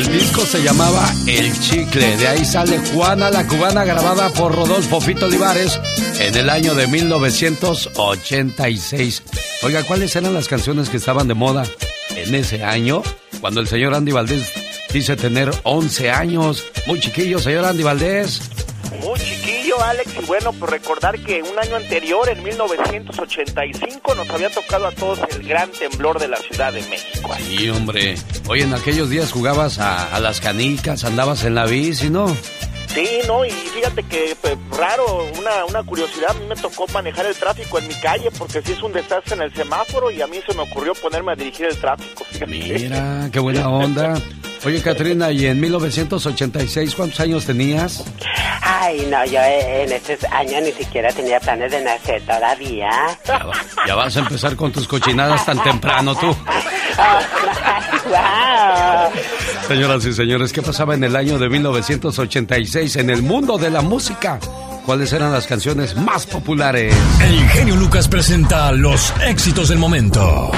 El disco se llamaba El Chicle. De ahí sale Juana la Cubana grabada por Rodolfo Fito Olivares en el año de 1986. Oiga, ¿cuáles eran las canciones que estaban de moda en ese año? Cuando el señor Andy Valdés dice tener 11 años. Muy chiquillo, señor Andy Valdés. Alex, y bueno, pues recordar que un año anterior, en 1985, nos había tocado a todos el gran temblor de la Ciudad de México. Sí, hombre. Hoy en aquellos días jugabas a, las canicas, andabas en la bici, ¿no? Sí, no, y fíjate que pues, raro, una, una curiosidad, a mí me tocó manejar el tráfico en mi calle porque si es un desastre en el semáforo y a mí se me ocurrió ponerme a dirigir el tráfico. Mira, qué buena onda. Oye, Katrina, ¿y en 1986 cuántos años tenías? Ay, no, yo en este año ni siquiera tenía planes de nacer todavía. Ya, vas a empezar con tus cochinadas tan temprano tú. Señoras y señores, ¿qué pasaba en el año de 1986 en el mundo de la música? ¿Cuáles eran las canciones más populares? El genio Lucas presenta los éxitos del momento.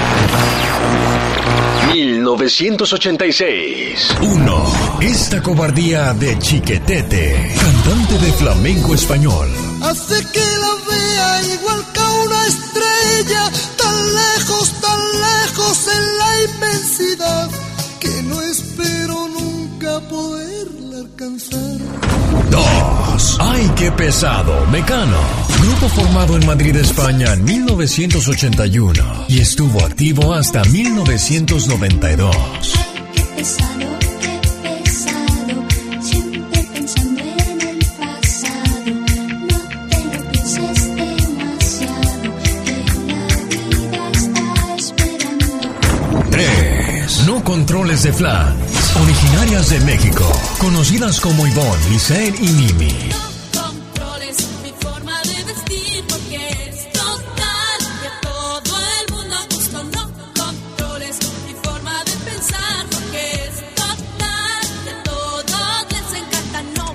1986. 1. Esta cobardía de Chiquetete, cantante de flamenco español. Hace que la vea igual que una estrella, tan lejos, tan lejos en la inmensidad, que no espero nunca poderla alcanzar. 2. ¡Ay, qué pesado! Mecano. Grupo formado en Madrid, España en 1981 y estuvo activo hasta 1992. Qué pesado, controles de flan Originarias de México, conocidas como Ivonne, Lisette y Mimi. Controles mi forma de vestir porque es total que a todo el mundo gusto. No controles mi forma de pensar porque es total que a todos les encanta. No.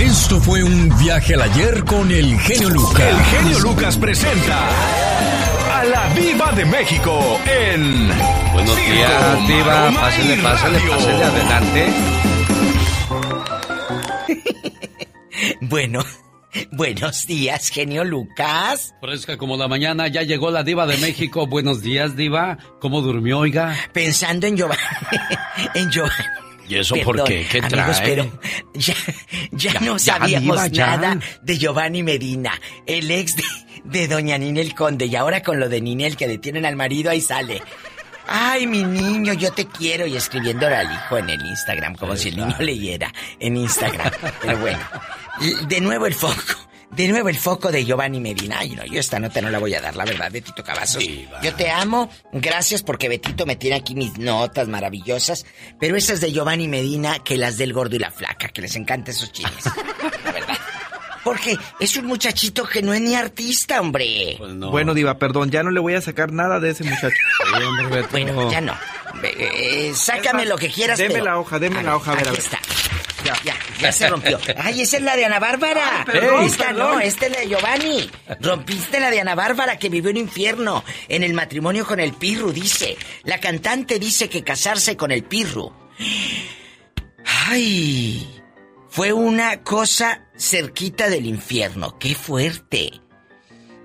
Esto fue un viaje al ayer con el genio Lucas. El genio Lucas presenta a la Viva de México en. Buenos días, Diva. Pásale, pásale, pásale adelante. bueno. Buenos días, genio Lucas. Fresca como la mañana, ya llegó la diva de México. Buenos días, diva. ¿Cómo durmió, oiga? Pensando en Giovanni. en Giovanni. ¿Y eso por qué? ¿Qué amigos, pero ya, ya, no sabíamos nada de Giovanni Medina, el ex de, de doña Ninel Conde. Y ahora con lo de Ninel que detienen al marido, ahí sale. Ay, mi niño, yo te quiero. Y escribiéndole al hijo en el Instagram, como si el niño leyera en Instagram. Pero bueno, de nuevo el foco. De nuevo el foco de Giovanni Medina. Ay, no, yo esta nota no la voy a dar, la verdad, Betito Cavazos. yo te amo. Gracias porque Betito me tiene aquí mis notas maravillosas. Pero esas de Giovanni Medina que las del gordo y la flaca, que les encanta esos chismes. Porque es un muchachito que no es ni artista, hombre. Pues bueno, Diva, perdón, ya no le voy a sacar nada de ese muchacho. bueno, ya no. Eh, sácame lo que quieras. Deme la hoja, deme la hoja, a ver, aquí está. Ya, ya, ya se rompió. Ay, esa es la de Ana Bárbara. esta no, esta es la de Giovanni. Rompiste la de Ana Bárbara que vivió un infierno en el matrimonio con el Pirru, dice. La cantante dice que casarse con el Pirru. Ay, fue una cosa cerquita del infierno. ¡Qué fuerte!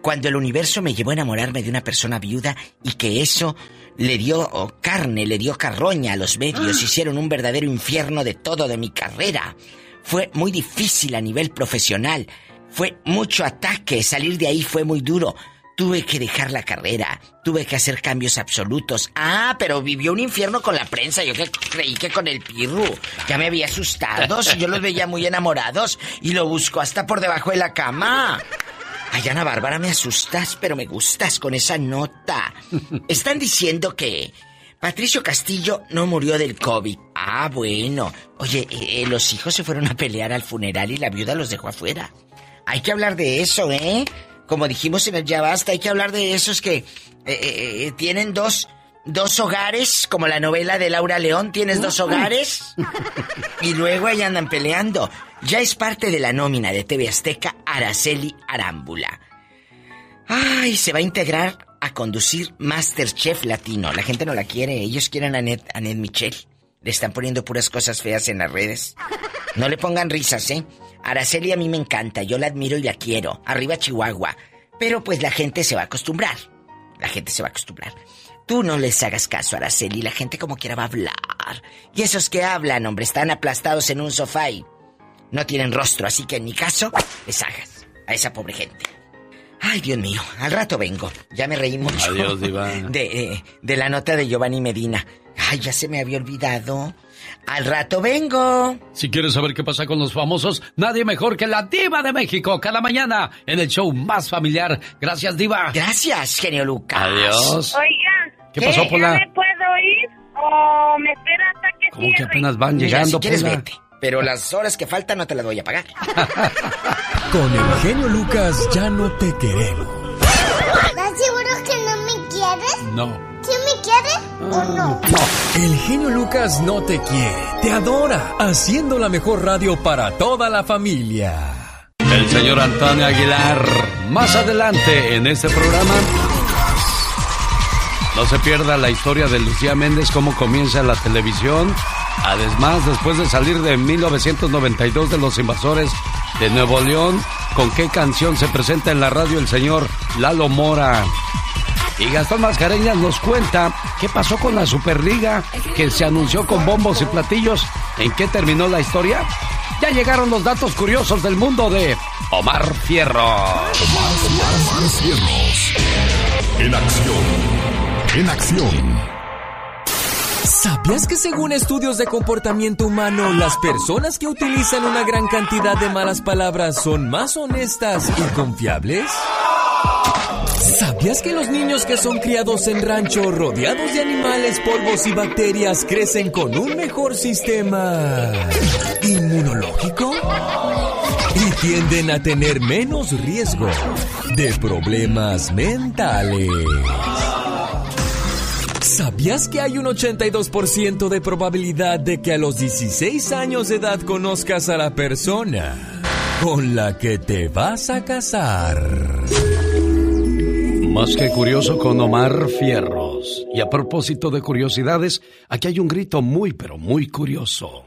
Cuando el universo me llevó a enamorarme de una persona viuda y que eso le dio carne, le dio carroña a los medios, ah. hicieron un verdadero infierno de todo de mi carrera. Fue muy difícil a nivel profesional. Fue mucho ataque, salir de ahí fue muy duro. Tuve que dejar la carrera, tuve que hacer cambios absolutos. Ah, pero vivió un infierno con la prensa. Yo que creí que con el pirru. Ya me había asustado, yo los veía muy enamorados y lo busco hasta por debajo de la cama. Ay, Ana Bárbara, me asustas, pero me gustas con esa nota. Están diciendo que Patricio Castillo no murió del COVID. Ah, bueno. Oye, eh, eh, los hijos se fueron a pelear al funeral y la viuda los dejó afuera. Hay que hablar de eso, ¿eh? Como dijimos en el Ya Basta, hay que hablar de esos que eh, eh, eh, tienen dos, dos hogares, como la novela de Laura León, tienes dos hogares, y luego ahí andan peleando. Ya es parte de la nómina de TV Azteca Araceli Arámbula. Ay, se va a integrar a conducir Masterchef Latino. La gente no la quiere, ellos quieren a Annette, Michelle. Le están poniendo puras cosas feas en las redes. No le pongan risas, ¿eh? Araceli a mí me encanta, yo la admiro y la quiero. Arriba Chihuahua. Pero pues la gente se va a acostumbrar. La gente se va a acostumbrar. Tú no les hagas caso Araceli, la gente como quiera va a hablar. Y esos que hablan, hombre, están aplastados en un sofá y no tienen rostro, así que en mi caso, les hagas a esa pobre gente. Ay, Dios mío, al rato vengo. Ya me reí mucho. Adiós, Diva. De, eh, de la nota de Giovanni Medina. Ay, ya se me había olvidado. Al rato vengo. Si quieres saber qué pasa con los famosos, nadie mejor que la Diva de México cada mañana en el show más familiar. Gracias, Diva. Gracias, genio Lucas. Adiós. Oigan. ¿Qué pasó, Pola? ¿Ya me puedo ir o me espera hasta que ¿Cómo que apenas van Mira, llegando, si quieres, Pola? vete. Pero las horas que faltan no te las voy a pagar. Con el genio Lucas ya no te queremos. ¿Estás seguro que quieres? No. ¿Sí me quieres o no? El genio Lucas no te quiere, te adora, haciendo la mejor radio para toda la familia. El señor Antonio Aguilar. Más adelante en este programa. No se pierda la historia de Lucía Méndez, cómo comienza la televisión. Además, después de salir de 1992 de Los Invasores de Nuevo León, con qué canción se presenta en la radio el señor Lalo Mora. Y Gastón Mascareñas nos cuenta qué pasó con la Superliga que se anunció con bombos y platillos. ¿En qué terminó la historia? Ya llegaron los datos curiosos del mundo de Omar Fierro. Omar Cierros. En acción. En acción. ¿Sabías que según estudios de comportamiento humano, las personas que utilizan una gran cantidad de malas palabras son más honestas y confiables? ¿Sabías que los niños que son criados en rancho rodeados de animales, polvos y bacterias crecen con un mejor sistema inmunológico? Y tienden a tener menos riesgo de problemas mentales. ¿Sabías que hay un 82% de probabilidad de que a los 16 años de edad conozcas a la persona con la que te vas a casar? Más que curioso con Omar Fierros. Y a propósito de curiosidades, aquí hay un grito muy, pero muy curioso.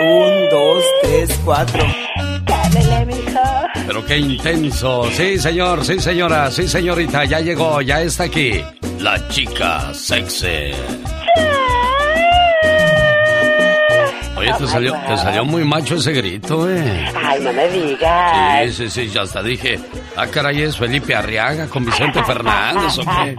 Un, dos, tres, cuatro. Pero qué intenso. Sí, señor, sí, señora, sí, señorita, ya llegó, ya está aquí. La chica sexy. Te salió, te salió muy macho ese grito, eh. Ay, no me digas. Sí, sí, sí, ya hasta dije, ah, caray, es Felipe Arriaga con Vicente Fernández, ¿o qué?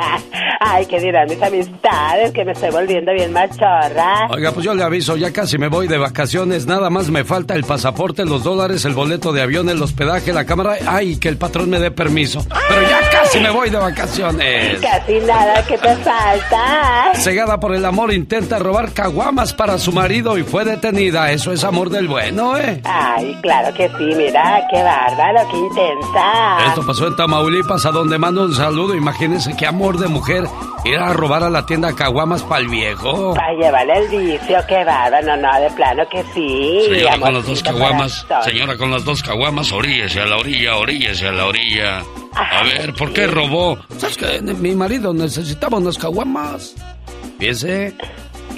Ay, ¿qué dirán mis amistades? Que me estoy volviendo bien machorra. Oiga, pues yo le aviso, ya casi me voy de vacaciones, nada más me falta el pasaporte, los dólares, el boleto de avión, el hospedaje, la cámara, ay, que el patrón me dé permiso. Pero ya casi me voy de vacaciones. Casi nada que te falta. Cegada por el amor, intenta robar caguamas para su marido y fue detenida. Eso es amor del bueno, ¿eh? Ay, claro que sí, mira, qué bárbaro, qué intensa. Esto pasó en Tamaulipas, a donde mando un saludo. Imagínense qué amor de mujer ir a robar a la tienda caguamas para el viejo. Para llevarle el vicio, qué bárbaro, no, no, de plano que sí. Señora con las dos caguamas, señora con las dos caguamas, oríllese a la orilla, oríllese a la orilla. A ver, ¿por qué robó? ¿Sabes que mi marido necesitaba unas caguamas? Fíjese.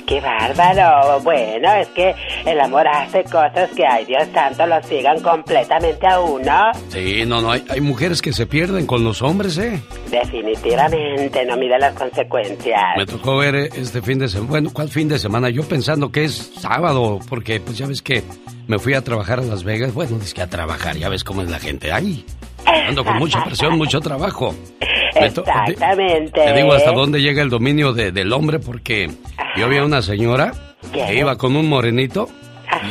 Qué bárbaro. Bueno, es que el amor hace cosas que, ay Dios santo, lo sigan completamente a uno. Sí, no, no, hay, hay mujeres que se pierden con los hombres, ¿eh? Definitivamente, no mide las consecuencias. Me tocó ver eh, este fin de semana, bueno, ¿cuál fin de semana? Yo pensando que es sábado, porque pues ya ves que me fui a trabajar a Las Vegas. Bueno, es que a trabajar, ya ves cómo es la gente. Ay, ando con mucha presión, mucho trabajo. Exactamente. Te digo hasta dónde llega el dominio de- del hombre porque yo vi a una señora que iba con un morenito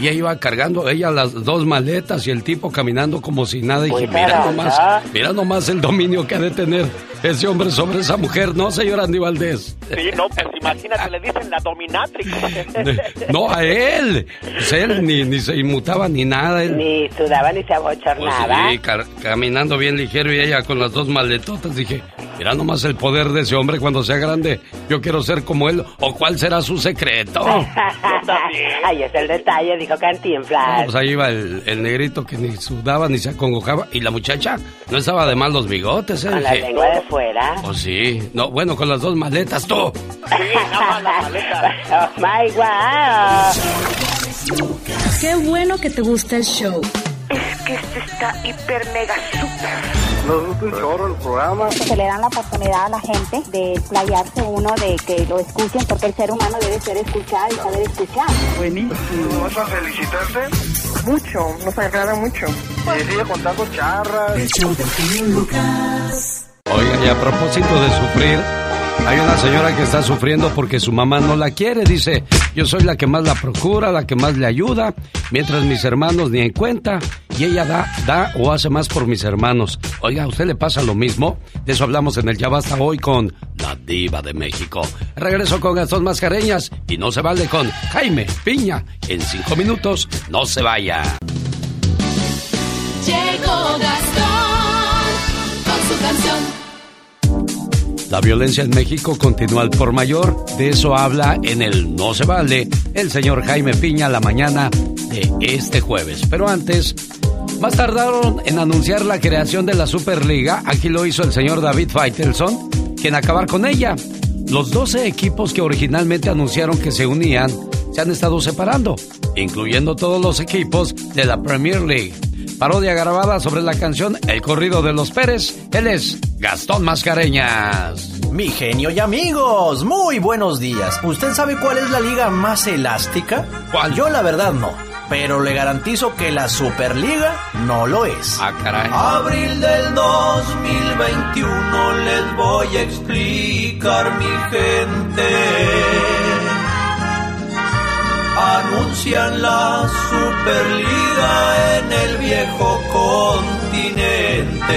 y ella iba cargando ella las dos maletas y el tipo caminando como si nada. Y dije, mira celoso. nomás, mira nomás el dominio que ha de tener ese hombre sobre esa mujer, ¿no, señor Andy Valdés? Sí, no, pues imagínate, le dicen la dominatrix. No, a él. Pues él ni, ni se inmutaba ni nada. él- Ni sudaba ni se pues abochornaba. sí, car- caminando bien ligero y ella con las dos maletotas. Dije, Mira nomás el poder de ese hombre cuando sea grande. Yo quiero ser como él. ¿O cuál será su secreto? Ahí es el detalle, dijo Cantinflas. pues ahí iba el, el, negrito que ni sudaba ni se acongojaba. Y la muchacha no estaba de mal los bigotes, ¿eh? Con la lengua de fuera. Oh, sí. No, bueno, con las dos maletas, tú. Sí, las maletas. Oh my wow. Qué bueno que te gusta el show. Es que este está hiper mega super. Nos gusta un chorro el programa. Se le dan la oportunidad a la gente de explayarse uno, de que lo escuchen, porque el ser humano debe ser escuchado y saber escuchar. Buenísimo. ¿Vas a felicitarte? Mucho, nos agrada mucho. Y sigue contando charras. El show Lucas. Oiga, y a propósito de sufrir, hay una señora que está sufriendo porque su mamá no la quiere. Dice, yo soy la que más la procura, la que más le ayuda, mientras mis hermanos ni en cuenta. Y ella da, da o hace más por mis hermanos. Oiga, ¿a usted le pasa lo mismo? De eso hablamos en el Ya Basta hoy con la diva de México. Regreso con Gastón Mascareñas y no se vale con Jaime Piña. En cinco minutos, no se vaya. Llegó La violencia en México continúa al por mayor. De eso habla en el No se vale el señor Jaime Piña la mañana de este jueves. Pero antes, más tardaron en anunciar la creación de la Superliga. Aquí lo hizo el señor David Faitelson, quien acabar con ella. Los 12 equipos que originalmente anunciaron que se unían se han estado separando, incluyendo todos los equipos de la Premier League. Parodia grabada sobre la canción El corrido de los Pérez. Él es Gastón Mascareñas. Mi genio y amigos, muy buenos días. ¿Usted sabe cuál es la liga más elástica? ¿Cuál? Yo la verdad no, pero le garantizo que la Superliga no lo es. Ah, caray. Abril del 2021 les voy a explicar mi gente. Anuncian la Superliga en el viejo continente.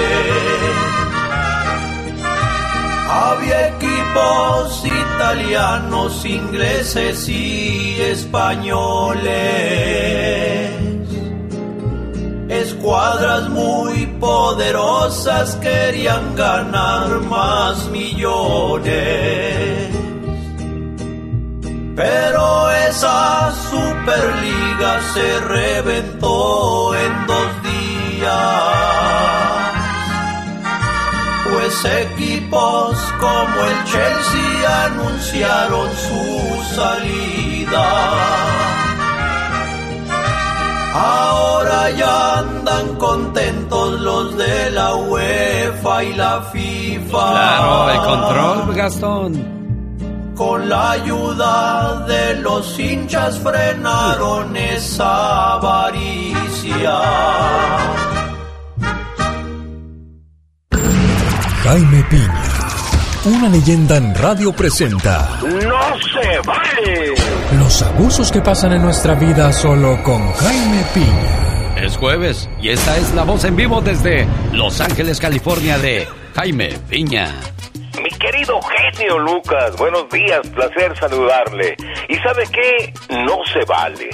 Había equipos italianos, ingleses y españoles. Escuadras muy poderosas querían ganar más millones. Pero esa Superliga se reventó en dos días. Pues equipos como el Chelsea anunciaron su salida. Ahora ya andan contentos los de la UEFA y la FIFA. Claro, el control, Gastón. Con la ayuda de los hinchas frenaron esa avaricia. Jaime Piña, una leyenda en radio presenta ¡No se vale! los abusos que pasan en nuestra vida solo con Jaime Piña. Es jueves y esta es la voz en vivo desde Los Ángeles, California de Jaime Piña. Mi querido genio Lucas, buenos días, placer saludarle. ¿Y sabe qué? No se vale.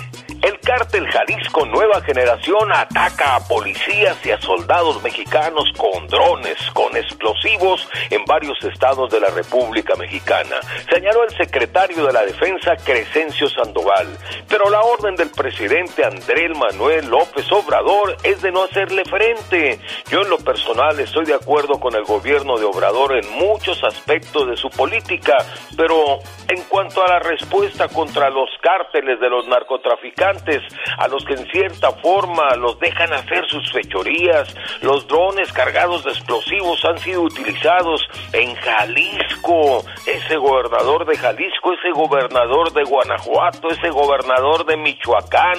Cártel Jalisco Nueva Generación ataca a policías y a soldados mexicanos con drones, con explosivos en varios estados de la República Mexicana. Señaló el secretario de la Defensa Crescencio Sandoval. Pero la orden del presidente Andrés Manuel López Obrador es de no hacerle frente. Yo en lo personal estoy de acuerdo con el gobierno de Obrador en muchos aspectos de su política, pero en cuanto a la respuesta contra los cárteles de los narcotraficantes, a los que en cierta forma los dejan hacer sus fechorías. Los drones cargados de explosivos han sido utilizados en Jalisco. Ese gobernador de Jalisco, ese gobernador de Guanajuato, ese gobernador de Michoacán.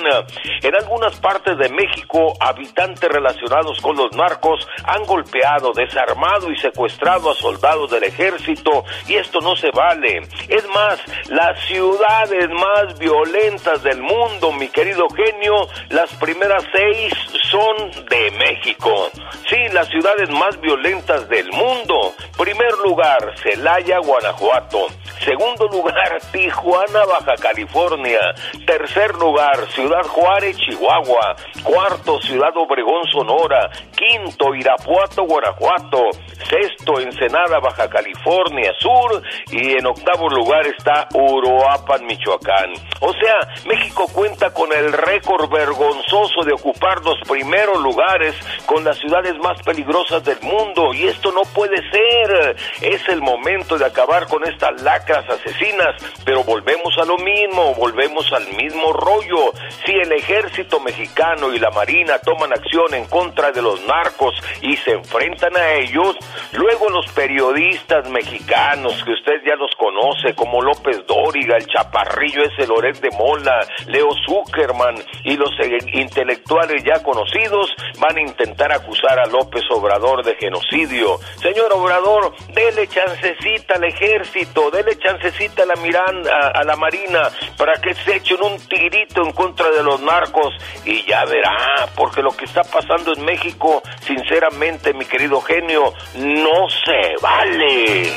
En algunas partes de México, habitantes relacionados con los narcos han golpeado, desarmado y secuestrado a soldados del ejército y esto no se vale. Es más, las ciudades más violentas del mundo, mi querido genio, las primeras seis son de México. Sí, las ciudades más violentas del mundo. Primer lugar, Celaya, Guanajuato. Segundo lugar, Tijuana, Baja California. Tercer lugar, Ciudad Juárez, Chihuahua. Cuarto, Ciudad Obregón, Sonora. Quinto, Irapuato, Guanajuato. Sexto, Ensenada, Baja California Sur. Y en octavo lugar está Uruapan, Michoacán. O sea, México cuenta con el récord vergonzoso de ocupar los primeros lugares con las ciudades más peligrosas del mundo. Y esto no puede ser. Es el momento de acabar con estas lacras asesinas. Pero volvemos a lo mismo, volvemos al mismo rollo. Si el ejército mexicano y la marina toman acción en contra de los narcos y se enfrentan a ellos, luego los periodistas mexicanos que usted ya los conoce como López Dóriga, el Chaparrillo ese Loret de Mola, Leo Y los intelectuales ya conocidos van a intentar acusar a López Obrador de genocidio. Señor Obrador, dele chancecita al ejército, dele chancecita a la Miranda, a la Marina para que se echen un tirito en contra de los narcos y ya verá, porque lo que está pasando en México, sinceramente, mi querido genio, no se vale.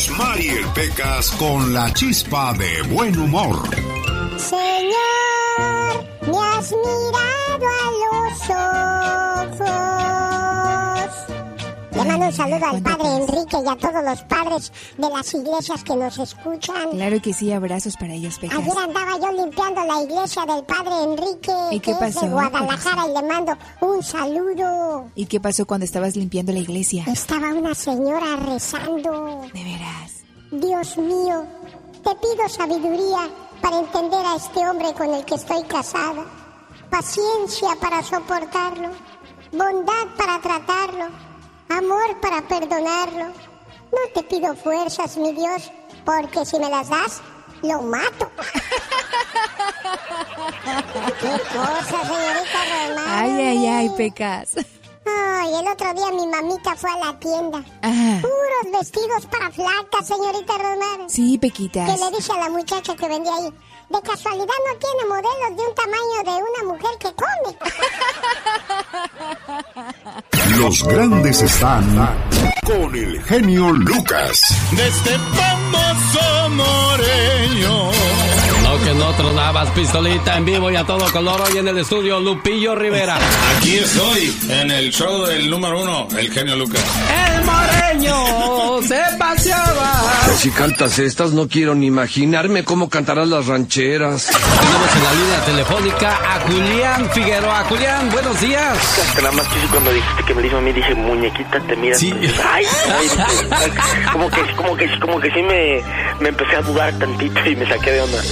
Rosmarie Pecas con la chispa de buen humor. Señor, me has mirado mando un saludo al padre Enrique y a todos los padres de las iglesias que nos escuchan. Claro que sí, abrazos para ellos, Pecas. Ayer andaba yo limpiando la iglesia del padre Enrique, ¿Y qué que pasó? es de Guadalajara, y le mando un saludo. ¿Y qué pasó cuando estabas limpiando la iglesia? Estaba una señora rezando. De veras. Dios mío, te pido sabiduría para entender a este hombre con el que estoy casada, paciencia para soportarlo, bondad para tratarlo, amor para perdonarlo. No te pido fuerzas, mi Dios, porque si me las das, lo mato. ¿Qué cosa, señorita Román? Ay, ay, ay, Pecas. Ay, el otro día mi mamita fue a la tienda. Ajá. Puros vestidos para flacas, señorita Román. Sí, Que Pequitas. le dice a la muchacha que vendía ahí. De casualidad no tiene modelos de un tamaño de una mujer que come. Los grandes están con el genio Lucas. De este famoso moreño. No que no tronabas pistolita en vivo y a todo color hoy en el estudio Lupillo Rivera. Aquí estoy, en el show del número uno, el genio Lucas. El moreño se. Si cantas estas, no quiero ni imaginarme cómo cantarás las rancheras. Tenemos en la línea telefónica a Julián Figueroa. Julián, buenos días. Nada más que cuando dijiste que me dijo a mí, dije, muñequita, te miras. Sí. Ay, ay, ay, como que, como que, como que sí me, me empecé a dudar tantito y me saqué de onda.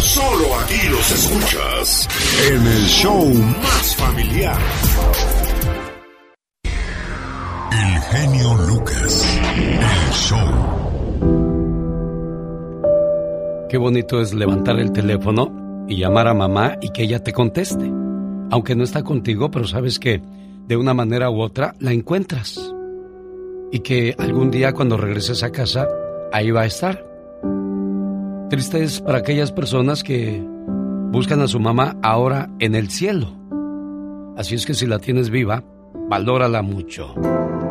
Solo aquí los escuchas en el show más familiar. El genio Lucas. El show. Qué bonito es levantar el teléfono y llamar a mamá y que ella te conteste. Aunque no está contigo, pero sabes que de una manera u otra la encuentras. Y que algún día cuando regreses a casa, ahí va a estar. Triste es para aquellas personas que buscan a su mamá ahora en el cielo. Así es que si la tienes viva, valórala mucho.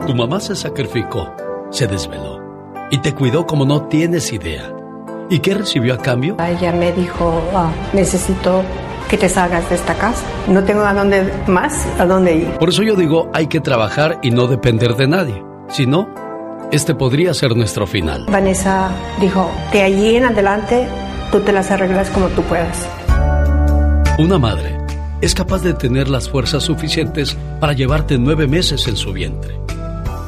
Tu mamá se sacrificó, se desveló y te cuidó como no tienes idea. ¿Y qué recibió a cambio? Ella me dijo, "Ah, necesito que te salgas de esta casa. No tengo a dónde más, a dónde ir. Por eso yo digo, hay que trabajar y no depender de nadie. Si no, este podría ser nuestro final. Vanessa dijo, de allí en adelante tú te las arreglas como tú puedas. Una madre es capaz de tener las fuerzas suficientes para llevarte nueve meses en su vientre.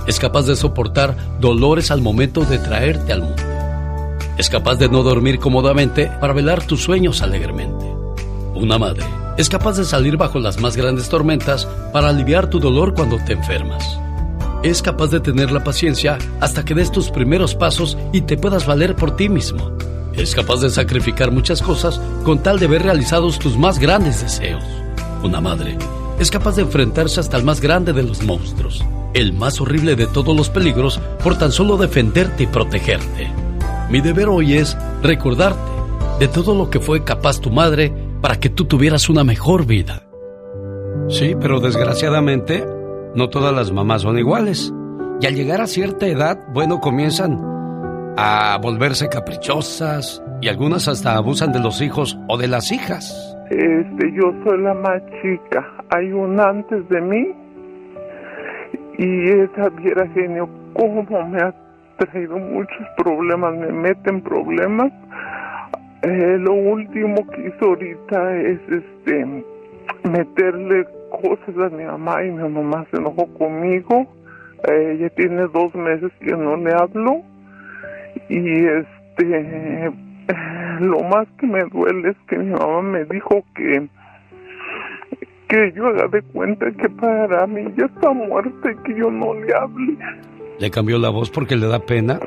Es capaz de soportar dolores al momento de traerte al mundo. Es capaz de no dormir cómodamente para velar tus sueños alegremente. Una madre es capaz de salir bajo las más grandes tormentas para aliviar tu dolor cuando te enfermas. es capaz de tener la paciencia hasta que des tus primeros pasos y te puedas valer por ti mismo. Es capaz de sacrificar muchas cosas con tal de ver realizados tus más grandes deseos. Una madre es capaz de enfrentarse hasta el más grande de los monstruos, el más horrible de todos los peligros, por tan solo defenderte y protegerte. Mi deber hoy es recordarte de todo lo que fue capaz tu madre para que tú tuvieras una mejor vida. Sí, pero desgraciadamente no todas las mamás son iguales. Y al llegar a cierta edad, bueno, comienzan a volverse caprichosas y algunas hasta abusan de los hijos o de las hijas. Este, yo soy la más chica. Hay un antes de mí y esa viera genio cómo me ha traído muchos problemas, me mete en problemas. Eh, lo último que hizo ahorita es este meterle cosas a mi mamá y mi mamá se enojó conmigo. Eh, ella tiene dos meses que no le hablo y este lo más que me duele es que mi mamá me dijo que que yo haga de cuenta que para mí ya está muerta y que yo no le hable. Le cambió la voz porque le da pena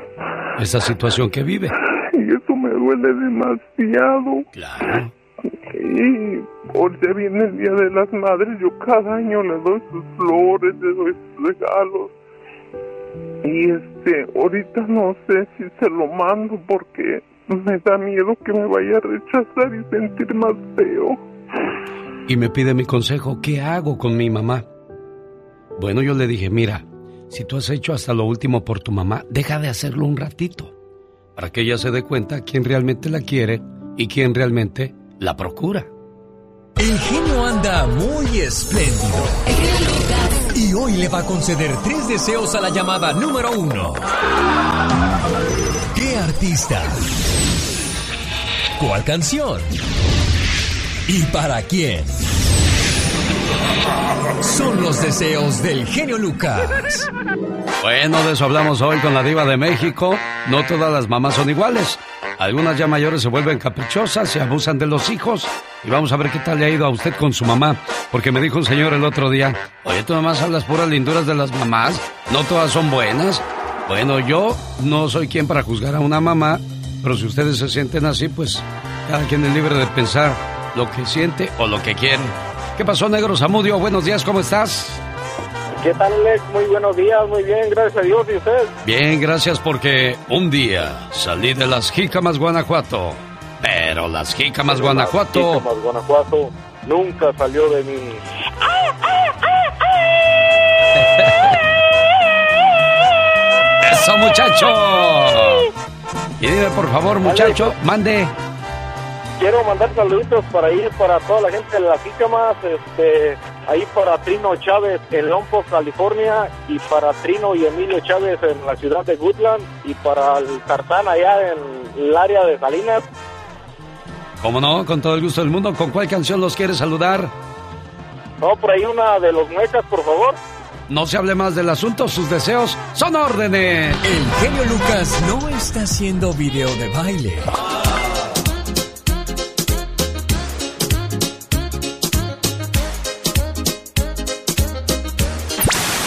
esa situación que vive. Y eso me duele demasiado. Claro. Y ahorita viene el Día de las Madres, yo cada año le doy sus flores, le doy sus regalos. Y este, ahorita no sé si se lo mando porque me da miedo que me vaya a rechazar y sentir más feo. Y me pide mi consejo, ¿qué hago con mi mamá? Bueno, yo le dije, mira, si tú has hecho hasta lo último por tu mamá, deja de hacerlo un ratito, para que ella se dé cuenta quién realmente la quiere y quién realmente la procura. El genio anda muy espléndido. Y hoy le va a conceder tres deseos a la llamada número uno. ¿Qué artista? ¿Cuál canción? ¿Y para quién? Son los deseos del genio Lucas. Bueno, de eso hablamos hoy con la diva de México. No todas las mamás son iguales. Algunas ya mayores se vuelven caprichosas, se abusan de los hijos. Y vamos a ver qué tal le ha ido a usted con su mamá. Porque me dijo un señor el otro día, oye, tú nomás hablas puras linduras de las mamás. No todas son buenas. Bueno, yo no soy quien para juzgar a una mamá, pero si ustedes se sienten así, pues cada quien es libre de pensar lo que siente o lo que quiere. ¿Qué pasó, Negro Zamudio? Buenos días, ¿cómo estás? ¿Qué tal, Alex? Muy buenos días, muy bien, gracias a Dios. ¿Y usted? Bien, gracias porque un día salí de las Jícamas, Guanajuato. Pero las Jícamas, Guanajuato... Las Jícamas, Guanajuato nunca salió de mí. ¡Eso, muchacho! Y dime, por favor, muchacho, mande. Quiero mandar saluditos para ir para toda la gente de las Jícamas, este, ahí para Trino Chávez en Lompoc, California, y para Trino y Emilio Chávez en la ciudad de Goodland, y para el Tarzán allá en el área de Salinas. Como no, con todo el gusto del mundo, ¿con cuál canción los quieres saludar? No, por ahí una de los muecas, por favor. No se hable más del asunto, sus deseos son órdenes. El genio Lucas no está haciendo video de baile.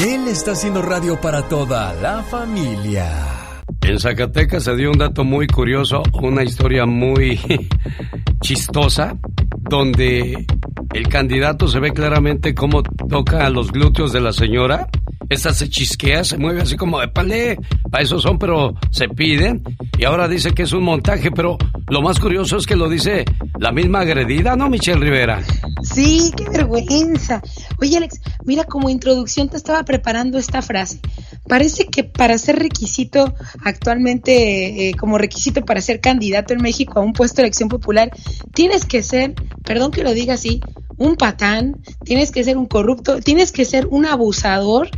Él está haciendo radio para toda la familia. En Zacatecas se dio un dato muy curioso, una historia muy chistosa, donde el candidato se ve claramente cómo toca a los glúteos de la señora. Esta se chisquea, se mueve así como, épale, para eso son, pero se piden. Y ahora dice que es un montaje, pero lo más curioso es que lo dice la misma agredida, ¿no, Michelle Rivera? Sí, qué vergüenza. Oye, Alex, mira, como introducción te estaba preparando esta frase. Parece que para ser requisito actualmente, eh, como requisito para ser candidato en México a un puesto de elección popular, tienes que ser, perdón que lo diga así, un patán, tienes que ser un corrupto, tienes que ser un abusador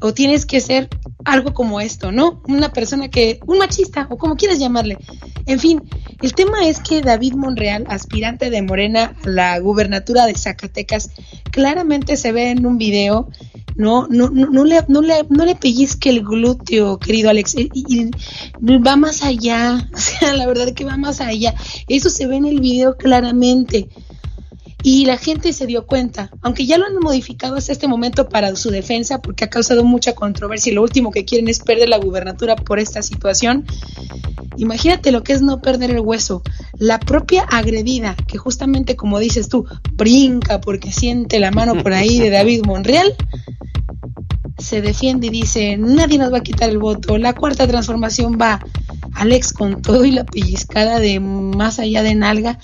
o tienes que ser algo como esto, ¿no? Una persona que, un machista o como quieras llamarle. En fin, el tema es que David Monreal, aspirante de Morena a la gubernatura de Zacatecas, claramente se ve en un video, no, no, no, no le, no le, no le pellizque el glúteo, querido Alex, y, y va más allá, o sea, la verdad que va más allá. Eso se ve en el video claramente. Y la gente se dio cuenta, aunque ya lo han modificado hasta este momento para su defensa, porque ha causado mucha controversia y lo último que quieren es perder la gubernatura por esta situación. Imagínate lo que es no perder el hueso. La propia agredida, que justamente como dices tú, brinca porque siente la mano por ahí de David Monreal, se defiende y dice, nadie nos va a quitar el voto, la cuarta transformación va, Alex con todo y la pellizcada de más allá de nalga.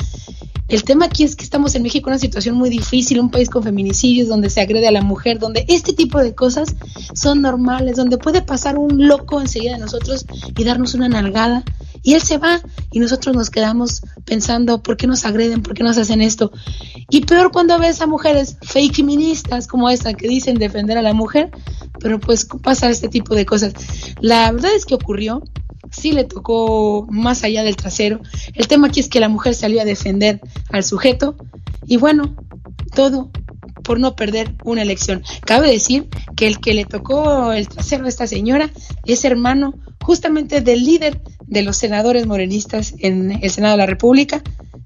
El tema aquí es que estamos en México en una situación muy difícil, un país con feminicidios, donde se agrede a la mujer, donde este tipo de cosas son normales, donde puede pasar un loco enseguida de nosotros y darnos una nalgada, y él se va y nosotros nos quedamos pensando, ¿por qué nos agreden? ¿Por qué nos hacen esto? Y peor cuando ves a mujeres fake feministas como esta que dicen defender a la mujer, pero pues pasa este tipo de cosas. La verdad es que ocurrió, sí le tocó más allá del trasero. El tema aquí es que la mujer salió a defender al sujeto y bueno, todo por no perder una elección. Cabe decir que el que le tocó el trasero a esta señora es hermano justamente del líder de los senadores morenistas en el Senado de la República,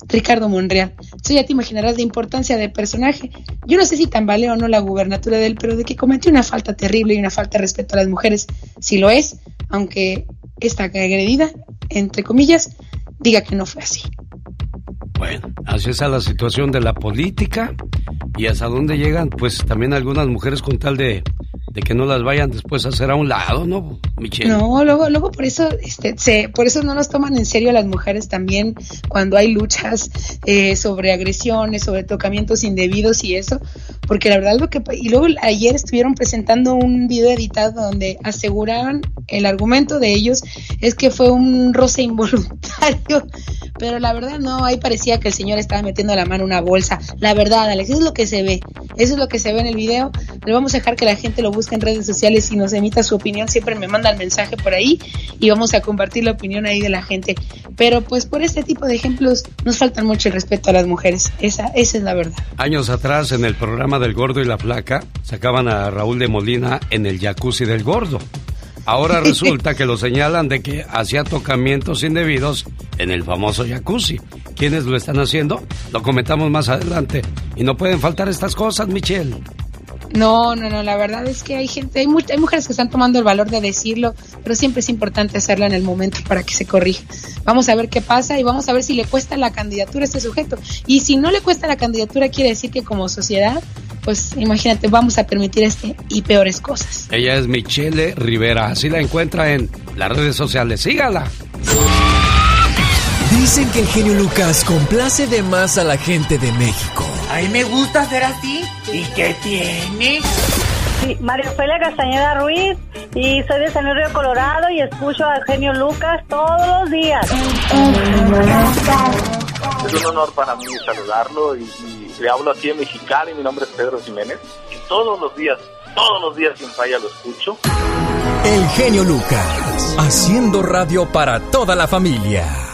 Ricardo Monreal. Entonces ya te imaginarás la importancia del personaje. Yo no sé si tambalea o no la gubernatura de él, pero de que cometió una falta terrible y una falta de respeto a las mujeres, si lo es, aunque esta agredida, entre comillas, diga que no fue así. Bueno, así es la situación de la política y hasta dónde llegan, pues también algunas mujeres con tal de de que no las vayan después a hacer a un lado, ¿no, Michelle? No, luego, luego por eso, este, se, por eso no nos toman en serio a las mujeres también cuando hay luchas eh, sobre agresiones, sobre tocamientos indebidos y eso, porque la verdad lo que y luego ayer estuvieron presentando un video editado donde aseguraban el argumento de ellos es que fue un roce involuntario, pero la verdad no, ahí parecía que el señor estaba metiendo la mano una bolsa. La verdad, Alex, eso es lo que se ve, eso es lo que se ve en el video. Le vamos a dejar que la gente lo busque en redes sociales y nos emita su opinión, siempre me manda el mensaje por ahí y vamos a compartir la opinión ahí de la gente. Pero pues por este tipo de ejemplos nos faltan mucho el respeto a las mujeres, esa, esa es la verdad. Años atrás en el programa del Gordo y la Flaca sacaban a Raúl de Molina en el jacuzzi del Gordo. Ahora resulta que lo señalan de que hacía tocamientos indebidos en el famoso jacuzzi. ¿Quiénes lo están haciendo? Lo comentamos más adelante. Y no pueden faltar estas cosas, Michelle. No, no, no, la verdad es que hay gente, hay, hay, mujeres que están tomando el valor de decirlo, pero siempre es importante hacerlo en el momento para que se corrija. Vamos a ver qué pasa y vamos a ver si le cuesta la candidatura a este sujeto. Y si no le cuesta la candidatura, quiere decir que como sociedad, pues imagínate, vamos a permitir este y peores cosas. Ella es Michelle Rivera, así la encuentra en las redes sociales. Sígala. Dicen que el genio Lucas complace de más a la gente de México. A mí me gusta ser así. ¿Y qué tiene? Sí, María Ofelia Castañeda Ruiz y soy de San Río Colorado y escucho al genio Lucas todos los días. Es un honor para mí saludarlo y, y le hablo aquí en Mexicali. Mi nombre es Pedro Jiménez y todos los días, todos los días sin falla lo escucho. El genio Lucas, haciendo radio para toda la familia.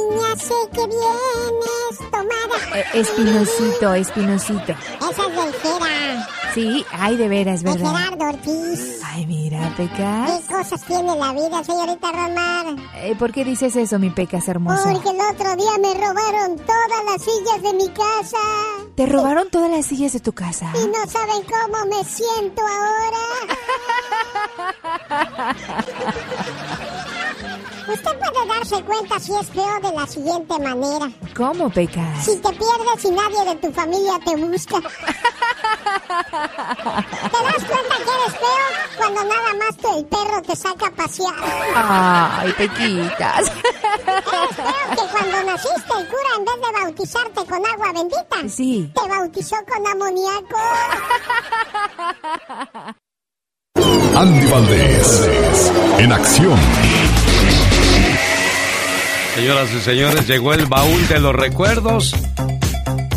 sé que vienes tomada. Eh, espinosito, espinosito. Esa es del Jera. Sí, ay, de veras, De ¿verdad? Gerardo Ortiz. Ay, mira, ¿Qué Pecas. cosas tiene la vida, señorita Romar? Eh, ¿Por qué dices eso, mi Pecas hermoso? Porque el otro día me robaron todas las sillas de mi casa. ¿Te robaron todas las sillas de tu casa? Y no saben cómo me siento ahora. Usted puede darse cuenta si es feo de la siguiente manera. ¿Cómo, Pecas? Si te pierdes y nadie de tu familia te busca. ¿Te das cuenta que eres feo cuando nada más tú- el perro te saca a pasear? Ay, Pequitas. Eres feo que cuando naciste el cura en vez de bautizarte con agua bendita, Sí. te bautizó con amoníaco. Andy Valdés, en acción. Señoras y señores, llegó el baúl de los recuerdos.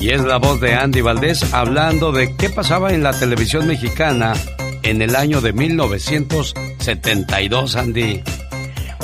Y es la voz de Andy Valdés hablando de qué pasaba en la televisión mexicana en el año de 1972, Andy.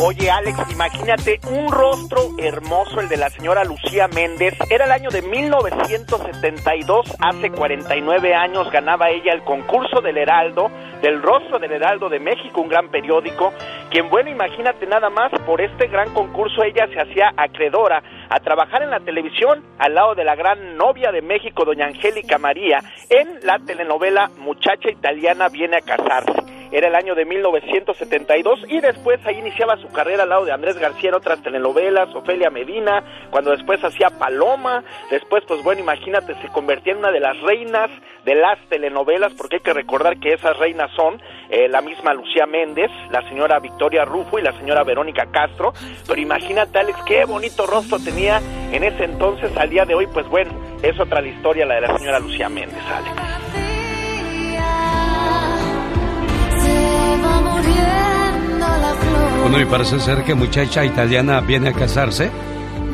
Oye, Alex, imagínate un rostro hermoso, el de la señora Lucía Méndez. Era el año de 1972, hace 49 años ganaba ella el concurso del Heraldo, del rostro del Heraldo de México, un gran periódico. Quien, bueno, imagínate nada más, por este gran concurso ella se hacía acreedora a trabajar en la televisión al lado de la gran novia de México, doña Angélica María, en la telenovela Muchacha Italiana viene a casarse. Era el año de 1972 y después ahí iniciaba su carrera al lado de Andrés García en otras telenovelas, Ofelia Medina, cuando después hacía Paloma, después pues bueno, imagínate, se convertía en una de las reinas de las telenovelas, porque hay que recordar que esas reinas son eh, la misma Lucía Méndez, la señora Victoria Rufo y la señora Verónica Castro, pero imagínate Alex, qué bonito rostro tenía en ese entonces, al día de hoy, pues bueno, es otra la historia la de la señora Lucía Méndez, Alex. Bueno, y parece ser que muchacha italiana viene a casarse.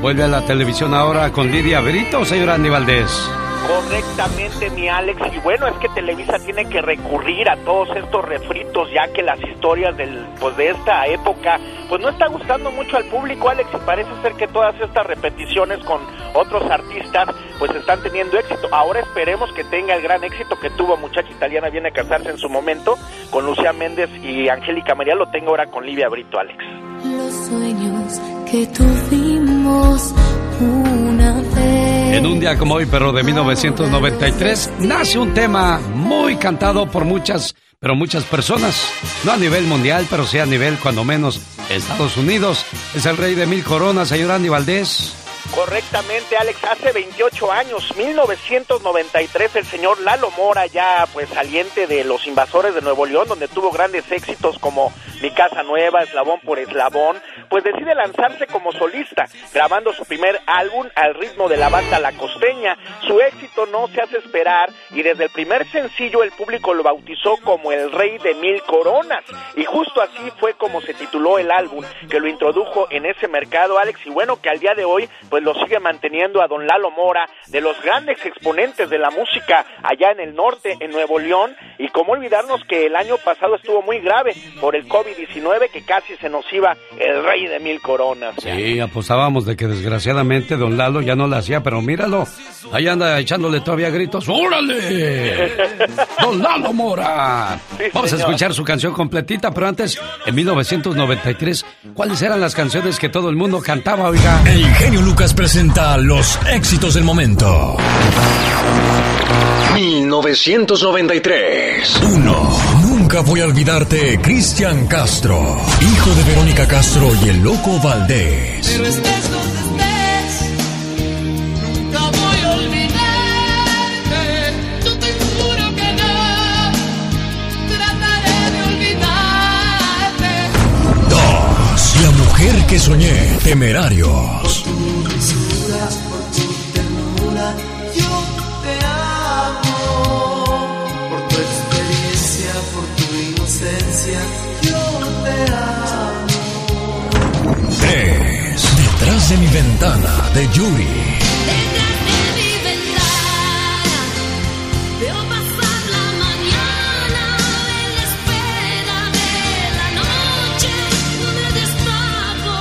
Vuelve a la televisión ahora con Lidia Brito, señor Andy Valdés. Correctamente, mi Alex. Y bueno, es que Televisa tiene que recurrir a todos estos refritos, ya que las historias del, pues, de esta época, pues no está gustando mucho al público, Alex. Y parece ser que todas estas repeticiones con otros artistas, pues están teniendo éxito. Ahora esperemos que tenga el gran éxito que tuvo Muchacha Italiana Viene a casarse en su momento con Lucía Méndez y Angélica María. Lo tengo ahora con Livia Brito, Alex. Los sueños que tuvimos vez. En un día como hoy, pero de 1993, nace un tema muy cantado por muchas, pero muchas personas. No a nivel mundial, pero sí a nivel, cuando menos, Estados Unidos. Es el rey de mil coronas, señor Andy Valdés. Correctamente, Alex, hace 28 años, 1993, el señor Lalo Mora, ya pues saliente de los invasores de Nuevo León, donde tuvo grandes éxitos como Mi Casa Nueva, Eslabón por Eslabón, pues decide lanzarse como solista, grabando su primer álbum al ritmo de la banda La Costeña. Su éxito no se hace esperar y desde el primer sencillo el público lo bautizó como el rey de mil coronas. Y justo así fue como se tituló el álbum, que lo introdujo en ese mercado, Alex, y bueno, que al día de hoy pues lo sigue manteniendo a don Lalo Mora, de los grandes exponentes de la música allá en el norte, en Nuevo León, y cómo olvidarnos que el año pasado estuvo muy grave por el COVID-19, que casi se nos iba el rey de mil coronas. Sí, apostábamos de que desgraciadamente don Lalo ya no la hacía, pero míralo, ahí anda echándole todavía gritos. ¡Órale! ¡Don Lalo Mora! Vamos a escuchar su canción completita, pero antes, en 1993, ¿cuáles eran las canciones que todo el mundo cantaba, oiga? El genio Lucas presenta los éxitos del momento. 1993. 1. Nunca voy a olvidarte, Cristian Castro, hijo de Verónica Castro y el loco Valdés. Pero estés donde estés, nunca voy a olvidarte. Yo te juro que no, trataré de olvidarte. 2. La mujer que soñé, Temerarios. Detrás de mi ventana, de Yuri. mi ventana, veo pasar la mañana en la espera de la noche. Me destapo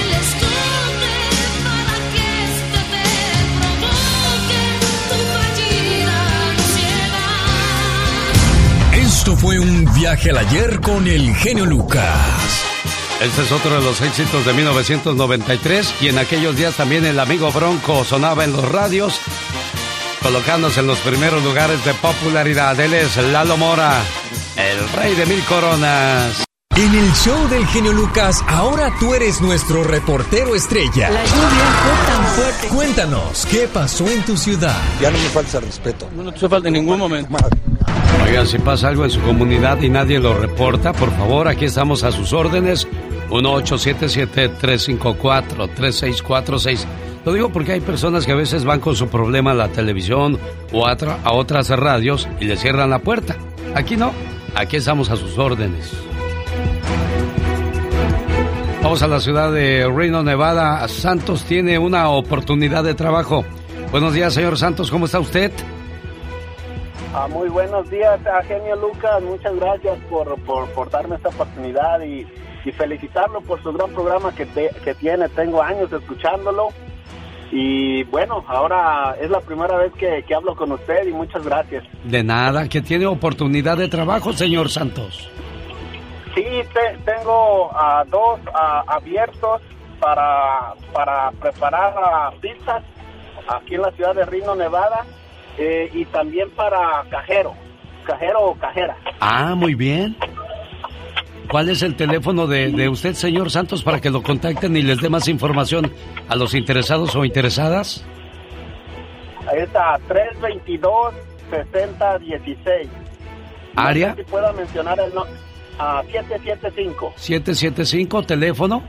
el escote para que este te provoque tu fallida ansiedad. Esto fue un viaje al ayer con el genio Lucas. Este es otro de los éxitos de 1993 y en aquellos días también el amigo Bronco sonaba en los radios, colocándose en los primeros lugares de popularidad. Él es Lalo Mora, el rey de mil coronas. En el show del genio Lucas, ahora tú eres nuestro reportero estrella. La lluvia fue tan fuerte. Cuéntanos, ¿qué pasó en tu ciudad? Ya no me falta respeto. No te falta en ningún momento. Oigan, si pasa algo en su comunidad y nadie lo reporta, por favor, aquí estamos a sus órdenes. 1877-354-3646. Lo digo porque hay personas que a veces van con su problema a la televisión o a, tra- a otras radios y le cierran la puerta. Aquí no, aquí estamos a sus órdenes. Vamos a la ciudad de Reno, Nevada. Santos tiene una oportunidad de trabajo. Buenos días, señor Santos, ¿cómo está usted? Ah, muy buenos días, Genio Lucas. Muchas gracias por, por, por darme esta oportunidad y, y felicitarlo por su gran programa que, te- que tiene. Tengo años escuchándolo. Y bueno, ahora es la primera vez que, que hablo con usted y muchas gracias. De nada, que tiene oportunidad de trabajo, señor Santos. Sí, te- tengo ah, dos ah, abiertos para, para preparar ah, pizzas aquí en la ciudad de Reno, Nevada, eh, y también para cajero, cajero o cajera. Ah, muy bien. ¿Cuál es el teléfono de, de usted, señor Santos, para que lo contacten y les dé más información a los interesados o interesadas? Ahí está, 322-6016. Área No sé si puedo mencionar el no, ah, 775. 775, teléfono.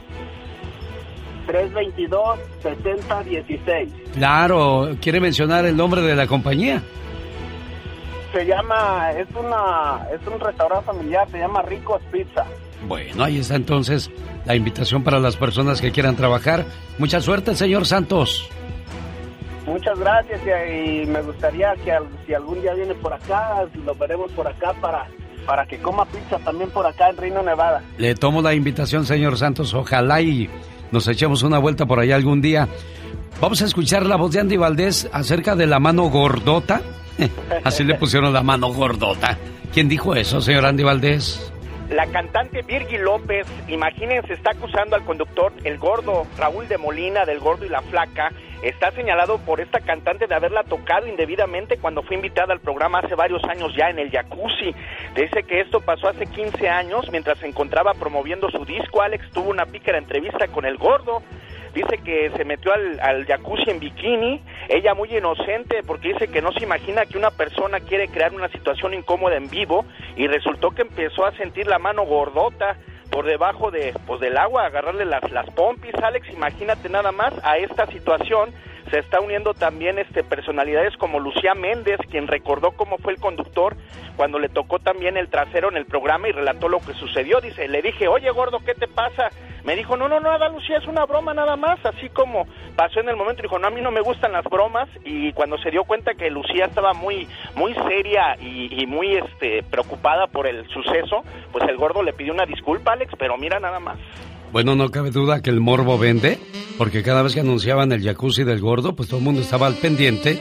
322-6016. Claro, ¿quiere mencionar el nombre de la compañía? Se llama, es una, es un restaurante familiar, se llama Ricos Pizza. Bueno, ahí está entonces la invitación para las personas que quieran trabajar. Mucha suerte, señor Santos. Muchas gracias y, y me gustaría que al- si algún día viene por acá, lo veremos por acá para, para que coma pizza también por acá en Reino Nevada. Le tomo la invitación, señor Santos. Ojalá y nos echemos una vuelta por allá algún día. Vamos a escuchar la voz de Andy Valdés acerca de la mano gordota. Así le pusieron la mano gordota. ¿Quién dijo eso, señor Andy Valdés? La cantante Virgi López, imagínense, está acusando al conductor, el gordo Raúl de Molina, del gordo y la flaca. Está señalado por esta cantante de haberla tocado indebidamente cuando fue invitada al programa hace varios años ya en el jacuzzi. Dice que esto pasó hace 15 años mientras se encontraba promoviendo su disco. Alex tuvo una pícara entrevista con el gordo. Dice que se metió al, al jacuzzi en bikini, ella muy inocente porque dice que no se imagina que una persona quiere crear una situación incómoda en vivo y resultó que empezó a sentir la mano gordota por debajo de pues del agua, agarrarle las, las pompis, Alex, imagínate nada más a esta situación se está uniendo también este personalidades como Lucía Méndez, quien recordó cómo fue el conductor cuando le tocó también el trasero en el programa y relató lo que sucedió. Dice, le dije, oye gordo, ¿qué te pasa? Me dijo, no, no, nada, Lucía, es una broma nada más, así como pasó en el momento. Dijo, no, a mí no me gustan las bromas y cuando se dio cuenta que Lucía estaba muy, muy seria y, y muy este, preocupada por el suceso, pues el gordo le pidió una disculpa, Alex, pero mira nada más. Bueno, no cabe duda que el morbo vende, porque cada vez que anunciaban el jacuzzi del gordo, pues todo el mundo estaba al pendiente.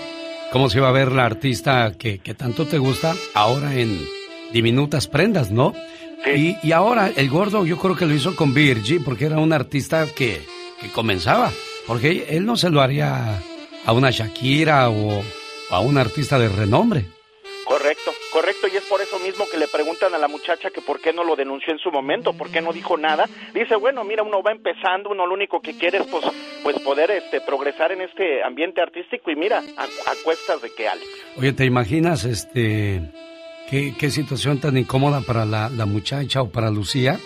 ¿Cómo se iba a ver la artista que, que tanto te gusta ahora en diminutas prendas, no? Y, y ahora el gordo yo creo que lo hizo con Virgie, porque era un artista que, que comenzaba. Porque él no se lo haría a una Shakira o, a un artista de renombre. Correcto, por eso mismo que le preguntan a la muchacha que por qué no lo denunció en su momento, por qué no dijo nada. Dice, bueno, mira, uno va empezando, uno lo único que quiere es pues, pues poder este, progresar en este ambiente artístico y mira, a, cuestas de que Alex. Oye, ¿te imaginas este qué, situación tan incómoda para la, la muchacha o para Lucía?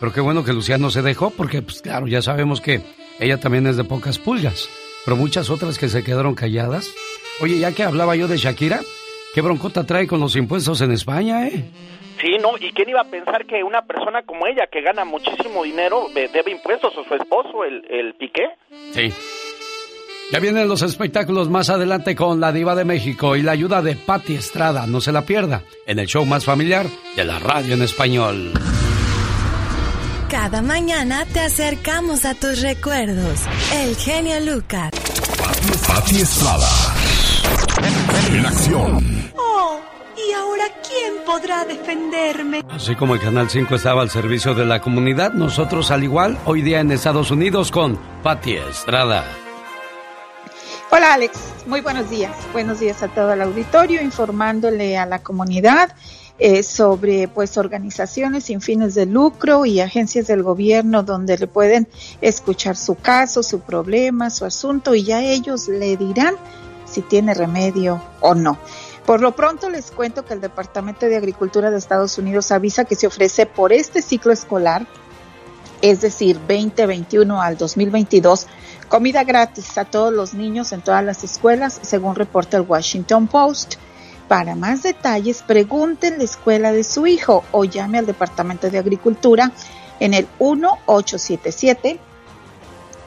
Pero qué bueno que Lucía no se dejó, porque pues claro, ya sabemos que ella también es de pocas pulgas. Pero muchas otras que se quedaron calladas. Oye, ya que hablaba yo de Shakira, ¿qué broncota trae con los impuestos en España, eh? Sí, no, ¿y quién iba a pensar que una persona como ella, que gana muchísimo dinero, de- debe impuestos o su esposo, el, el Piqué? Sí. Ya vienen los espectáculos más adelante con la Diva de México y la ayuda de Patti Estrada. No se la pierda en el show más familiar de la radio en español. Cada mañana te acercamos a tus recuerdos. El genio Lucas. Pati Estrada. En acción. Oh, ¿y ahora quién podrá defenderme? Así como el Canal 5 estaba al servicio de la comunidad, nosotros al igual hoy día en Estados Unidos con Patti Estrada. Hola Alex, muy buenos días. Buenos días a todo el auditorio, informándole a la comunidad eh, sobre pues organizaciones sin fines de lucro y agencias del gobierno donde le pueden escuchar su caso, su problema, su asunto y ya ellos le dirán si tiene remedio o no. Por lo pronto les cuento que el Departamento de Agricultura de Estados Unidos avisa que se ofrece por este ciclo escolar es decir, 2021 al 2022, comida gratis a todos los niños en todas las escuelas, según reporta el Washington Post. Para más detalles, pregunte en la escuela de su hijo o llame al Departamento de Agricultura en el 1877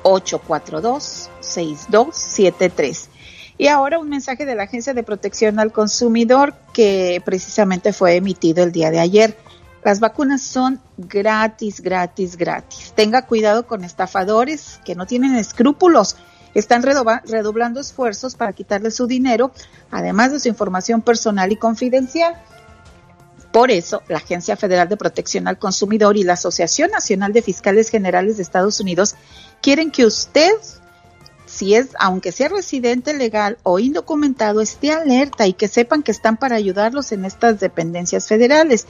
842 6273. Y ahora un mensaje de la Agencia de Protección al Consumidor que precisamente fue emitido el día de ayer. Las vacunas son gratis, gratis, gratis. Tenga cuidado con estafadores que no tienen escrúpulos. Están redoblando esfuerzos para quitarle su dinero, además de su información personal y confidencial. Por eso, la Agencia Federal de Protección al Consumidor y la Asociación Nacional de Fiscales Generales de Estados Unidos quieren que usted, si es, aunque sea residente legal o indocumentado, esté alerta y que sepan que están para ayudarlos en estas dependencias federales.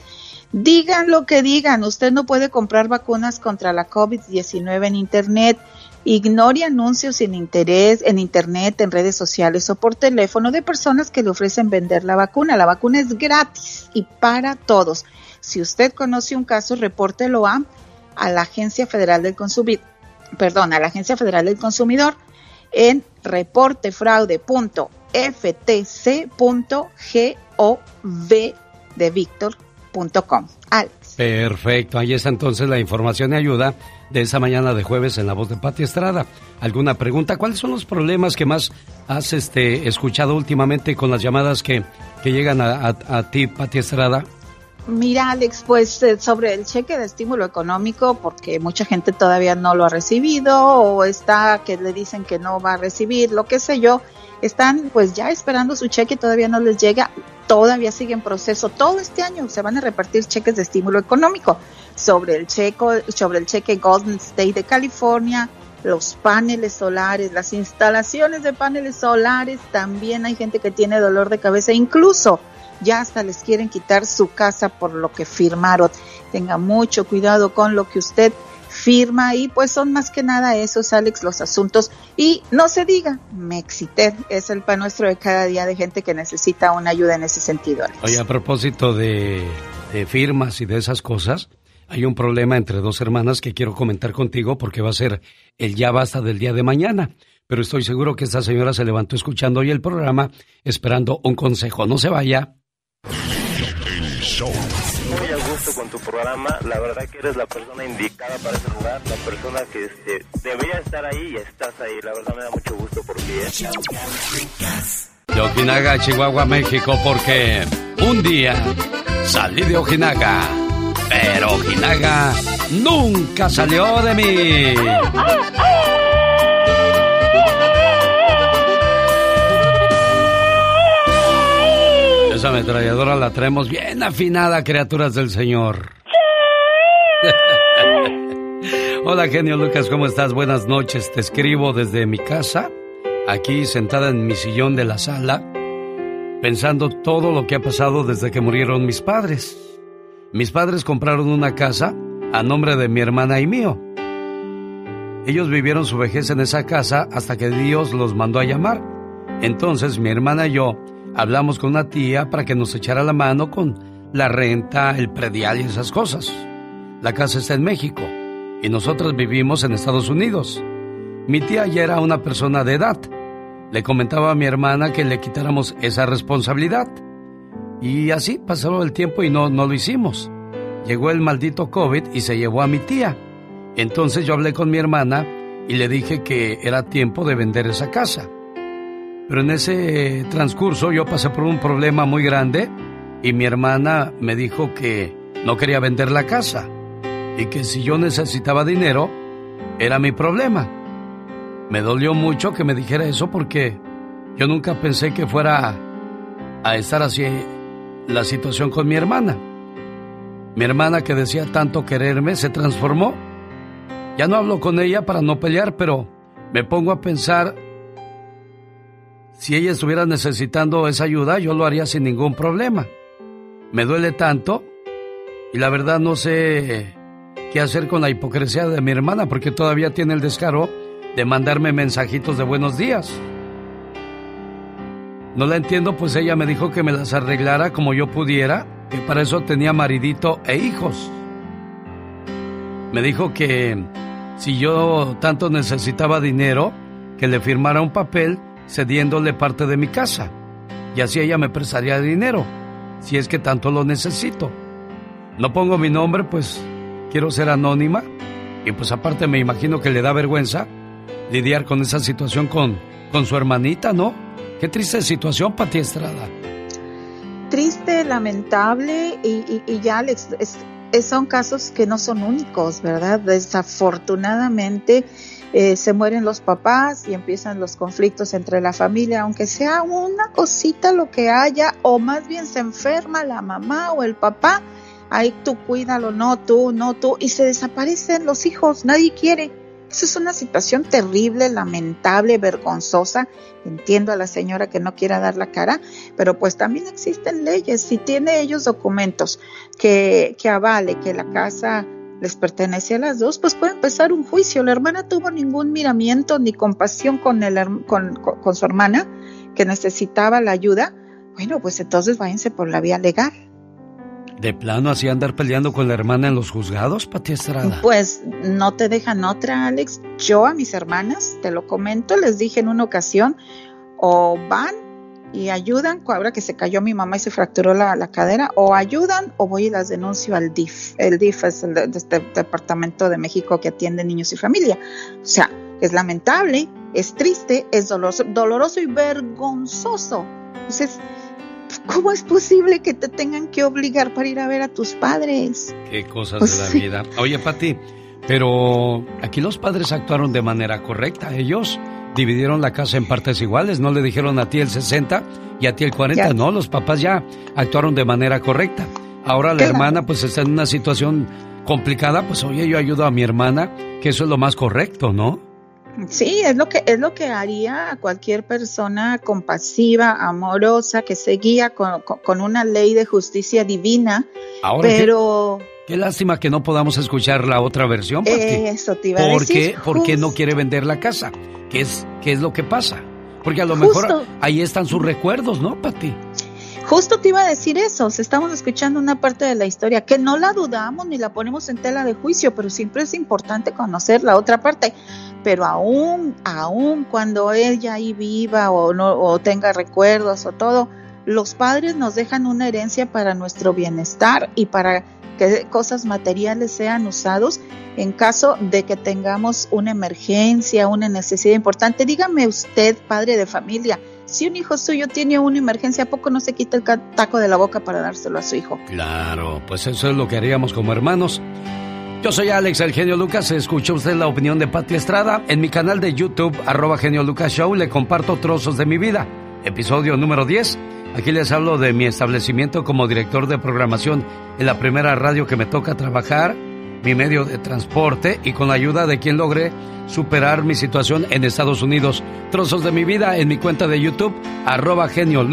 Digan lo que digan, usted no puede comprar vacunas contra la COVID-19 en Internet. Ignore anuncios sin interés en Internet, en redes sociales o por teléfono de personas que le ofrecen vender la vacuna. La vacuna es gratis y para todos. Si usted conoce un caso, repórtelo a, a la Agencia Federal del Consumidor, perdón, a la Agencia Federal del Consumidor en reportefraude.ftc.gov de. Perfecto, ahí está entonces la información y ayuda de esa mañana de jueves en la voz de Pati Estrada. ¿Alguna pregunta? ¿Cuáles son los problemas que más has este, escuchado últimamente con las llamadas que, que llegan a, a- a ti, Pati Estrada? Mira, Alex, pues eh, sobre el cheque de estímulo económico, porque mucha gente todavía no lo ha recibido o está que le dicen que no va a recibir, lo que sé yo, están pues ya esperando su cheque, todavía no les llega, todavía sigue en proceso. Todo este año se van a repartir cheques de estímulo económico sobre el cheque, sobre el cheque Golden State de California, los paneles solares, las instalaciones de paneles solares, también hay gente que tiene dolor de cabeza, incluso ya hasta les quieren quitar su casa por lo que firmaron. Tenga mucho cuidado con lo que usted firma y pues son más que nada esos, Alex, los asuntos. Y no se diga, Mexiter es el pan nuestro de cada día de gente que necesita una ayuda en ese sentido, Alex. Oye, a propósito de, de firmas y de esas cosas, hay un problema entre dos hermanas que quiero comentar contigo porque va a ser el ya basta del día de mañana. Pero estoy seguro que esta señora se levantó escuchando hoy el programa esperando un consejo. No se vaya. Muy a gusto con tu programa. La verdad que eres la persona indicada para ese lugar, la persona que este, debería estar ahí y estás ahí. La verdad me da mucho gusto por ti. ¿eh? De Ojinaga, Chihuahua, México, porque un día salí de Ojinaga, pero Ojinaga nunca salió de mí. Esa ametralladora la traemos bien afinada, criaturas del Señor. Hola, genio Lucas, ¿cómo estás? Buenas noches. Te escribo desde mi casa, aquí sentada en mi sillón de la sala, pensando todo lo que ha pasado desde que murieron mis padres. Mis padres compraron una casa a nombre de mi hermana y mío. Ellos vivieron su vejez en esa casa hasta que Dios los mandó a llamar. Entonces mi hermana y yo hablamos con una tía para que nos echara la mano con la renta, el predial y esas cosas. La casa está en México y nosotros vivimos en Estados Unidos. Mi tía ya era una persona de edad. Le comentaba a mi hermana que le quitáramos esa responsabilidad. Y así pasó el tiempo y no, no lo hicimos. Llegó el maldito COVID y se llevó a mi tía. Entonces yo hablé con mi hermana y le dije que era tiempo de vender esa casa. Pero en ese transcurso yo pasé por un problema muy grande y mi hermana me dijo que no quería vender la casa y que si yo necesitaba dinero era mi problema. Me dolió mucho que me dijera eso porque yo nunca pensé que fuera a estar así la situación con mi hermana. Mi hermana que decía tanto quererme se transformó. Ya no hablo con ella para no pelear, pero me pongo a pensar si ella estuviera necesitando esa ayuda, yo lo haría sin ningún problema. Me duele tanto y la verdad no sé qué hacer con la hipocresía de mi hermana porque todavía tiene el descaro de mandarme mensajitos de buenos días. No la entiendo, pues ella me dijo que me las arreglara como yo pudiera, que para eso tenía maridito e hijos. Me dijo que si yo tanto necesitaba dinero, que le firmara un papel cediéndole parte de mi casa. Y así ella me prestaría dinero, si es que tanto lo necesito. No pongo mi nombre, pues quiero ser anónima. Y pues aparte me imagino que le da vergüenza lidiar con esa situación con, con su hermanita, ¿no? Qué triste situación, Pati Estrada. Triste, lamentable y, ya Alex, es- eh, son casos que no son únicos, ¿verdad? Desafortunadamente eh, se mueren los papás y empiezan los conflictos entre la familia, aunque sea una cosita lo que haya, o más bien se enferma la mamá o el papá, ahí tú cuídalo, no tú, no tú, y se desaparecen los hijos, nadie quiere. Esa es una situación terrible, lamentable, vergonzosa. Entiendo a la señora que no quiera dar la cara, pero pues también existen leyes. Si tiene ellos documentos que, que avale que la casa les pertenece a las dos, pues puede empezar un juicio. La hermana tuvo ningún miramiento ni compasión con, el, herm- con, con- con su hermana que necesitaba la ayuda. Bueno, pues entonces váyanse por la vía legal. ¿De plano así andar peleando con la hermana en los juzgados, Pati Estrada? Pues no te dejan otra, Alex. Yo a mis hermanas, te lo comento, les dije en una ocasión, o van y ayudan, ahora que se cayó mi mamá y se fracturó la, la cadera, o ayudan o voy y las denuncio al DIF. El DIF es el de, de este Departamento de México que atiende niños y familia. O sea, es lamentable, es triste, es doloroso, doloroso y vergonzoso. Entonces, ¿cómo es posible que te tengan que obligar para ir a ver a tus padres? Qué cosas Pues de la sí. vida. Oye, Pati, pero aquí los padres actuaron de manera correcta. Ellos dividieron la casa en partes iguales. No le dijeron a ti el 60 y a ti el 40. Ya. No, los papás ya actuaron de manera correcta. Ahora la Claro. hermana pues está en una situación complicada. Pues oye, yo ayudo a mi hermana, que eso es lo más correcto, ¿no? Sí, es lo que es lo que haría a cualquier persona compasiva, amorosa, que se guía con, con- con una ley de justicia divina. Ahora, pero qué, lástima que no podamos escuchar la otra versión, Pati. eso te iba a ¿Por decir. qué, por qué no quiere vender la casa? ¿Qué es, qué es lo que pasa? Porque a lo Justo. mejor ahí están sus recuerdos, ¿no, Pati? Justo te iba a decir eso, estamos escuchando una parte de la historia que no la dudamos ni la ponemos en tela de juicio, pero siempre es importante conocer la otra parte. Pero aún, aún cuando ella ahí viva o no o tenga recuerdos o todo, los padres nos dejan una herencia para nuestro bienestar y para que cosas materiales sean usados en caso de que tengamos una emergencia, una necesidad importante. Dígame usted, padre de familia, si un hijo suyo tiene una emergencia, ¿a poco no se quita el taco de la boca para dárselo a su hijo? Claro, pues eso es lo que haríamos como hermanos. Yo soy Alex, el genio Lucas. Escuchó usted la opinión de Pati Estrada. En mi canal de YouTube, arroba genio Show, le comparto trozos de mi vida. Episodio número 10. Aquí les hablo de mi establecimiento como director de programación en la primera radio que me toca trabajar, mi medio de transporte y con la ayuda de quien logré superar mi situación en Estados Unidos. Trozos de mi vida en mi cuenta de YouTube, arroba genio.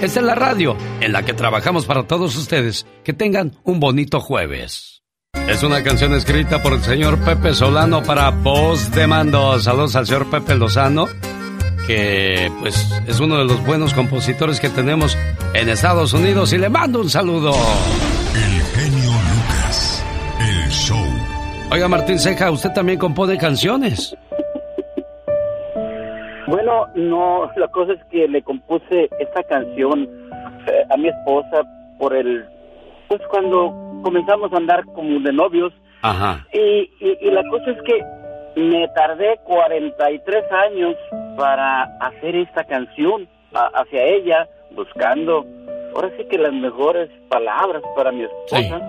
Esta es la radio en la que trabajamos para todos ustedes. Que tengan un bonito jueves. Es una canción escrita por el señor Pepe Solano para Voz de Mando. Saludos al señor Pepe Lozano, que pues es uno de los buenos compositores que tenemos en Estados Unidos y le mando un saludo. El genio Lucas. El show. Oiga Martín Ceja, usted también compone canciones. Bueno, no, la cosa es que le compuse esta canción eh, a mi esposa por el, pues cuando comenzamos a andar como de novios Ajá. y, y, y la cosa es que me tardé 43 años para hacer esta canción a- hacia ella, buscando ahora sí que las mejores palabras para mi esposa.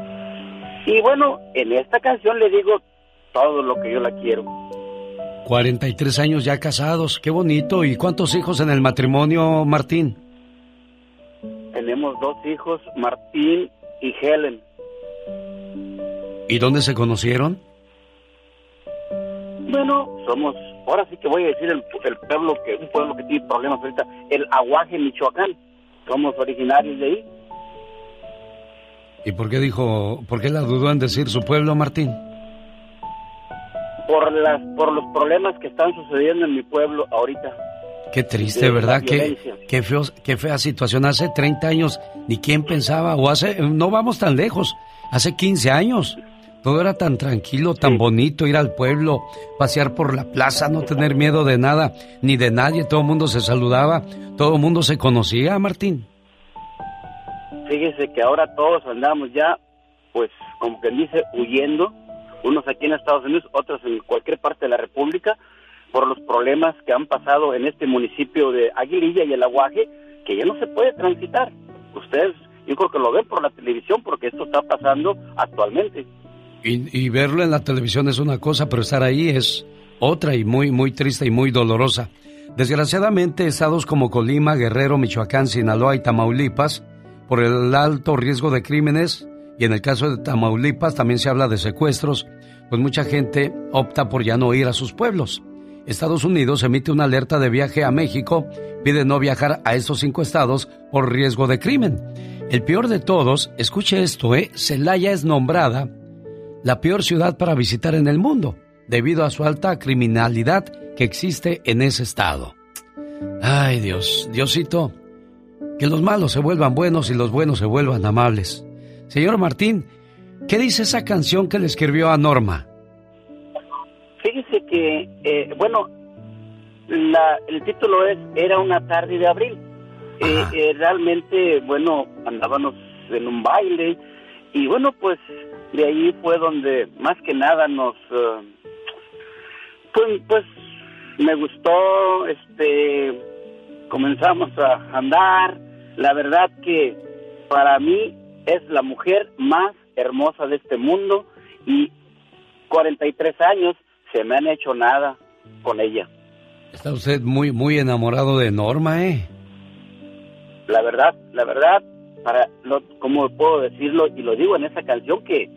Y bueno, en esta canción le digo todo lo que yo la quiero. 43 años ya casados, qué bonito. ¿Y cuántos hijos en el matrimonio, Martín? Tenemos dos hijos, Martín y Helen. ¿Y dónde se conocieron? Bueno, somos, ahora sí que voy a decir el, el pueblo que un pueblo que tiene problemas ahorita, el Aguaje, Michoacán. Somos originarios de ahí. ¿Y por qué dijo, por qué la dudó en decir su pueblo, Martín? por las por los problemas que están sucediendo en mi pueblo ahorita. Qué triste, ¿verdad? Qué, qué, feo, qué fea situación. Hace 30 años, ni quién pensaba, o hace, no vamos tan lejos, hace 15 años. Todo era tan tranquilo, tan bonito, ir al pueblo, pasear por la plaza, no tener miedo de nada, ni de nadie, todo el mundo se saludaba, todo el mundo se conocía, Martín. Fíjese que ahora todos andamos ya, pues como que dice, huyendo, unos aquí en Estados Unidos, otros en cualquier parte de la República, por los problemas que han pasado en este municipio de Aguililla y el Aguaje, que ya no se puede transitar. Ustedes, yo creo que lo ven por la televisión porque esto está pasando actualmente. Y, verlo en la televisión es una cosa, pero estar ahí es otra y muy, muy triste y muy dolorosa. Desgraciadamente, estados como Colima, Guerrero, Michoacán, Sinaloa y Tamaulipas, por el alto riesgo de crímenes, y en el caso de Tamaulipas también se habla de secuestros, pues mucha gente opta por ya no ir a sus pueblos. Estados Unidos emite una alerta de viaje a México, pide no viajar a estos cinco estados por riesgo de crimen. El peor de todos, escuche esto, ¿eh? Celaya es nombrada la peor ciudad para visitar en el mundo, debido a su alta criminalidad que existe en ese estado. Ay Dios, Diosito, que los malos se vuelvan buenos y los buenos se vuelvan amables. Señor Martín, ¿qué dice esa canción que le escribió a Norma? Fíjese que, eh, bueno, la, el título es Era una tarde de abril. Eh, eh, realmente, bueno, andábamos en un baile y bueno, pues de ahí fue donde más que nada nos, eh, pues, pues me gustó, este, comenzamos a andar. La verdad que para mí es la mujer más hermosa de este mundo y 43 años se me han hecho nada con ella. Está usted muy, muy enamorado de Norma, ¿eh? La verdad, la verdad, para lo, como puedo decirlo y lo digo en esa canción que,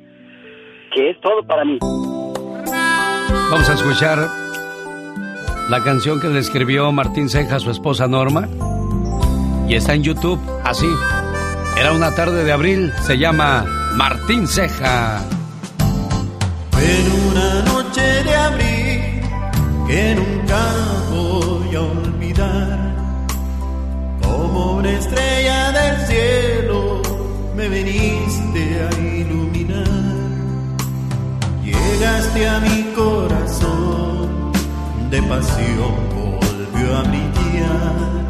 que es todo para mí. Vamos a escuchar la canción que le escribió Martín Ceja a su esposa Norma. Y está en YouTube, así. Era una tarde de abril, se llama Martín Ceja. En una noche de abril que nunca voy a olvidar, como una estrella del cielo me veniste a iluminar. Llegaste a mi corazón, de pasión volvió a brillar.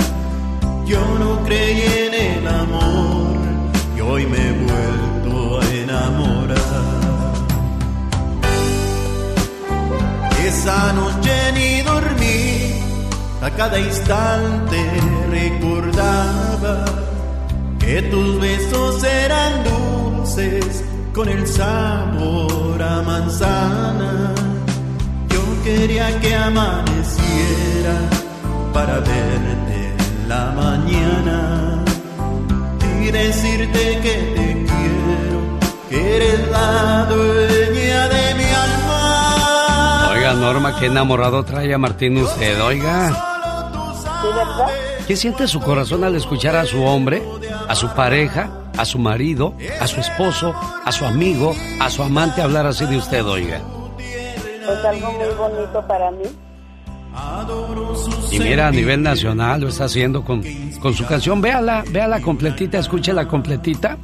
Yo no creí en el amor y hoy me he vuelto a enamorar. Esa noche ni dormí, a cada instante recordaba que tus besos eran dulces con el sabor a manzana. Yo quería que amaneciera para verte en la mañana y decirte que te quiero, que eres la dueña de mi alma. Oiga, Norma, qué enamorado trae a Martín usted, oiga. ¿Qué siente su corazón al escuchar a su hombre, a su pareja, a su marido, a su esposo, a su amigo, a su amante hablar así de usted, oiga? Pues algo muy bonito para mí. Y mira, a nivel nacional lo está haciendo con, con su canción. Véala, véala completita, escúchela completita.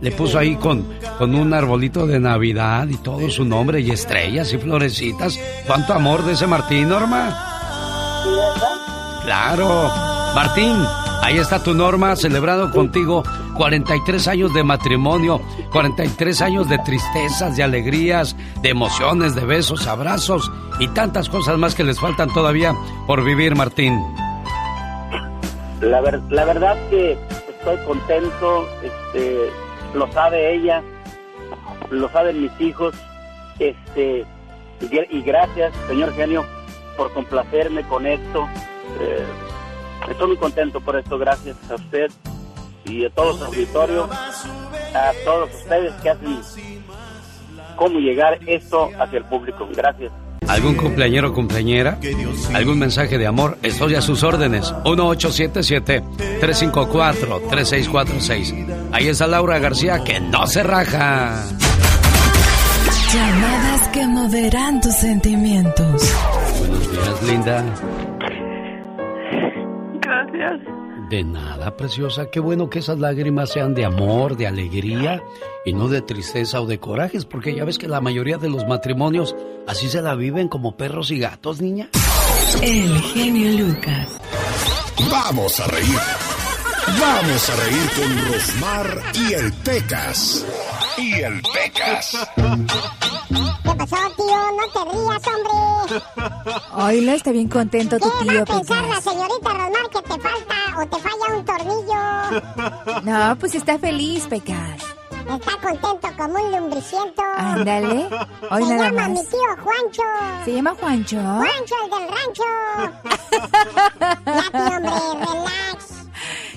Le puso ahí con, con un arbolito de Navidad y todo su nombre y estrellas y florecitas. ¿Cuánto amor de ese Martín, Norma? ¿Sí, verdad? Claro. Martín, ahí está tu Norma celebrando contigo 43 años de matrimonio, 43 años de tristezas, de alegrías, de emociones, de besos, abrazos y tantas cosas más que les faltan todavía por vivir, Martín. La, ver- la verdad que estoy contento, este, lo sabe ella, lo saben mis hijos, este, y gracias, señor genio, por complacerme con esto. Eh, estoy muy contento por esto, gracias a usted y a todo su auditorio, a todos ustedes que hacen cómo llegar esto hacia el público. Gracias. ¿Algún cumpleañero o cumpleañera? ¿Algún mensaje de amor? Estoy a sus órdenes. 1877-354-3646. Ahí está Laura García, que no se raja. Llamadas que moverán tus sentimientos. Buenos días, linda. Gracias. De nada, preciosa. Qué bueno que esas lágrimas sean de amor, de alegría y no de tristeza o de corajes, porque ya ves que la mayoría de los matrimonios así se la viven como perros y gatos, niña. El genio Lucas. Vamos a reír. Vamos a reír con Rosmar y el Pecas. Y el Pecas. ¿Qué pasó, tío? No te rías, hombre. Oílo, está bien contento tu ¿Qué va tío, a pensar la señorita Rosmar que te falta o te falla un tornillo? No, pues está feliz, Pecas. Está contento como un lumbriciento. Ándale. Hoy Se nada llama más. mi tío Juancho. ¿Se llama Juancho? Juancho, el del rancho. ya, tío, hombre, relax.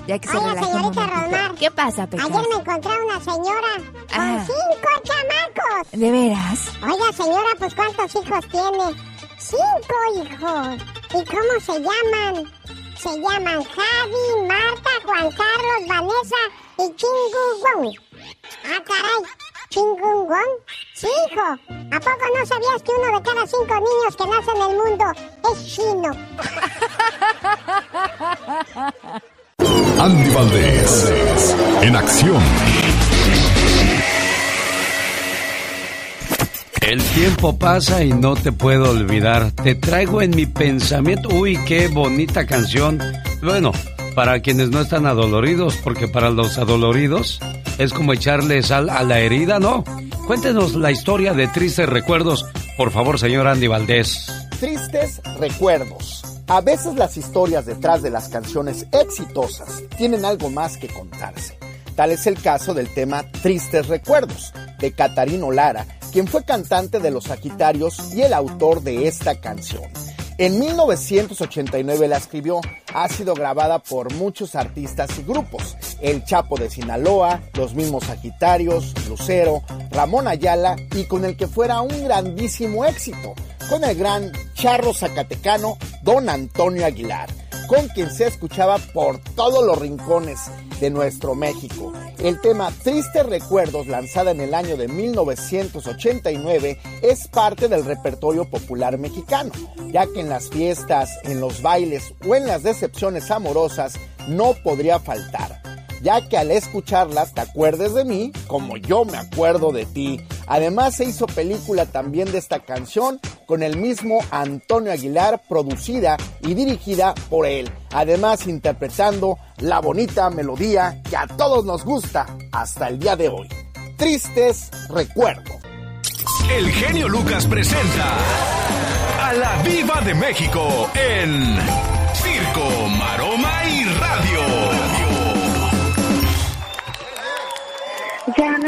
Ya que se señorita. Rosmar. ¿Qué pasa, Pecas? Ayer me encontré a una señora con Ah. cinco chamacos. ¿De veras? Oiga, señora, pues ¿cuántos hijos tiene? Cinco hijos. ¿Y cómo se llaman? Se llaman Javi, Marta, Juan Carlos, Vanessa y Chingungwong. Ah, caray. ¿Chingungwong? Sí, hijo. ¿A poco no sabías que uno de cada cinco niños que nacen en el mundo es chino? Andy Valdés, en acción. El tiempo pasa y no te puedo olvidar. Te traigo en mi pensamiento. Uy, qué bonita canción. Bueno, para quienes no están adoloridos, porque para los adoloridos es como echarle sal a la herida, ¿no? Cuéntenos la historia de tristes recuerdos, por favor, señor Andy Valdés. Tristes recuerdos. A veces las historias detrás de las canciones exitosas tienen algo más que contarse. Tal es el caso del tema Tristes Recuerdos, de Catarino Lara, quien fue cantante de Los Sagitarios y el autor de esta canción. En 1989 la escribió, ha sido grabada por muchos artistas y grupos, El Chapo de Sinaloa, Los mismos Sagitarios, Lucero, Ramón Ayala y con el que fuera un grandísimo éxito, con el gran charro zacatecano Don Antonio Aguilar, con quien se escuchaba por todos los rincones de nuestro México. El tema Tristes Recuerdos, lanzada en el año de 1989, es parte del repertorio popular mexicano, ya que en las fiestas, en los bailes o en las decepciones amorosas no podría faltar ya que al escucharlas te acuerdes de mí como yo me acuerdo de ti. Además se hizo película también de esta canción con el mismo Antonio Aguilar, producida y dirigida por él. Además interpretando la bonita melodía que a todos nos gusta hasta el día de hoy. Tristes recuerdos. El genio Lucas presenta a la Viva de México en Circo, Maroma y Radio.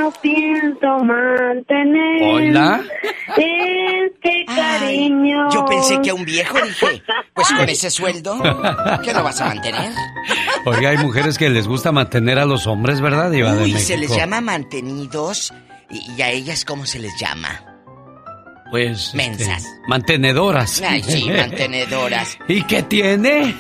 No pienso mantener. Hola. Este cariño. Yo pensé que a un viejo dije, pues con ese sueldo, ¿qué lo vas a mantener? Oiga, hay mujeres que les gusta mantener a los hombres, ¿verdad, Diva de Uy, México? se les llama mantenidos y, y a ellas ¿cómo se les llama? Pues. este, Mensas. mantenedoras. Ay, sí, mantenedoras. ¿Y qué tiene?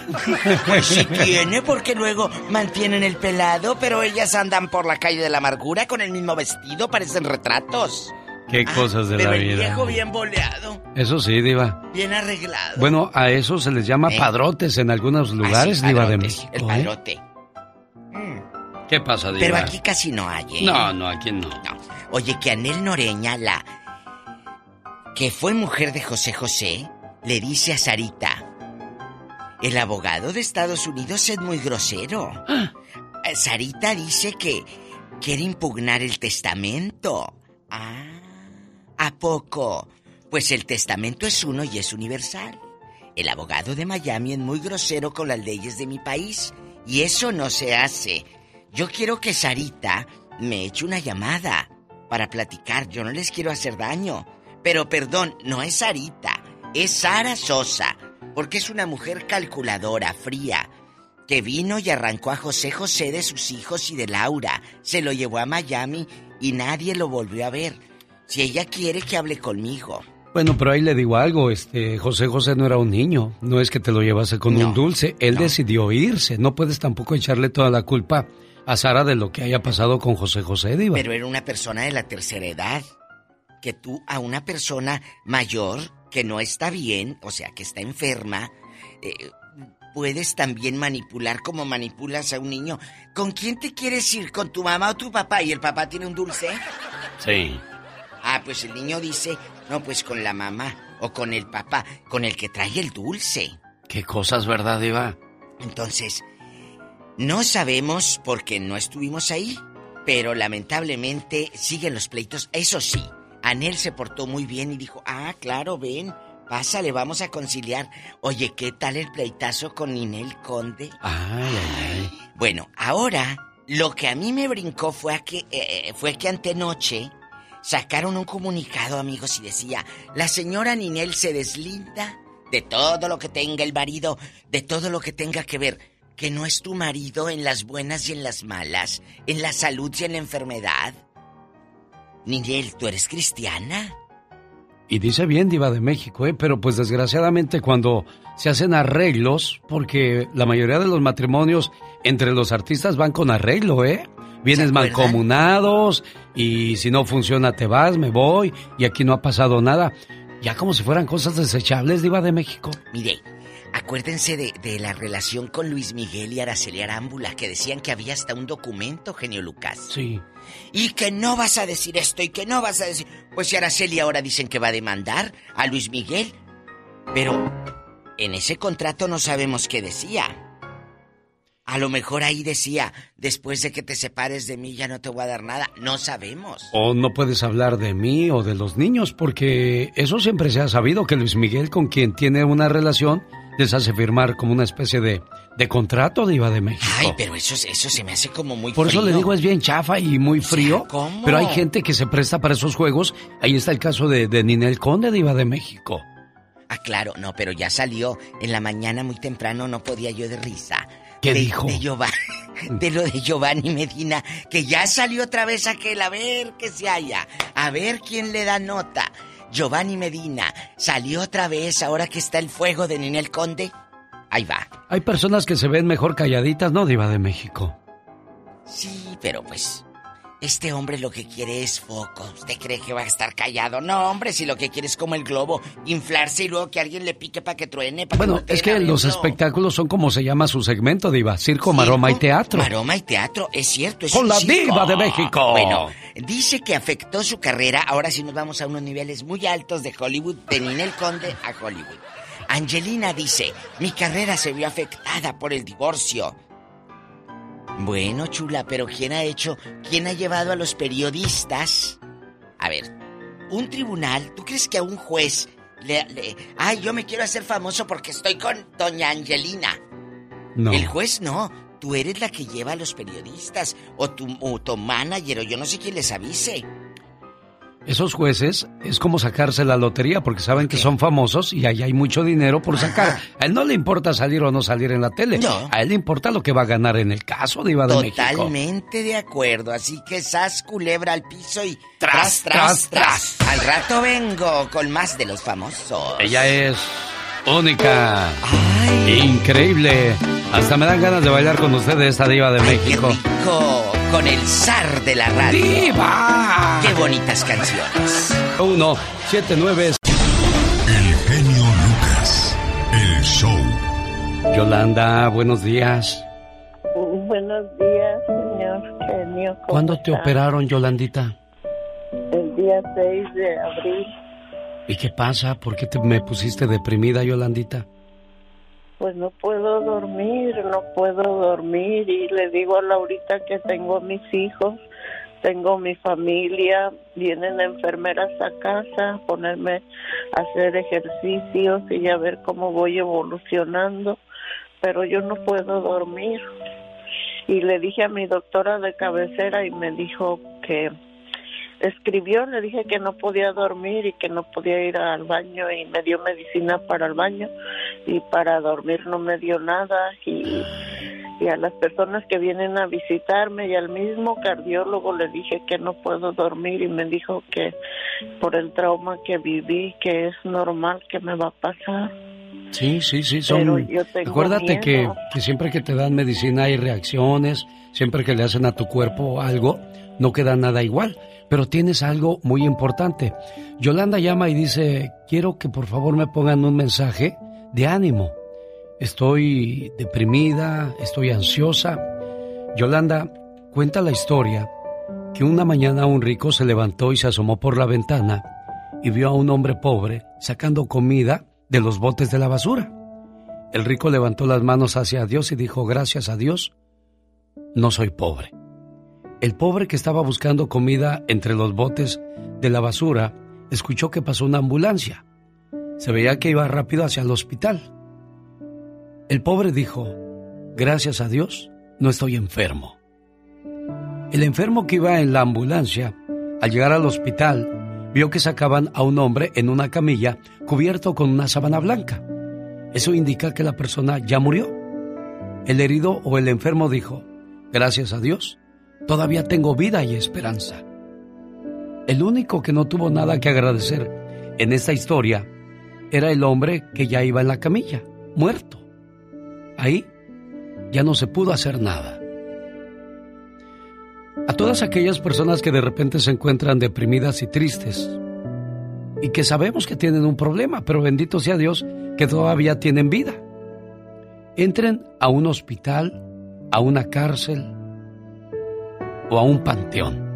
Pues sí tiene, porque luego mantienen el pelado, pero ellas andan por la calle de la amargura con el mismo vestido, parecen retratos. Qué cosas de pero la el vida. viejo bien boleado, Eso sí, Diva. bien arreglado. Bueno, a eso se les llama ¿Eh? padrotes en algunos lugares, Ah, sí, Diva de México. El ¿eh? padrote. ¿Qué pasa, Diva? Pero aquí casi no hay, ¿eh? No, no, aquí no. Oye, que Anel Noreña, la que fue mujer de José José, le dice a Sarita, el abogado de Estados Unidos es muy grosero. Sarita dice que quiere impugnar el testamento. Ah, ¿a poco? Pues el testamento es uno y es universal. El abogado de Miami es muy grosero con las leyes de mi país y eso no se hace. Yo quiero que Sarita me eche una llamada para platicar. Yo no les quiero hacer daño. Pero perdón, no es Sarita, es Sara Sosa, porque es una mujer calculadora, fría, que vino y arrancó a José José de sus hijos y de Laura, se lo llevó a Miami y nadie lo volvió a ver. Si ella quiere que hable conmigo. Bueno, pero ahí le digo algo, este, José José no era un niño, no es que te lo llevase con un dulce, él decidió irse, no puedes tampoco echarle toda la culpa a Sara de lo que haya pasado con José José, Diva. Pero era una persona de la tercera edad. Que tú a una persona mayor que no está bien, o sea, que está enferma, eh, puedes también manipular como manipulas a un niño. ¿Con quién te quieres ir? ¿Con tu mamá o tu papá? ¿Y el papá tiene un dulce? Sí. Ah, pues el niño dice, no, pues con la mamá o con el papá, con el que trae el dulce. Qué cosas, ¿verdad, Diva? Entonces, no sabemos porque no estuvimos ahí, pero lamentablemente siguen los pleitos. Eso sí, Anel se portó muy bien y dijo, ah, claro, ven, pásale, vamos a conciliar. Oye, ¿qué tal el pleitazo con Ninel Conde? Ay, ay, ay. Bueno, Ahora, lo que a mí me brincó fue a que, eh, eh, fue que antenoche sacaron un comunicado, amigos, y decía, la señora Ninel se deslinda de todo lo que tenga el marido, de todo lo que tenga que ver, que no es tu marido en las buenas y en las malas, en la salud y en la enfermedad. Ninel, ¿tú eres cristiana? Y dice bien Diva de México, ¿eh? pero pues desgraciadamente cuando se hacen arreglos, porque la mayoría de los matrimonios entre los artistas van con arreglo, ¿eh? Vienes mancomunados y si no funciona te vas, me voy y aquí no ha pasado nada. Ya como si fueran cosas desechables, Diva de México. Mire, acuérdense de, de la relación con Luis Miguel y Araceli Arámbula, que decían que había hasta un documento, genio Lucas. Sí. Y que no vas a decir esto y que no vas a decir. Pues si Araceli ahora dicen que va a demandar a Luis Miguel. Pero en ese contrato no sabemos qué decía. A lo mejor ahí decía, después de que te separes de mí ya no te voy a dar nada. No sabemos. O no puedes hablar de mí o de los niños, porque eso siempre se ha sabido que Luis Miguel, con quien tiene una relación, les hace firmar como una especie de, de contrato Diva de México. Ay, pero eso, eso se me hace como muy Por eso le digo, es bien chafa y muy frío. ¿cómo? Pero hay gente que se presta para esos juegos. Ahí está el caso de, de Ninel Conde, Diva de México. Ah, claro, no, pero ya salió en la mañana muy temprano, no podía yo de risa. ¿Qué de, dijo? De, Giovanni, de lo de Giovanni Medina, que ya salió otra vez aquel, a ver qué se haya, a ver quién le da nota. Giovanni Medina salió otra vez ahora que está el fuego de Ninel Conde. Ahí va. Hay personas que se ven mejor calladitas, ¿no, Diva de México? Sí, pero pues este hombre lo que quiere es foco. ¿Usted cree que va a estar callado? No, hombre, si lo que quiere es como el globo, inflarse y luego que alguien le pique para que truene. Pa Bueno, que es que los espectáculos son como se llama su segmento, Diva. Circo, maroma y teatro. Maroma y teatro, es cierto. Es Con la circo. Diva de México. Bueno, dice que afectó su carrera. Ahora sí nos vamos a unos niveles muy altos de Hollywood, de Ninel Conde a Hollywood. Angelina dice, mi carrera se vio afectada por el divorcio. Bueno, chula, pero ¿quién ha hecho, quién ha llevado a los periodistas? A ver, un tribunal, ¿tú crees que a un juez le, le- ay, yo me quiero hacer famoso porque estoy con doña Angelina? No. El juez no, tú eres la que lleva a los periodistas o tu, o tu manager o yo no sé quién les avise. Esos jueces es como sacarse la lotería porque saben que son famosos y ahí hay mucho dinero por sacar. A él no le importa salir o no salir en la tele. A él le importa lo que va a ganar en el caso, Diva de México. Totalmente de acuerdo, así que sas culebra al piso y tras, tras, tras. Al rato vengo con más de los famosos. Ella es única, increíble. Hasta me dan ganas de bailar con ustedes esta diva de México. Co- con el zar de la radio. ¡Diva! ¡Qué bonitas canciones! Uno, siete, nueve. El genio Lucas. El show. Yolanda, buenos días. Buenos días, señor genio. ¿cómo ¿Cuándo te operaron, Yolandita? El día 6 de abril. ¿Y qué pasa? ¿Por qué te me pusiste deprimida, Yolandita? Pues no puedo dormir, no puedo dormir y le digo a Laurita que tengo mis hijos, tengo mi familia, vienen enfermeras a casa a ponerme a hacer ejercicios y a ver cómo voy evolucionando, pero yo no puedo dormir. Y le dije a mi doctora de cabecera y me dijo que escribió, le dije que no podía dormir y que no podía ir al baño y me dio medicina para el baño y para dormir no me dio nada y, y a las personas que vienen a visitarme y al mismo cardiólogo le dije que no puedo dormir y me dijo que por el trauma que viví que es normal que me va a pasar. Sí, sí, sí, son... Acuérdate que, que siempre que te dan medicina hay reacciones, siempre que le hacen a tu cuerpo algo, no queda nada igual. Pero tienes algo muy importante. Yolanda llama y dice, quiero que por favor me pongan un mensaje de ánimo. Estoy deprimida, estoy ansiosa. Yolanda cuenta la historia que una mañana un rico se levantó y se asomó por la ventana y vio a un hombre pobre sacando comida de los botes de la basura. El rico levantó las manos hacia Dios y dijo, gracias a Dios, no soy pobre. El pobre que estaba buscando comida entre los botes de la basura escuchó que pasó una ambulancia. Se veía que iba rápido hacia el hospital. El pobre dijo, gracias a Dios, no estoy enfermo. El enfermo que iba en la ambulancia, al llegar al hospital, vio que sacaban a un hombre en una camilla cubierto con una sábana blanca. Eso indica que la persona ya murió. El herido o el enfermo dijo, gracias a Dios, todavía tengo vida y esperanza. El único que no tuvo nada que agradecer en esta historia era el hombre que ya iba en la camilla, muerto. Ahí ya no se pudo hacer nada. A todas aquellas personas que de repente se encuentran deprimidas y tristes y que sabemos que tienen un problema, pero bendito sea Dios que todavía tienen vida. Entren a un hospital, a una cárcel o a un panteón.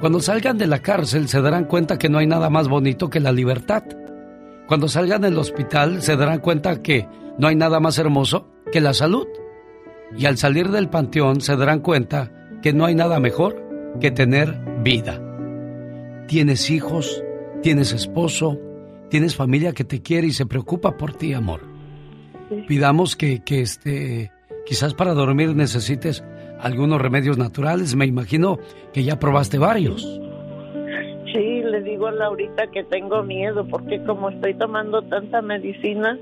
Cuando salgan de la cárcel se darán cuenta que no hay nada más bonito que la libertad. Cuando salgan del hospital se darán cuenta que no hay nada más hermoso que la salud. Y al salir del panteón se darán cuenta que no hay nada mejor que tener vida. Tienes hijos, tienes esposo, tienes familia que te quiere y se preocupa por ti, amor. Pidamos que, que este, quizás para dormir necesites algunos remedios naturales. Me imagino que ya probaste varios. Sí, le digo a Laurita que tengo miedo porque como estoy tomando tanta medicina,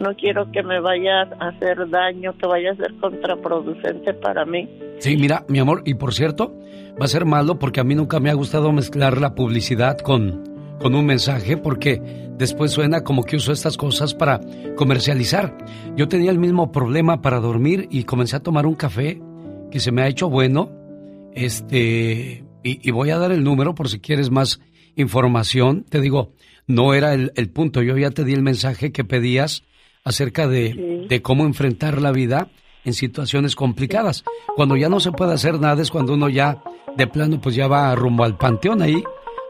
no quiero que me vaya a hacer daño, que vaya a ser contraproducente para mí. Sí, mira, mi amor, y por cierto, va a ser malo porque a mí nunca me ha gustado mezclar la publicidad con, con un mensaje porque después suena como que uso estas cosas para comercializar. Yo tenía el mismo problema para dormir y comencé a tomar un café que se me ha hecho bueno. Este, y, y voy a dar el número por si quieres más información. Te digo, no era el, el punto. Yo ya te di el mensaje que pedías acerca de, de cómo enfrentar la vida en situaciones complicadas. Cuando ya no se puede hacer nada es cuando uno ya de plano pues ya va rumbo al panteón ahí.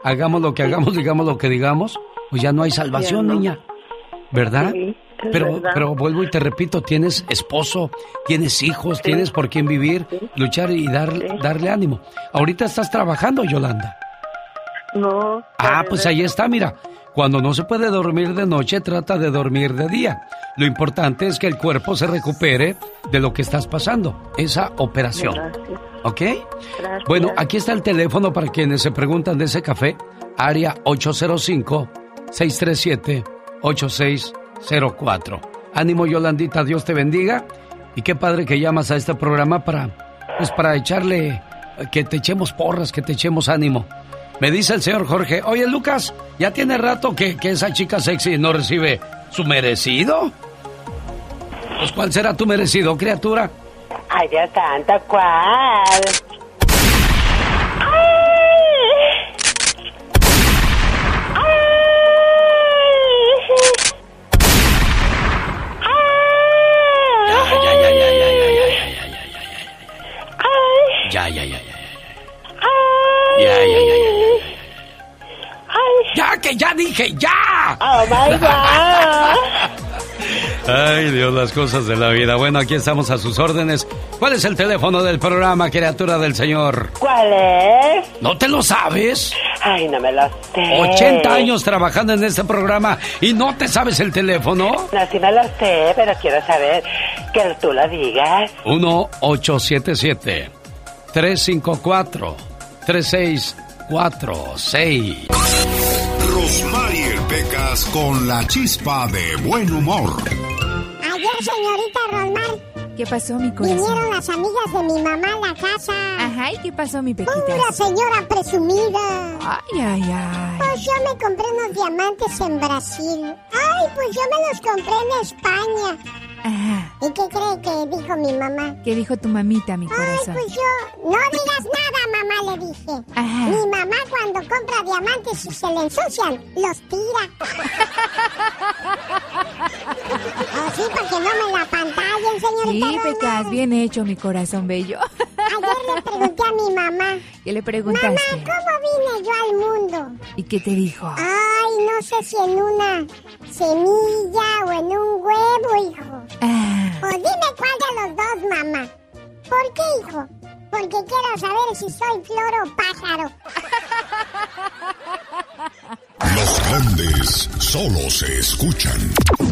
Hagamos lo que hagamos, digamos lo que digamos, pues ya no hay salvación, niña. ¿Verdad? Sí, pero, verdad. pero vuelvo y te repito, tienes esposo, tienes hijos, tienes por quién vivir, luchar y dar, darle ánimo. Ahorita estás trabajando, Yolanda. No. Ah, pues ahí está, mira. Cuando no se puede dormir de noche, trata de dormir de día. Lo importante es que el cuerpo se recupere de lo que estás pasando, esa operación. Gracias. ¿Ok? Gracias. Bueno, aquí está el teléfono para quienes se preguntan de ese café, área 805-637-8604. Ánimo Yolandita, Dios te bendiga. Y qué padre que llamas a este programa para, pues para echarle, que te echemos porras, que te echemos ánimo. Me dice el señor Jorge, oye Lucas, ya tiene rato que, que esa chica sexy no recibe su merecido. Pues ¿cuál será tu merecido, criatura? Ay, Dios santo, ¿cuál? Ya, ya, ya, ya. Ya, ya, ya, ya, ya. Ya, que ya dije, ya. Oh my God. Ay, Dios, las cosas de la vida. Bueno, aquí estamos a sus órdenes. ¿Cuál es el teléfono del programa, criatura del Señor? ¿Cuál es? ¿No te lo sabes? Ay, no me lo sé. 80 años trabajando en este programa y no te sabes el teléfono. No, sí me lo sé, pero quiero saber que tú lo digas. 1-877-354-3646. Rosmarie Pecas con la chispa de buen humor. Ayer, señorita Rosmar, ¿Qué pasó, mi corazón? vinieron las amigas de mi mamá a la casa. Ajá, ¿y qué pasó, mi Pura Pequitas? señora presumida. Ay, ay, ay. Pues yo me compré unos diamantes en Brasil. Ay, pues yo me los compré en España. Ajá. ¿Y qué cree que dijo mi mamá? ¿Qué dijo tu mamita, mi Ay, corazón? pues yo, no digas nada, mamá, le dije. Ajá. Mi mamá cuando compra diamantes y se le ensucian, los tira. Así para que no me la pantallen, señorita. Sí. Pecas, bien hecho, mi corazón bello. Ayer le pregunté a mi mamá, ¿Qué le mamá, preguntaste? ¿cómo vine yo al mundo? ¿Y qué te dijo? Ay, no sé si en una semilla o en un huevo, hijo. Ah, O dime cuál de los dos, mamá. ¿Por qué, hijo? Porque quiero saber si soy flor o pájaro. Los grandes solo se escuchan.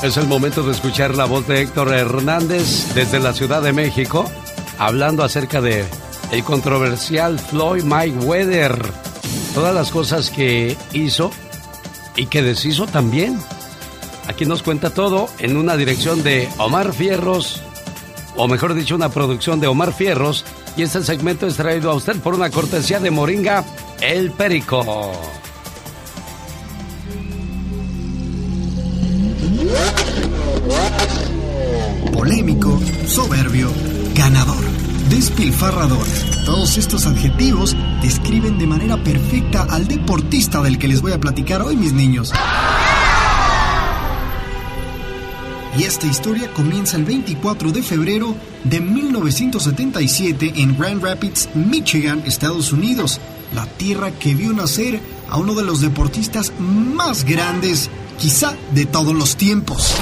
Es el momento de escuchar la voz de Héctor Hernández desde la Ciudad de México, hablando acerca de el controversial Floyd Mayweather. Todas las cosas que hizo y que deshizo también. Aquí nos cuenta todo en una dirección de Omar Fierros, o mejor dicho, una producción de Omar Fierros. Y este segmento es traído a usted por una cortesía de Moringa El Perico. Soberbio, ganador, despilfarrador. Todos estos adjetivos describen de manera perfecta al deportista del que les voy a platicar hoy, mis niños. Y esta historia comienza el 24 de febrero de 1977 en Grand Rapids, Michigan, Estados Unidos, la tierra que vio nacer a uno de los deportistas más grandes, quizá de todos los tiempos.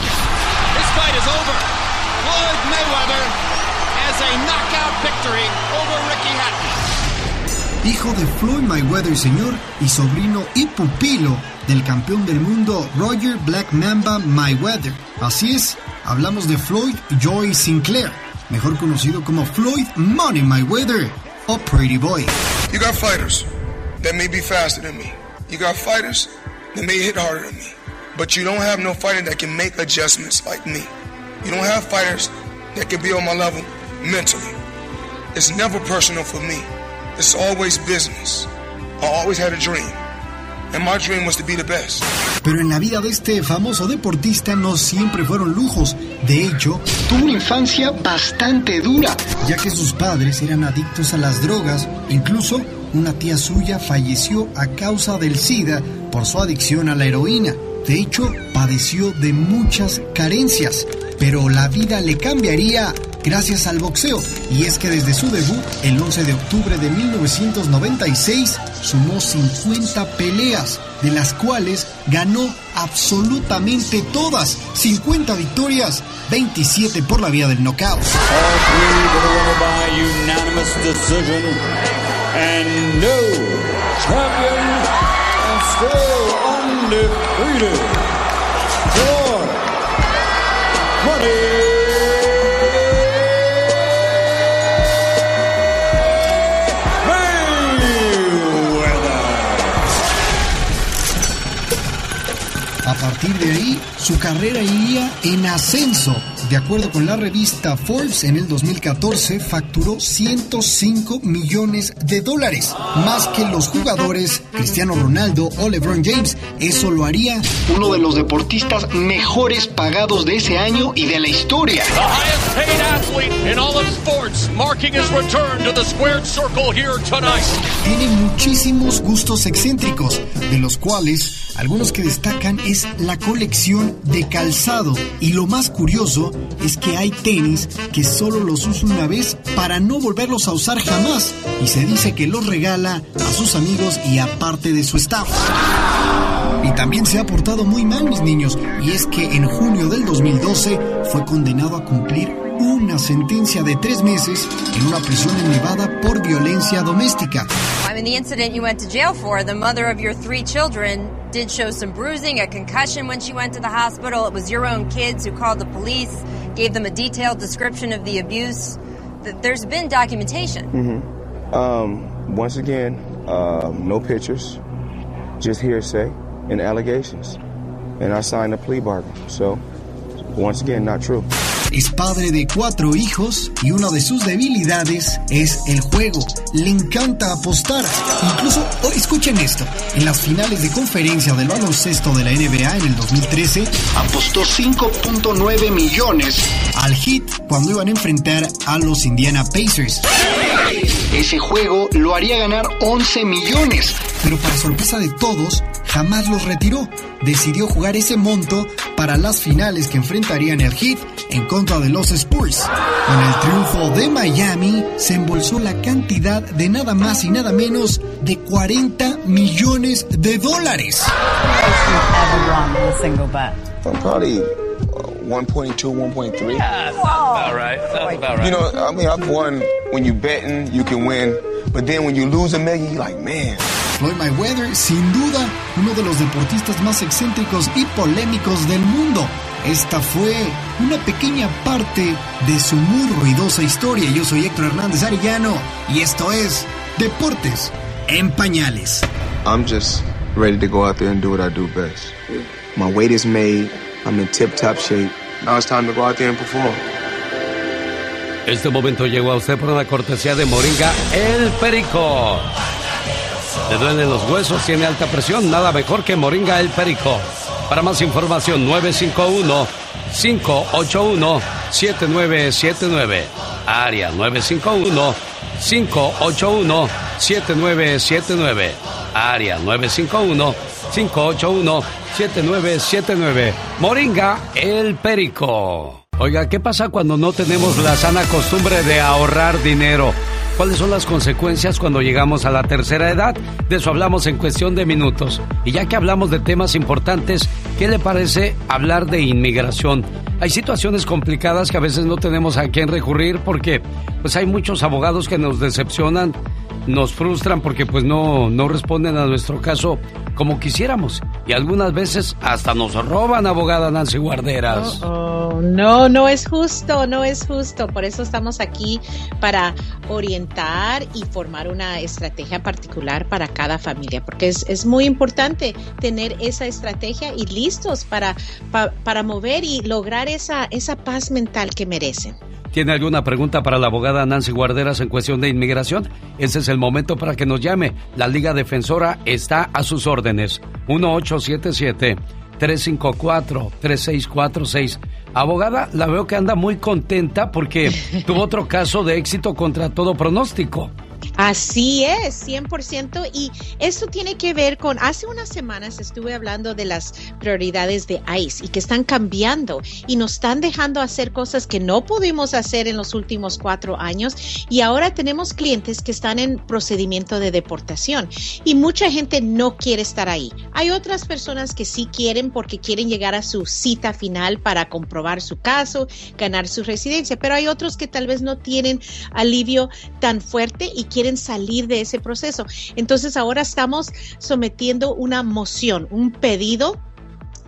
Victory over Ricky Hatton. hijo de Floyd Mayweather Sr. y sobrino y pupilo del campeón del mundo Roger Black Mamba Mayweather. Así es, hablamos de Floyd Joy Sinclair, mejor conocido como Floyd Money Mayweather o Pretty Boy. You got fighters that may be faster than me. You got fighters that may hit harder than me. But you don't have no fighter that can make adjustments like me. You don't have fighters that can be on my level mentally. It's never personal for me. It's always business. I always had a dream. And my dream was to be the best. Pero en la vida de este famoso deportista no siempre fueron lujos. De hecho, tuvo una infancia bastante dura, ya que sus padres eran adictos a las drogas. Incluso una tía suya falleció a causa del SIDA por su adicción a la heroína. De hecho, padeció de muchas carencias, pero la vida le cambiaría gracias al boxeo. Y es que desde su debut, el 11 de octubre de 1996, sumó 50 peleas, de las cuales ganó absolutamente todas. 50 victorias, 27 por la vía del knockout. by A partir de ahí, su carrera iría en ascenso. De acuerdo con la revista Forbes, en el 2014 facturó 105 millones de dólares, más que los jugadores Cristiano Ronaldo o LeBron James. Eso lo haría uno de los deportistas mejores pagados de ese año y de la historia. Tiene muchísimos gustos excéntricos, de los cuales algunos que destacan es la colección de calzado. Y lo más curioso es que hay tenis que solo los usa una vez para no volverlos a usar jamás. Y se dice que los regala a sus amigos y a parte de su staff. Y también se ha portado muy mal, mis niños. Y es que en junio del 2012 fue condenado a cumplir una sentencia de tres meses en una prisión en Nevada por violencia doméstica. I mean, the incident you went to jail for, the mother of your three children did show some bruising, a concussion when she went to the hospital. It was your own kids who called the police, gave them a detailed description of the abuse. There's been documentation. hmm Um, once again, um, no pictures, just hearsay and allegations. And I signed a plea bargain. So, once again, not true. Es padre de cuatro hijos y una de sus debilidades es el juego. Le encanta apostar. Incluso, oh, escuchen esto, en las finales de conferencia del baloncesto de la NBA en el 2013, apostó 5.9 millones al Heat cuando iban a enfrentar a los Indiana Pacers. Ese juego lo haría ganar 11 millones, pero para sorpresa de todos, jamás los retiró. Decidió jugar ese monto para las finales que enfrentarían el Heat en contra de los Spurs. Con el triunfo de Miami, se embolsó la cantidad de nada más y nada menos de 40 millones de dólares. Probably uh, 1.2, 1.3. Yeah, sounds about right. Sounds about right. You know, I mean, I've won when you betting, you can win. But then when you lose a million, you're like, man. Floyd Mayweather, sin duda, uno de los deportistas más excéntricos y polémicos del mundo. Esta fue una pequeña parte de su muy ruidosa historia. Yo soy Héctor Hernández Arellano y esto es Deportes en Pañales. I'm just ready to go out there and do what I do best. My weight is made. I'm in tip top shape. Now it's time to go out there and perform. Este momento llegó a usted por una cortesía de Moringa El Perico. Le duelen los huesos, tiene alta presión, nada mejor que Moringa El Perico. Para más información, 951-581-7979. Área 951-581-7979. Área 951-581-7979. Moringa El Perico. Oiga, ¿qué pasa cuando no tenemos la sana costumbre de ahorrar dinero? ¿Cuáles son las consecuencias cuando llegamos a la tercera edad? De eso hablamos en cuestión de minutos. Y ya que hablamos de temas importantes, ¿qué le parece hablar de inmigración? Hay situaciones complicadas que a veces no tenemos a quién recurrir porque pues hay muchos abogados que nos decepcionan, nos frustran porque pues no, no responden a nuestro caso como quisiéramos. Y algunas veces hasta nos roban, abogada Nancy Guarderas. Oh, oh, no, no es justo, no es justo. Por eso estamos aquí para orientar y formar una estrategia particular para cada familia, porque es, es muy importante tener esa estrategia y listos para, pa- para mover y lograr esa, esa paz mental que merecen. ¿Tiene alguna pregunta para la abogada Nancy Guarderas en cuestión de inmigración? Ese es el momento para que nos llame. La Liga Defensora está a sus órdenes. 1877-354-3646. Abogada, la veo que anda muy contenta porque tuvo otro caso de éxito contra todo pronóstico. Así es, 100%. Y esto tiene que ver con, hace unas semanas estuve hablando de las prioridades de ICE y que están cambiando y nos están dejando hacer cosas que no pudimos hacer en los últimos cuatro años. Y ahora tenemos clientes que están en procedimiento de deportación y mucha gente no quiere estar ahí. Hay otras personas que sí quieren porque quieren llegar a su cita final para comprobar su caso, ganar su residencia, pero hay otros que tal vez no tienen alivio tan fuerte y quieren salir de ese proceso. Entonces ahora estamos sometiendo una moción, un pedido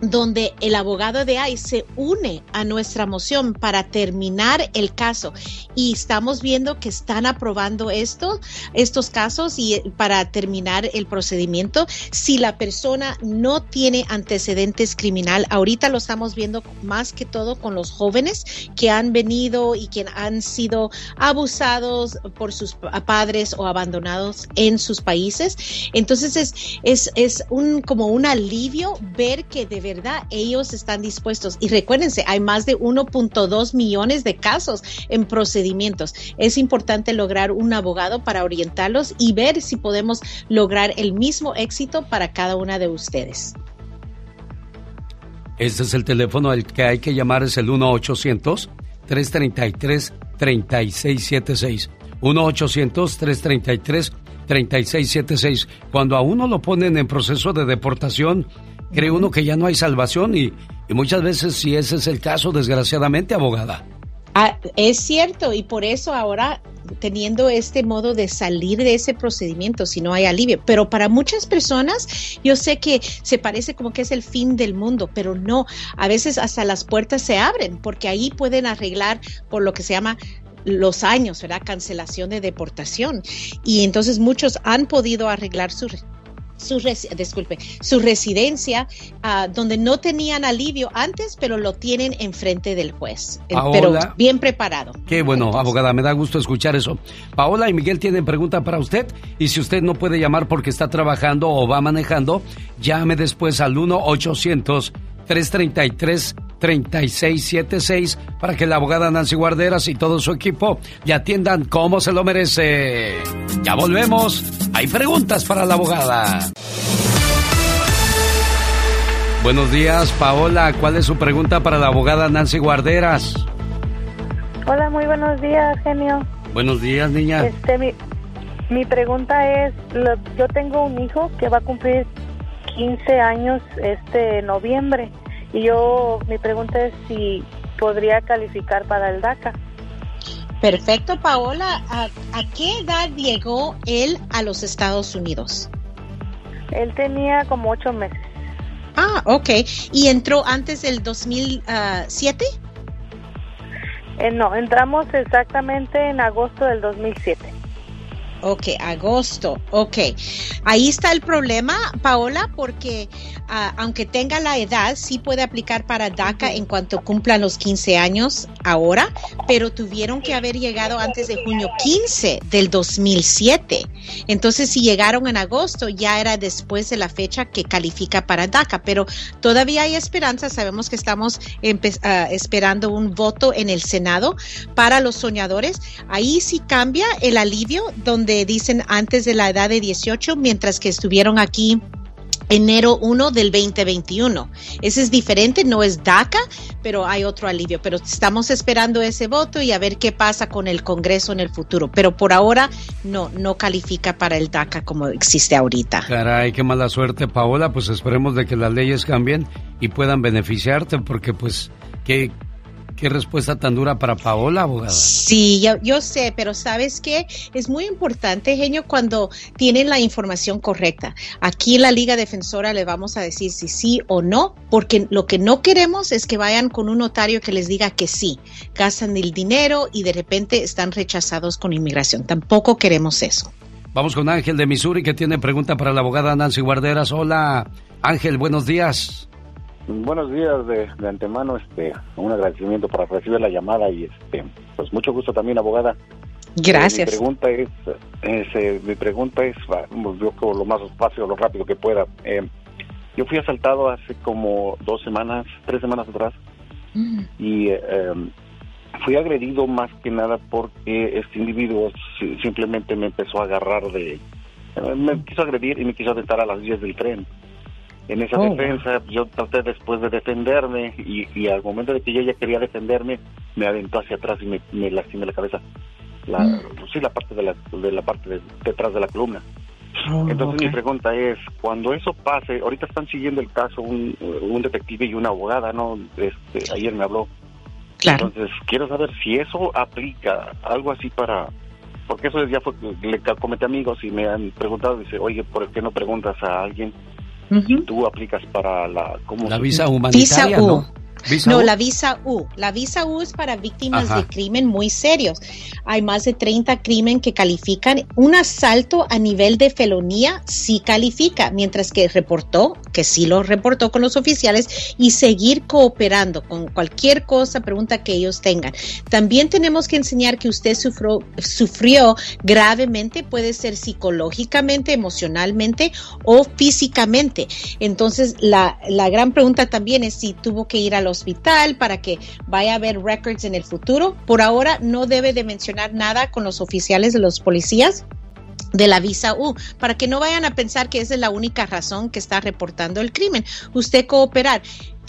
donde el abogado de ICE se une a nuestra moción para terminar el caso. Y estamos viendo que están aprobando esto, estos casos y eh, para terminar el procedimiento. Si la persona no tiene antecedentes criminal ahorita lo estamos viendo más que todo con los jóvenes que han venido y que han sido abusados por sus pa- padres o abandonados en sus países. Entonces es es, es un como un alivio ver que de verdad ellos están dispuestos. Y recuérdense, hay más de 1.2 millones de casos en procedimientos. Es importante lograr un abogado para orientarlos y ver si podemos lograr el mismo éxito para cada una de ustedes. Este es el teléfono al que hay que llamar, es el 1-800-333-3676. 1-800-333-3676. Cuando a uno lo ponen en proceso de deportación, cree uno que ya no hay salvación y, y muchas veces si ese es el caso, desgraciadamente, abogada. Ah, es cierto, y por eso ahora teniendo este modo de salir de ese procedimiento si no hay alivio. Pero para muchas personas yo sé que se parece como que es el fin del mundo, pero no. A veces hasta las puertas se abren porque ahí pueden arreglar por lo que se llama los años, ¿verdad? Cancelación de deportación. Y entonces muchos han podido arreglar su su disculpe, su residencia ah, donde no tenían alivio antes, pero lo tienen enfrente del juez. Eh, Pero bien preparado. Qué bueno, abogada, me da gusto escuchar eso. Paola y Miguel tienen pregunta para usted y si usted no puede llamar porque está trabajando o va manejando, llame después al 1-800-333-3676 para que la abogada Nancy Guarderas y todo su equipo le atiendan como se lo merece. Ya volvemos. Hay preguntas para la abogada. Buenos días, Paola. ¿Cuál es su pregunta para la abogada Nancy Guarderas? Hola, muy buenos días, genio. Buenos días, niña. Este, mi, mi pregunta es, lo- yo tengo un hijo que va a cumplir 15 años este noviembre yo, mi pregunta es si podría calificar para el DACA. Perfecto, Paola. ¿A, a qué edad llegó él a los Estados Unidos? Él tenía como ocho meses. Ah, ok. ¿Y entró antes del 2007? Eh, no, entramos exactamente en agosto del 2007. Ok, agosto. Ok. Ahí está el problema, Paola, porque ah, aunque tenga la edad, sí puede aplicar para DACA en cuanto cumplan los 15 años ahora, pero tuvieron que haber llegado antes de junio 15 del 2007. Entonces, si llegaron en agosto, ya era después de la fecha que califica para DACA, pero todavía hay esperanza. Sabemos que estamos ah, esperando un voto en el Senado para los soñadores. Ahí sí cambia el alivio, donde dicen antes de la edad de 18, mientras que estuvieron aquí enero 1 del 2021. Ese es diferente, no es DACA, pero hay otro alivio. Pero estamos esperando ese voto y a ver qué pasa con el Congreso en el futuro. Pero por ahora no, no califica para el DACA como existe ahorita. Caray, qué mala suerte, Paola. Pues esperemos de que las leyes cambien y puedan beneficiarte, porque pues, qué, qué respuesta tan dura para Paola, abogada. Sí, yo, yo sé, pero ¿sabes qué? Es muy importante, genio, cuando tienen la información correcta. Aquí en la Liga Defensora le vamos a decir si sí o no, porque lo que no queremos es que vayan con un notario que les diga que sí, gastan el dinero y de repente están rechazados con inmigración. Tampoco queremos eso. Vamos con Ángel de Missouri que tiene pregunta para la abogada Nancy Guarderas. Hola, Ángel, buenos días. Buenos días de, de antemano, este, un agradecimiento para recibir la llamada y este, pues mucho gusto también, abogada. Gracias. Eh, mi pregunta es, es, eh, mi pregunta es, va, yo creo lo más fácil lo rápido que pueda. Eh, yo fui asaltado hace como dos semanas, tres semanas atrás y eh, em, fui agredido más que nada porque este individuo si- simplemente me empezó a agarrar de, me quiso agredir y me quiso aventar a las vías del tren. En esa Oh. defensa, yo traté después de defenderme y, y al momento de que yo ya quería defenderme, me aventó hacia atrás y me, me lastimé la cabeza. La, Mm. Sí, la parte de la, de la parte de- detrás de la columna. Oh, Entonces mi pregunta es, cuando eso pase, ahorita están siguiendo el caso un, un detective y una abogada, ¿no? Este, ayer me habló. Claro. Entonces quiero saber si eso aplica, algo así para... Porque eso ya fue, le comenté a amigos y me han preguntado, dice, oye, ¿por qué no preguntas a alguien si tú aplicas para la... ¿cómo La visa humanitaria, Visa U. ¿no? ¿Visa no, U? la visa U. La visa U es para víctimas Ajá. de crimen muy serios. Hay más de 30 crimen que califican. Un asalto a nivel de felonía sí califica, mientras que reportó, que sí lo reportó con los oficiales, y seguir cooperando con cualquier cosa, pregunta que ellos tengan. También tenemos que enseñar que usted sufrió, sufrió gravemente, puede ser psicológicamente, emocionalmente o físicamente. Entonces, la, la gran pregunta también es si tuvo que ir al hospital para que vaya a haber records en el futuro. Por ahora no debe de mencionar nada con los oficiales de los policías de la visa U, para que no vayan a pensar que esa es la única razón que está reportando el crimen. Usted cooperar.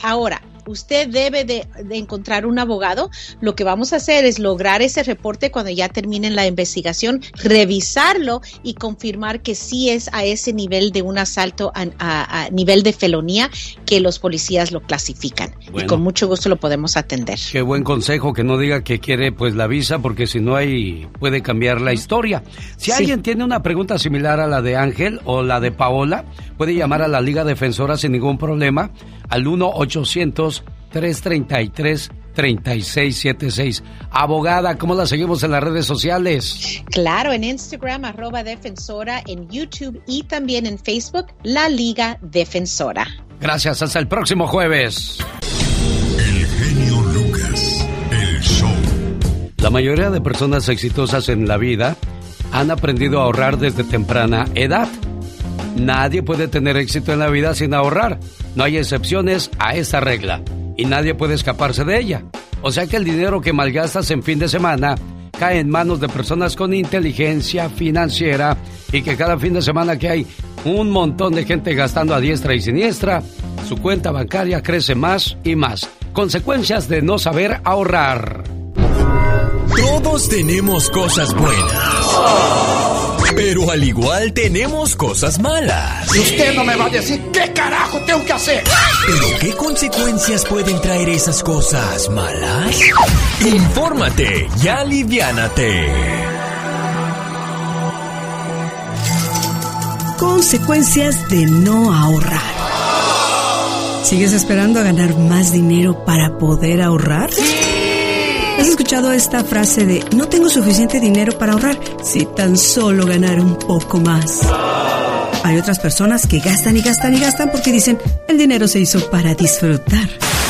Ahora, usted debe de, de encontrar un abogado. Lo que vamos a hacer es lograr ese reporte cuando ya terminen la investigación, revisarlo y confirmar que sí es a ese nivel de un asalto a, a- a nivel de felonía que los policías lo clasifican. Y con mucho gusto lo podemos atender. Qué buen consejo que no diga que quiere pues la visa porque si no hay puede cambiar la historia. Si Sí. alguien tiene una pregunta similar a la de Ángel o la de Paola, puede llamar a la Liga Defensora sin ningún problema al 1-800-333-3676. Abogada, ¿cómo la seguimos en las redes sociales? Claro, en Instagram, arroba defensora, en YouTube y también en Facebook, La Liga Defensora. Gracias, hasta el próximo jueves. El genio Lucas, el show. La mayoría de personas exitosas en la vida han aprendido a ahorrar desde temprana edad. Nadie puede tener éxito en la vida sin ahorrar. No hay excepciones a esta regla y nadie puede escaparse de ella. O sea que el dinero que malgastas en fin de semana cae en manos de personas con inteligencia financiera y que cada fin de semana que hay un montón de gente gastando a diestra y siniestra, su cuenta bancaria crece más y más. Consecuencias de no saber ahorrar. Todos tenemos cosas buenas. Pero al igual tenemos cosas malas. Y usted no me va a decir qué carajo tengo que hacer. ¿Pero qué consecuencias pueden traer esas cosas malas? Infórmate y aliviánate. Consecuencias de no ahorrar. ¿Sigues esperando a ganar más dinero para poder ahorrar? ¿Has escuchado esta frase de no tengo suficiente dinero para ahorrar si tan solo ganar un poco más? Hay otras personas que gastan y gastan y gastan porque dicen el dinero se hizo para disfrutar.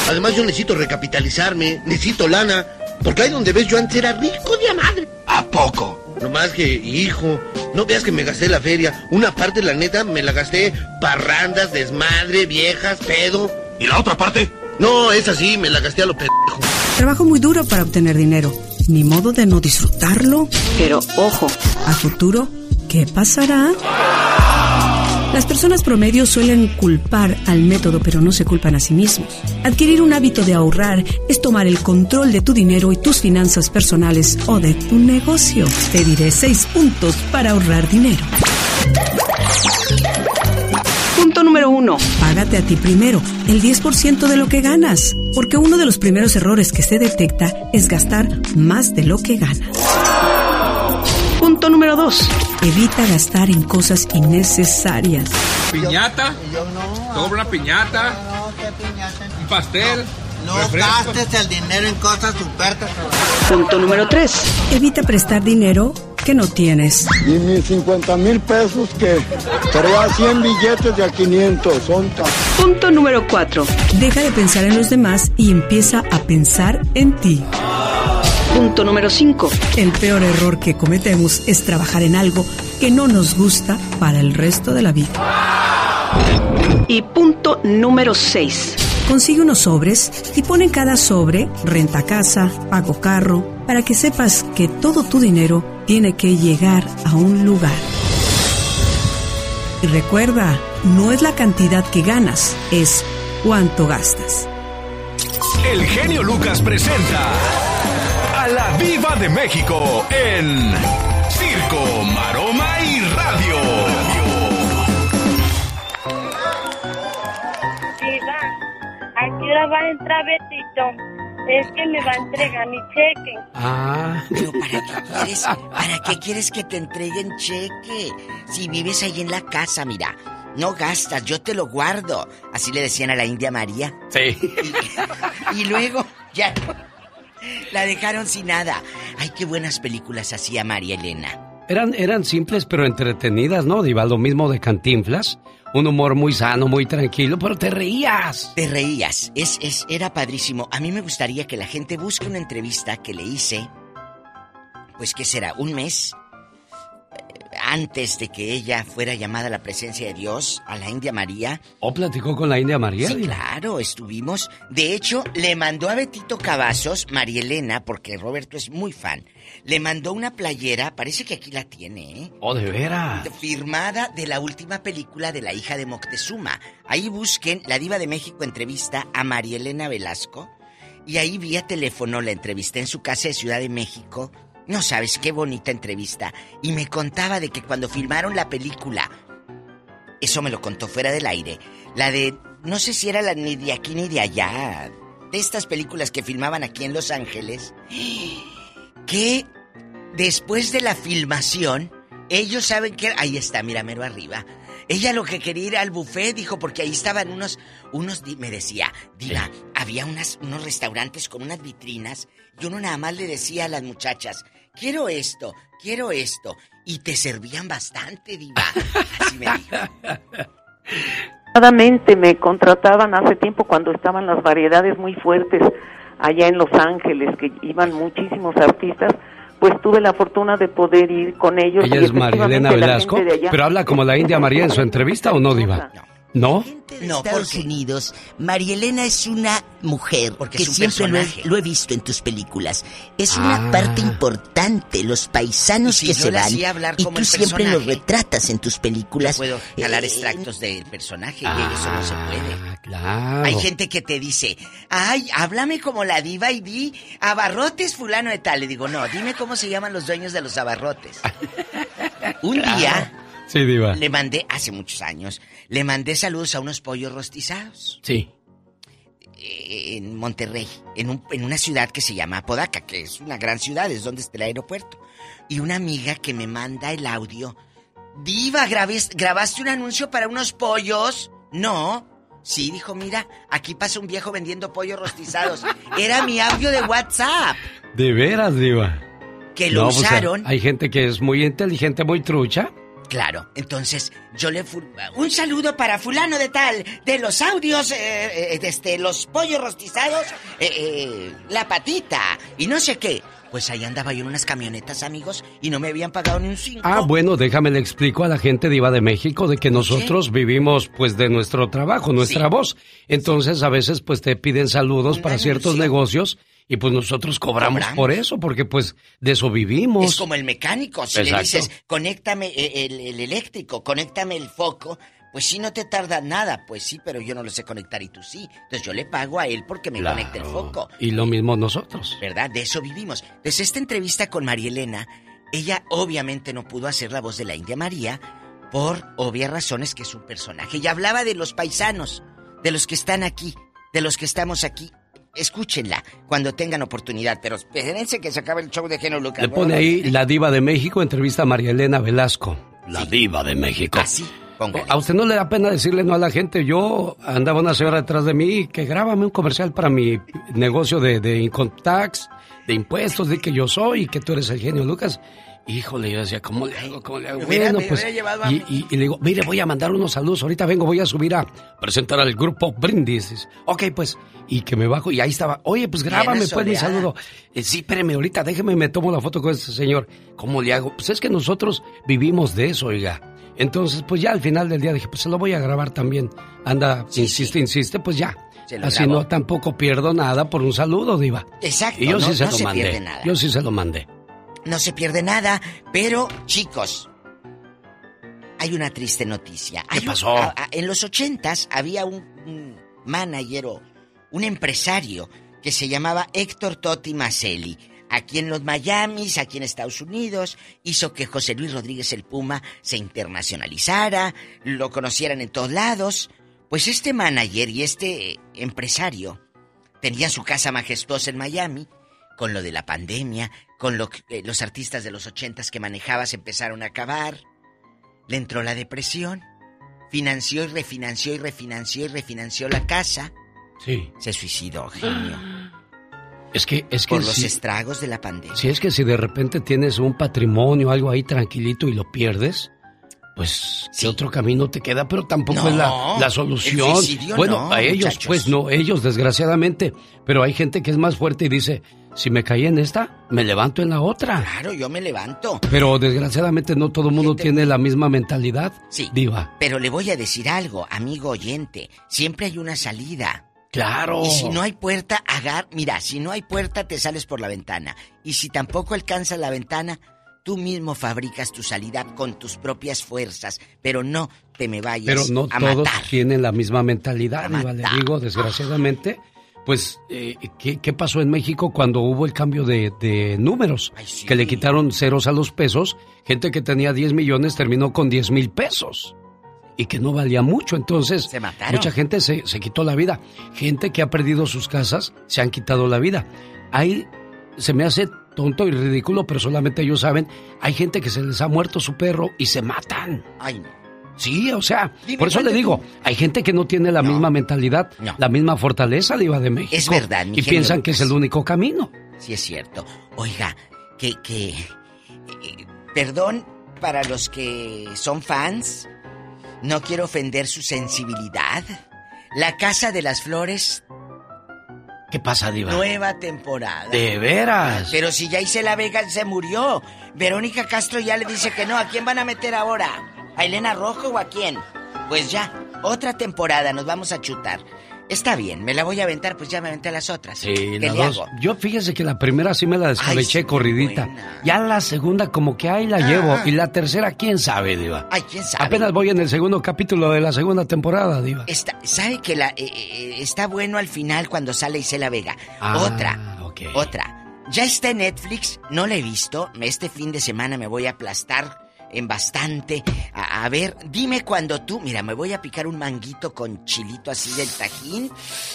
Además yo necesito recapitalizarme, necesito lana, porque ahí donde ves yo antes era rico de a madre. ¿A poco? No más que, hijo, no veas que me gasté la feria. Una parte, la neta, me la gasté parrandas, desmadre, viejas, pedo. ¿Y la otra parte? No, esa sí, me la gasté a lo pendejo. Trabajo muy duro para obtener dinero. Ni modo de no disfrutarlo. Pero ojo, a futuro, ¿qué pasará? Las personas promedio suelen culpar al método, pero no se culpan a sí mismos. Adquirir un hábito de ahorrar es tomar el control de tu dinero y tus finanzas personales o de tu negocio. Te diré seis puntos para ahorrar dinero. Número uno. Págate a ti primero el 10% de lo que ganas, porque uno de los primeros errores que se detecta es gastar más de lo que ganas. Punto número dos. Evita gastar en cosas innecesarias. Piñata. Sobre una piñata. Un pastel. No gastes el dinero en cosas superfluas. Punto número 3. Evita prestar dinero que no tienes. Y mis 50 mil pesos que traía 100 billetes de a 500, son. Punto número 4. Deja de pensar en los demás y empieza a pensar en ti. Punto número 5. El peor error que cometemos es trabajar en algo que no nos gusta para el resto de la vida. Y punto número 6. Consigue unos sobres y pon en cada sobre renta casa, pago carro, para que sepas que todo tu dinero tiene que llegar a un lugar. Y recuerda, no es la cantidad que ganas, es cuánto gastas. El genio Lucas presenta a la Viva de México en Circo, Maroma ¿a qué hora va a entrar Betito? Es que me va a entregar mi cheque. Ah. Pero ¿para qué quieres? ¿Para qué quieres que te entreguen cheque? Si vives ahí en la casa, mira, no gastas, yo te lo guardo. Así le decían a la India María. Sí. Y, y luego ya la dejaron sin nada. Ay, qué buenas películas hacía María Elena. Eran, eran simples pero entretenidas, ¿no, Diva? Lo mismo de Cantinflas. Un humor muy sano, muy tranquilo, pero te reías. Te reías. Es, es, era padrísimo. A mí me gustaría que la gente busque una entrevista que le hice. Pues, ¿qué será? ¿Un mes? Eh, Antes de que ella fuera llamada a la presencia de Dios, a la India María. ¿O platicó con la India María? Sí, claro, estuvimos. De hecho, le mandó a Betito Cavazos, María Elena, porque Roberto es muy fan. Le mandó una playera, parece que aquí la tiene, ¿eh? Oh, de veras. Firmada de la última película de la hija de Moctezuma. Ahí busquen La Diva de México entrevista a María Elena Velasco. Y ahí vía teléfono la entrevisté en su casa de Ciudad de México. No sabes qué bonita entrevista. Y me contaba de que cuando filmaron la película, eso me lo contó fuera del aire, la de, no sé si era la ni de aquí ni de allá, de estas películas que filmaban aquí en Los Ángeles, que después de la filmación, ellos saben que... Ahí está, mira, mero arriba. Ella lo que quería ir al buffet, dijo, porque ahí estaban unos, unos, di- me decía, Diva, había unas, unos restaurantes con unas vitrinas y uno nada más le decía a las muchachas, quiero esto, quiero esto, y te servían bastante, Diva. Así me dijo. Afortunadamente me contrataban hace tiempo cuando estaban las variedades muy fuertes allá en Los Ángeles, que iban muchísimos artistas, pues tuve la fortuna de poder ir con ellos. Ella y es María Elena la Velasco, gente de allá- pero habla como la India María en su entrevista o no, Diva? ¿No? No, Estados Unidos, María Elena es una mujer Porque que es un siempre lo he, personaje. lo he visto en tus películas. Es Ah. una parte importante, los paisanos Y si que yo se van hacía hablar y como tú el siempre los retratas en tus películas. Puedo jalar Eh, extractos del personaje y eso no se puede. Claro. Hay gente que te dice, ay, háblame como la diva y di abarrotes fulano de tal. Le digo, no, dime cómo se llaman los dueños de los abarrotes. Un día Sí, Diva. le mandé, hace muchos años, le mandé saludos a unos pollos rostizados Sí. eh, en Monterrey, en, un- en una ciudad que se llama Apodaca, que es una gran ciudad, es donde está el aeropuerto. Y una amiga que me manda el audio. Diva, ¿grabes- ¿grabaste un anuncio para unos pollos? No. Sí, dijo, mira, aquí pasa un viejo vendiendo pollos rostizados. Era mi audio de WhatsApp. De veras, Diva. Que lo No, pues, usaron. hay gente que es muy inteligente, muy trucha. Claro, entonces yo le... Un saludo para fulano de tal, de los audios, eh, eh, desde los pollos rostizados, eh, la patita, y no sé qué. Pues ahí andaba yo en unas camionetas, amigos, y no me habían pagado ni un cinco. Ah, bueno, déjame le explico a la gente Diva de México de que nosotros vivimos pues de nuestro trabajo, nuestra voz. Entonces a veces pues te piden saludos para ciertos negocios y pues nosotros cobramos, Cobramos. por eso, porque pues de eso vivimos. Es como el mecánico, si le dices, conéctame eh, el, el eléctrico, conéctame el foco, pues sí no te tarda nada, pues sí, pero yo no lo sé conectar y tú sí. Entonces yo le pago a él porque me Claro. conecta el foco. Y lo mismo nosotros. ¿verdad? De eso vivimos. Entonces, esta entrevista con María Elena, ella obviamente no pudo hacer la voz de la India María por obvias razones que es un personaje. Y hablaba de los paisanos, de los que están aquí, de los que estamos aquí. Escúchenla cuando tengan oportunidad, pero espérense que se acabe el show de Genio Lucas. Le pone ahí la Diva de México, entrevista a María Elena Velasco. La Diva de México. Así, A usted no le da pena decirle no a la gente. Yo andaba una señora detrás de mí que grábame un comercial para mi negocio de, de de impuestos, de que yo soy y que tú eres el genio Lucas. Híjole, yo decía, ¿cómo le hago? ¿Cómo le hago? Bueno, me pues. hubiera llevado a- Y, y- y le digo, mire, voy a mandar unos saludos. Ahorita vengo, voy a subir a presentar al grupo Brindis. Ok, pues. Y que me bajo y ahí estaba. Oye, pues grábame, pues mi saludo. Eh, sí, espéreme, ahorita déjeme, me tomo la foto con este señor. ¿Cómo le hago? Pues es que nosotros vivimos de eso, oiga. Entonces, pues ya al final del día dije, pues se lo voy a grabar también. Anda, insiste, insiste, pues ya. Así no tampoco pierdo nada por un saludo, Diva. Exacto, Y yo no- sí se no lo se mandé. nada. Yo sí se lo mandé. No se pierde nada, pero chicos, hay una triste noticia. ¿Qué Hay un- pasó? a- a- en los ochentas había un, un manager o un empresario que se llamaba Héctor Totti Maselli. Aquí en los Miamis, aquí en Estados Unidos, hizo que José Luis Rodríguez el Puma se internacionalizara, lo conocieran en todos lados. Pues este manager y este empresario tenía su casa majestuosa en Miami, con lo de la pandemia, con lo que eh, los artistas de los ochentas que manejaba se empezaron a acabar. Le entró la depresión. Financió y refinanció y refinanció y refinanció la casa. Sí. Se suicidó, genio. Es que, es que Por los si- estragos de la pandemia. Si es que si de repente tienes un patrimonio, algo ahí tranquilito y lo pierdes, pues ¿qué otro camino te queda? Pero tampoco No, es la, la solución. bueno, no, a ellos, muchachos. pues no, ellos desgraciadamente. Pero hay gente que es más fuerte y dice, si me caí en esta, me levanto en la otra. Claro, yo me levanto. Pero desgraciadamente no todo el mundo tiene la misma mentalidad. Sí. Diva. Pero le voy a decir algo, amigo oyente. Siempre hay una salida. Claro. Y si no hay puerta, agar... Mira, si no hay puerta, te sales por la ventana. Y si tampoco alcanzas la ventana, tú mismo fabricas tu salida con tus propias fuerzas. Pero no te me vayas Pero no a todos matar. tienen la misma mentalidad, Diva. Le digo, desgraciadamente, pues, eh, ¿qué, qué pasó en México cuando hubo el cambio de, de números? Que le quitaron ceros a los pesos. Gente que tenía 10 millones terminó con 10 mil pesos. Y que no valía mucho. Entonces, mataron. mucha gente se, se quitó la vida. Gente que ha perdido sus casas se han quitado la vida. Ahí se me hace tonto y ridículo, pero solamente ellos saben. Hay gente que se les ha muerto su perro y se matan. Ay, no. Sí, o sea, Dime, por eso le digo, hay gente que no tiene la misma mentalidad, la misma fortaleza, Diva de México. Es verdad, mi Y piensan que es el único camino. Sí, es cierto. Oiga, que, que... eh, perdón para los que son fans. No quiero ofender su sensibilidad. La Casa de las Flores, ¿Qué pasa, Diva? nueva temporada. ¿De veras? Pero si ya hice la Vega se murió. Verónica Castro ya le dice que no. ¿A quién van a meter ahora? ¿A Elena Rojo o a quién? Pues ya, otra temporada nos vamos a chutar. Está bien, me la voy a aventar, pues ya me aventé las otras. Sí, ¿Qué las le dos. hago? Yo fíjese que la primera sí me la descabeché corridita. Ya la segunda como que ahí la llevo. Y la tercera, quién sabe, Diva. Ay, quién sabe. Apenas voy en el segundo capítulo de la segunda temporada, Diva. Está, ¿Sabe que la, eh, eh, está bueno al final cuando sale Isela Vega? Ah, otra, otra. Ya está en Netflix, no la he visto. Este fin de semana me voy a aplastar en bastante. A, a ver, dime cuando tú, mira, me voy a picar un manguito con chilito así del tajín,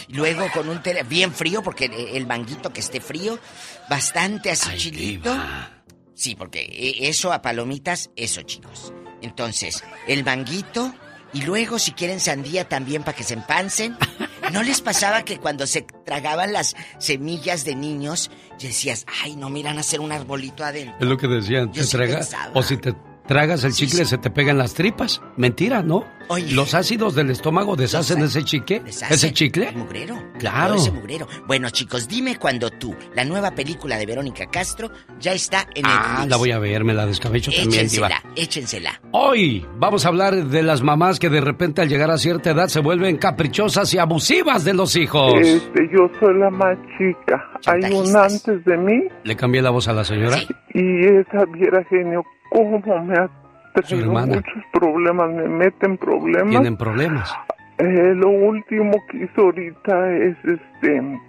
luego con un tele, bien frío, porque el manguito que esté frío, bastante así chilito. Sí, porque e- eso a palomitas, eso chicos. Entonces, el manguito y luego si quieren sandía también para que se empancen. ¿No les pasaba que cuando se tragaban las semillas de niños, decías, ay, no miran a hacer un arbolito adentro? Es lo que decían, te sí traga- o si te tragas el chicle se te pegan las tripas. Mentira, ¿no? Los ácidos del estómago deshacen ese chicle, Deshace ese chicle. el mugrero. Claro. Ese mugrero. Bueno, chicos, dime cuando tú, la nueva película de Verónica Castro, ya está en Ah, Netflix. la voy a ver, me la descabecho también, Diva. Échensela, échensela. Hoy vamos a hablar de las mamás que de repente al llegar a cierta edad se vuelven caprichosas y abusivas de los hijos. Este, yo soy la más chica. Hay un antes de mí Le cambié la voz a la señora. y esa viera genio, cómo me ha traído hermana. muchos problemas, me meten problemas. Tienen problemas. Eh, lo último que hizo ahorita es este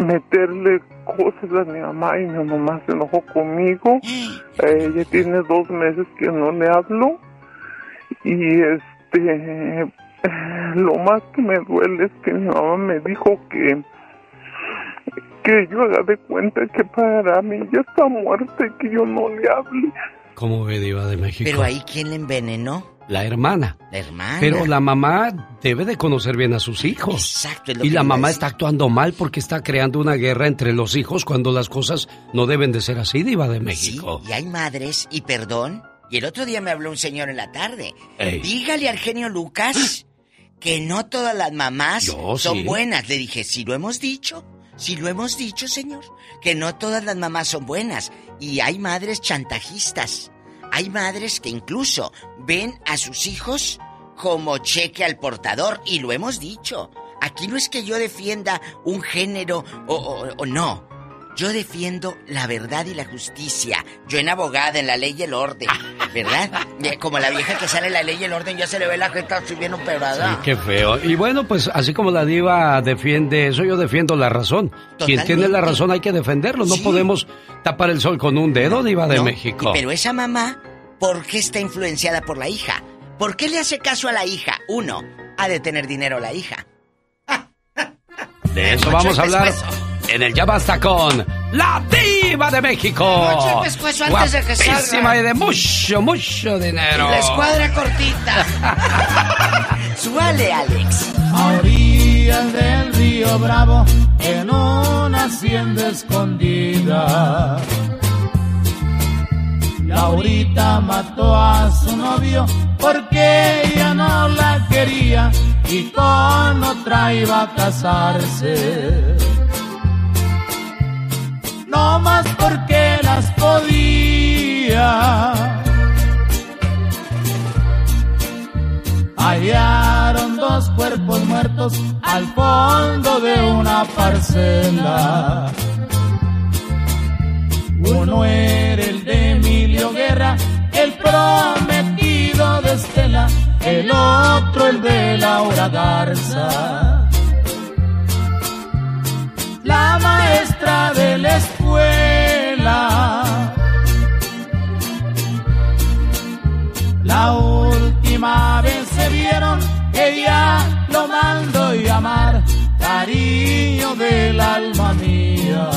meterle cosas a mi mamá y mi mamá se enojó conmigo. Eh, ella tiene dos meses que no le hablo y este lo más que me duele es que mi mamá me dijo que que yo haga de cuenta que para mí ya está muerta y que yo no le hable. ¿Cómo ve Diva de México? Pero ahí, ¿quién le envenenó? La hermana. La hermana. Pero la mamá debe de conocer bien a sus hijos. Exacto, es lo Y que la mamá está actuando mal porque está creando una guerra entre los hijos cuando las cosas no deben de ser así, Diva de México. Y hay madres, y perdón, y el otro día me habló un señor en la tarde. Ey. Dígale a Argenio Lucas que no todas las mamás Yo son sí. buenas. Le dije, si lo hemos dicho, si lo hemos dicho, señor, que no todas las mamás son buenas. Y hay madres chantajistas. Hay madres que incluso ven a sus hijos como cheque al portador, y lo hemos dicho. Aquí no es que yo defienda un género o, o- o no. Yo defiendo la verdad y la justicia. Yo en abogada, en la ley y el orden, ¿verdad? Como la vieja que sale en la ley y el orden, ya se le ve la jeta así bien operada. Sí, qué feo. Y bueno, pues así como la diva defiende eso, yo defiendo la razón. Quien tiene la razón hay que defenderlo. No podemos tapar el sol con un dedo, diva de No, México. Pero esa mamá, ¿por qué está influenciada por la hija? ¿Por qué le hace caso a la hija? Uno, ha de tener dinero la hija. De eso vamos a hablar. En el Ya Basta con la diva de México. Mucho pescuezo antes de que salga. Y de mucho, mucho dinero. La escuadra cortita. Suale, Alex. A orillas del río Bravo, en una hacienda escondida. Laurita mató a su novio porque ella no la quería y con otra iba a casarse. No más porque las podía. Hallaron dos cuerpos muertos al fondo de una parcela. Uno era el de Emilio Guerra, el prometido de Estela, el otro el de Laura Garza. La maestra de la escuela. La última vez se vieron, ella lo mandó llamar, cariño del alma mía.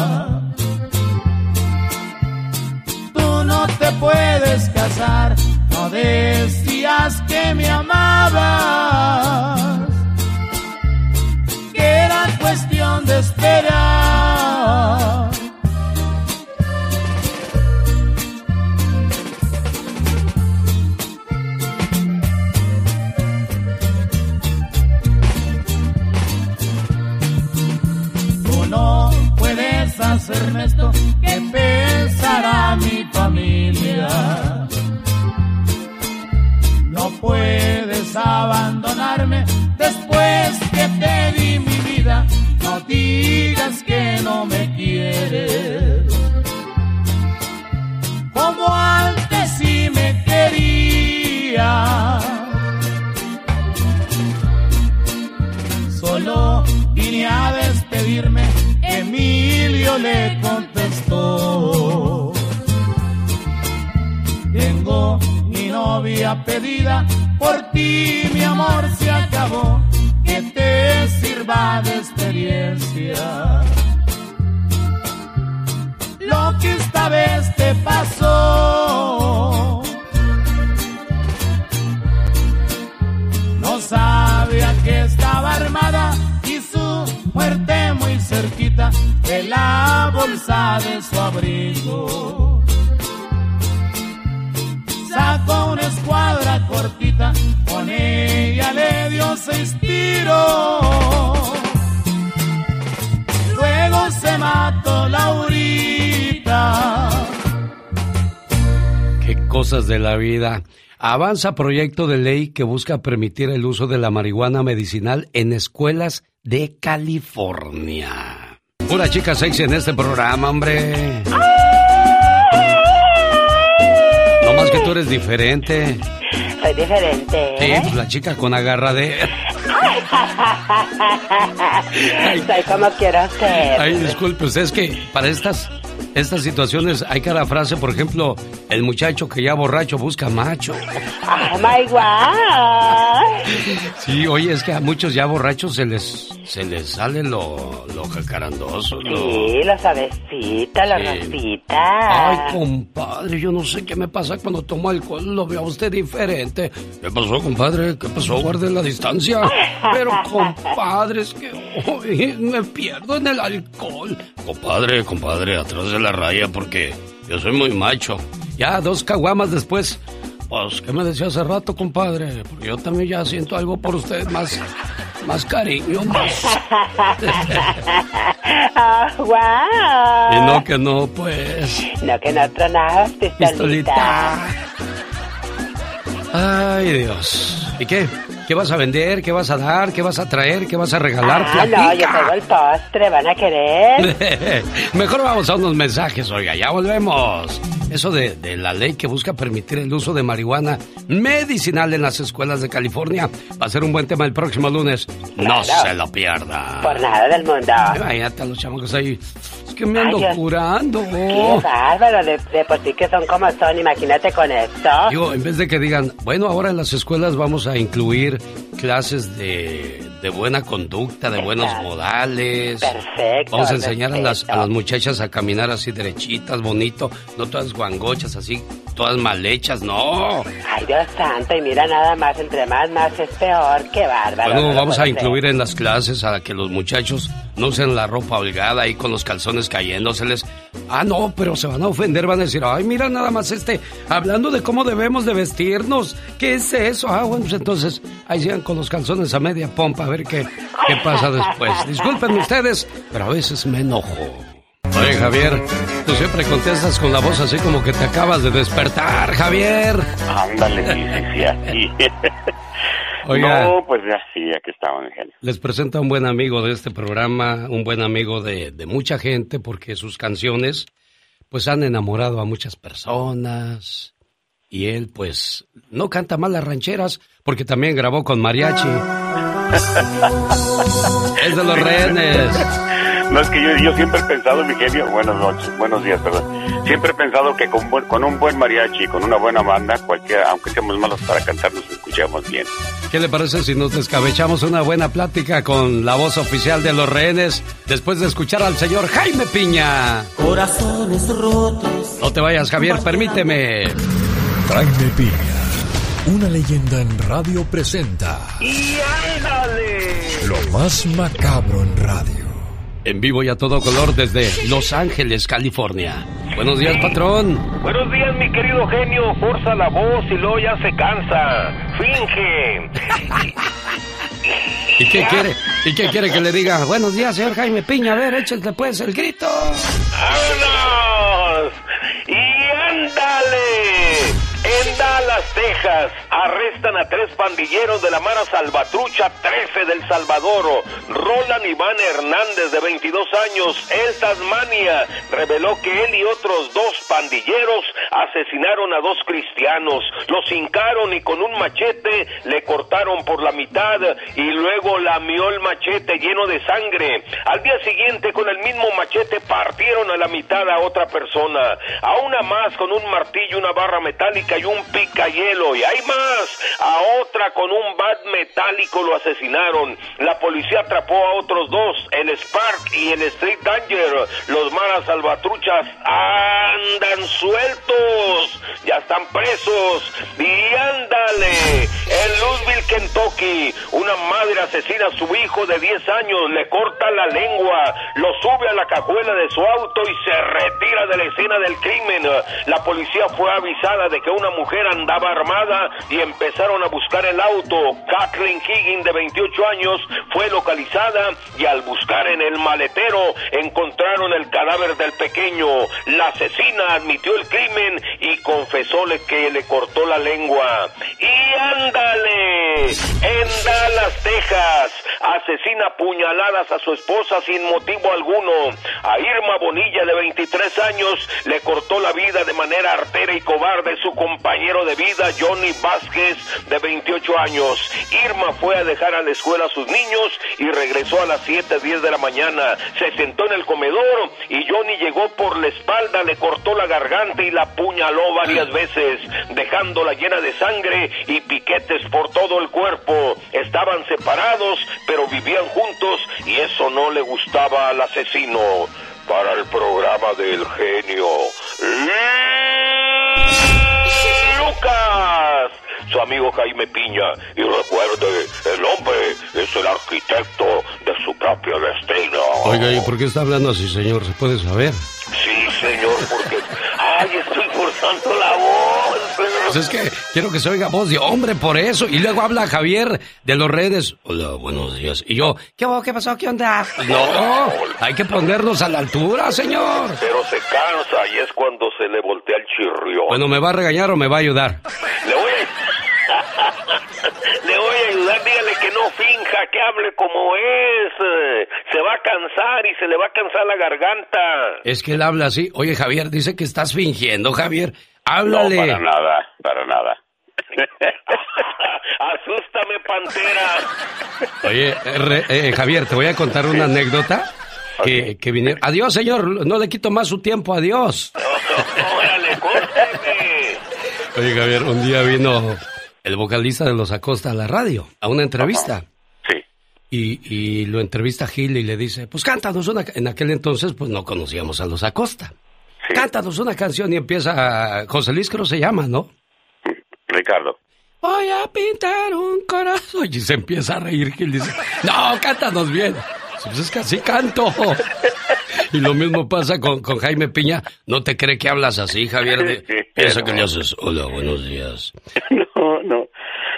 Tú no te puedes casar, no decías que me amabas, para mi familia. No puedes abandonarme después que te di mi vida. No digas que no me quieres. Como antes sí me quería. Solo vine a despedirme. Emilio le contestó. Novia pedida, por ti mi amor se acabó, que te sirva de experiencia. Lo que esta vez te pasó, no sabía que estaba armada y su muerte muy cerquita de la bolsa de su abrigo. Sacó una escuadra cortita, con ella le dio seis tiros. Luego se mató Laurita. Qué cosas de la vida. Avanza proyecto de ley que busca permitir el uso de la marihuana medicinal en escuelas de California. Pura chica sexy en este programa, hombre. No más que tú eres diferente. Soy diferente. Sí, pues la chica con agarradera. Soy como quiero ser. Ay, disculpe, usted es que para estas estas situaciones hay cada frase, por ejemplo, el muchacho que ya borracho busca macho. Oh my God. Sí, oye, es que a muchos ya borrachos se les se les sale lo, lo jacarandoso. Sí, lo lo Sí. rosita. Ay, compadre, yo no sé qué me pasa cuando tomo alcohol, lo veo a usted diferente. ¿Qué pasó, compadre? ¿Qué pasó? Guarde la distancia. Pero, compadre, es que hoy me pierdo en el alcohol. Compadre, compadre, atrás de la raya porque yo soy muy macho. Ya, dos caguamas después. Pues, ¿qué me decía hace rato, compadre? Porque yo también ya siento algo por usted, más, más cariño, más... Ah, wow. Y no que no, pues... No, que no pistolita. Pistolita. Ay, Dios. ¿Y qué? ¿Qué vas a vender? ¿Qué vas a dar? ¿Qué vas a traer? ¿Qué vas a regalar? Ah, no, yo tengo el postre, van a querer. Mejor vamos a unos mensajes, oiga, ya volvemos. Eso de, de la ley que busca permitir el uso de marihuana medicinal en las escuelas de California va a ser un buen tema el próximo lunes. No se lo pierda. Por nada del mundo. Imagínate a los chamacos ahí. Es que me Ay, ando Dios. curando. Qué bárbaro, de, de por sí que son como son, imagínate con esto. Digo, en vez de que digan, bueno, ahora en las escuelas vamos a incluir clases de, de buena conducta, de buenos modales. Perfecto. Vamos a enseñar a las, a las muchachas a caminar así derechitas, bonito, no todas guangochas, así, todas mal hechas, no. Ay, Dios santo, y mira nada más, entre más, más es peor. Qué bárbaro. Bueno, no vamos a incluir en las clases a que los muchachos no usen la ropa holgada ahí con los calzones cayéndoseles. Ah, no, pero se van a ofender, van a decir, ay, mira nada más este, hablando de cómo debemos de vestirnos. ¿Qué es eso? Ah, bueno, pues entonces ahí sigan con los calzones a media pompa a ver qué, qué pasa después. Discúlpenme ustedes, pero a veces me enojo. Oye, Javier, tú siempre contestas con la voz así como que te acabas de despertar, Javier. Ándale, sí, sí, así. Oiga. No, pues ya, sí, aquí estamos, mi genio. Les presento a un buen amigo de este programa, un buen amigo de, de mucha gente, porque sus canciones pues han enamorado a muchas personas. Y él pues no canta mal las rancheras, porque también grabó con mariachi. es de los rehenes. No, es que yo, yo siempre he pensado, mi genio, buenas noches, buenos días, perdón. Siempre he pensado que con, buen- con un buen mariachi, con una buena banda, cualquiera, aunque seamos malos para cantar, nos escuchamos bien. ¿Qué le parece si nos descabechamos una buena plática con la voz oficial de los rehenes después de escuchar al señor Jaime Piña? Corazones rotos. No te vayas, Javier, permíteme. Jaime Piña, una leyenda en radio presenta ¡Y ándale! lo más macabro en radio. En vivo y a todo color desde Los Ángeles, California. Buenos días, patrón. Buenos días, mi querido genio. Forza la voz y luego ya se cansa. Finge. ¿Y qué quiere? ¿Y qué quiere que le diga? Buenos días, señor Jaime Piña. A ver, échale pues el grito. ¡Vámonos! ¡Y ándale! En Dallas, Texas, arrestan a tres pandilleros de la Mara Salvatrucha 13 del Salvador. Roland Iván Hernández, de 22 años, el Tasmania, reveló que él y otros dos pandilleros asesinaron a dos cristianos. Los hincaron y con un machete le cortaron por la mitad y luego lamió el machete lleno de sangre. Al día siguiente, con el mismo machete, partieron a la mitad a otra persona. A una más con un martillo, una barra metálica y un picayelo. Y hay más. A otra con un bat metálico lo asesinaron. La policía atrapó a otros dos, el Spark y el Street Danger. Los maras salvatruchas andan sueltos. Ya están presos. Y ándale. En Louisville, Kentucky, una madre asesina a su hijo de 10 años, le corta la lengua, lo sube a la cajuela de su auto y se retira de la escena del crimen. La policía fue avisada de que una mujer andaba armada y empezaron a buscar el auto. Kathleen Higgins, de 28 años, fue localizada y al buscar en el maletero encontraron el cadáver del pequeño. La asesina admitió el crimen y confesóle que le cortó la lengua. Y ándale, en Dallas, Texas, asesina puñaladas a su esposa sin motivo alguno. A Irma Bonilla, de 23 años, le cortó la vida de manera artera y cobarde su compañero de vida, Johnny Vázquez, de 28 años. Irma fue a dejar a la escuela a sus niños y regresó a las 7.10 de la mañana. Se sentó en el comedor y Johnny llegó por la espalda, le cortó la garganta y la apuñaló varias veces, dejándola llena de sangre y piquetes por todo el cuerpo. Estaban separados, pero vivían juntos y eso no le gustaba al asesino. Para el programa del genio. Lucas, su amigo Jaime Piña. Y recuerde, el hombre es el arquitecto de su propio destino. Oiga, ¿y por qué está hablando así, señor? ¿Se puede saber? Sí, señor, porque... ¡Ay, estoy forzando la voz! Pues es que quiero que se oiga voz de hombre por eso. Y luego habla Javier de los redes. Hola, buenos días. Y yo, ¿qué? ¿qué pasó? ¿Qué onda? No, hay que ponernos a la altura, señor. Pero se cansa y es cuando se le voltea el chirrión. Bueno, ¿me va a regañar o me va a ayudar? Le voy a... Le voy a ayudar, dígale que no finja, que hable como es. Se va a cansar y se le va a cansar la garganta. Es que él habla así. Oye, Javier, dice que estás fingiendo, Javier. Háblale. No, para nada, para nada. Asústame, pantera. Oye, eh, re- eh, Javier, te voy a contar una anécdota que, que vinieron. Adiós, señor. No le quito más su tiempo. Adiós. Órale, córteme. Oye, Javier, un día vino el vocalista de Los Acosta a la radio, a una entrevista. Sí. Y, y lo entrevista Gil y le dice, pues cántanos una... ca-". En aquel entonces, pues no conocíamos a Los Acosta. Cántanos una canción y empieza... José Luis creo se llama, ¿no? Ricardo. Voy a pintar un corazón. Y se empieza a reír Gil dice, no, cántanos bien. Pues es que así canto. Y lo mismo pasa con, con Jaime Piña. ¿No te cree que hablas así, Javier? De- Piensa que le haces, hola, buenos días.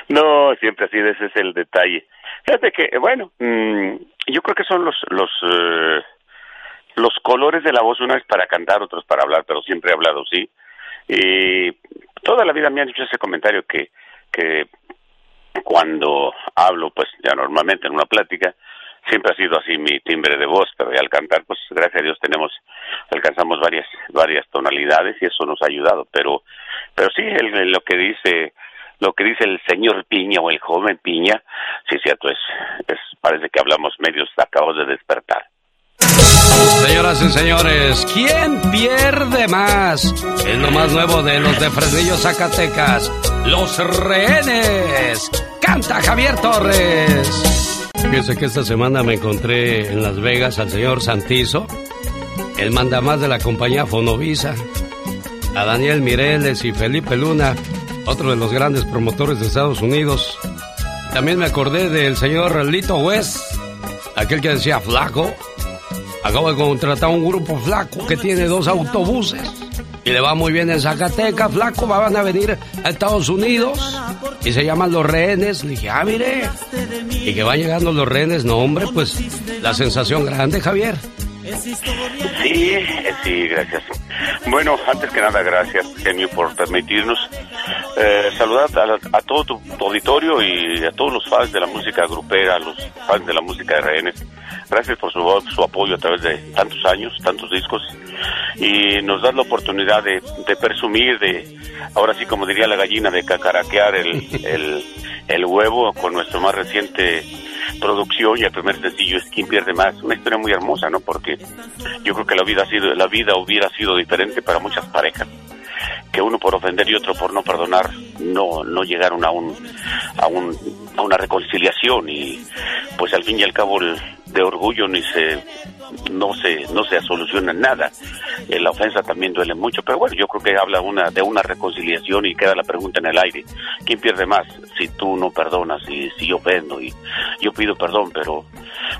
No, siempre así, ese es el detalle. Fíjate que, bueno, mm, yo creo que son los, los, eh, los colores de la voz, una es para cantar, otros para hablar, pero siempre he hablado, sí. Y toda la vida me han dicho ese comentario que, que cuando hablo, pues ya normalmente en una plática, siempre ha sido así mi timbre de voz, pero al cantar, pues gracias a Dios tenemos, alcanzamos varias, varias tonalidades y eso nos ha ayudado, pero, pero sí, el- lo que dice, lo que dice el señor Piña o el joven Piña, sí cierto, es, parece que hablamos medios acabamos de despertar. Señoras y señores, ¿quién pierde más? Es lo más nuevo de los de Fresnillo, Zacatecas. Los rehenes. Canta Javier Torres. Fíjense que esta semana me encontré en Las Vegas al señor Santizo, el mandamás de la compañía Fonovisa, a Daniel Mireles y Felipe Luna, otro de los grandes promotores de Estados Unidos. También me acordé del señor Lito West, aquel que decía flaco. Acabo de contratar un grupo flaco que tiene dos autobuses y le va muy bien en Zacatecas. Flaco, van a venir a Estados Unidos y se llaman Los Rehenes. Le dije, ah, mire. Y que van llegando los rehenes. No, hombre, pues la sensación grande, Javier. Sí, sí, gracias. Bueno, antes que nada, gracias, genio, por permitirnos eh, saludar a, a todo tu, auditorio y a todos los fans de la música grupera, los fans de la música rehenes. Gracias por su, su apoyo a través de tantos años, tantos discos. Y nos da la oportunidad de, presumir, de, ahora sí como diría la gallina, de cacaraquear el, el huevo con nuestro más reciente producción y el primer sencillo es Quién pierde más. Una historia muy hermosa, ¿no? Porque yo creo que la vida ha sido, la vida hubiera sido diferente para muchas parejas. Que uno por ofender y otro por no perdonar no, no llegaron a un, a un, a una reconciliación y pues al fin y al cabo de orgullo ni se no se no se soluciona nada. Eh, la ofensa también duele mucho pero bueno yo creo que habla una de una reconciliación y queda la pregunta en el aire. Quién pierde más si tú no perdonas y si yo ofendo y yo pido perdón pero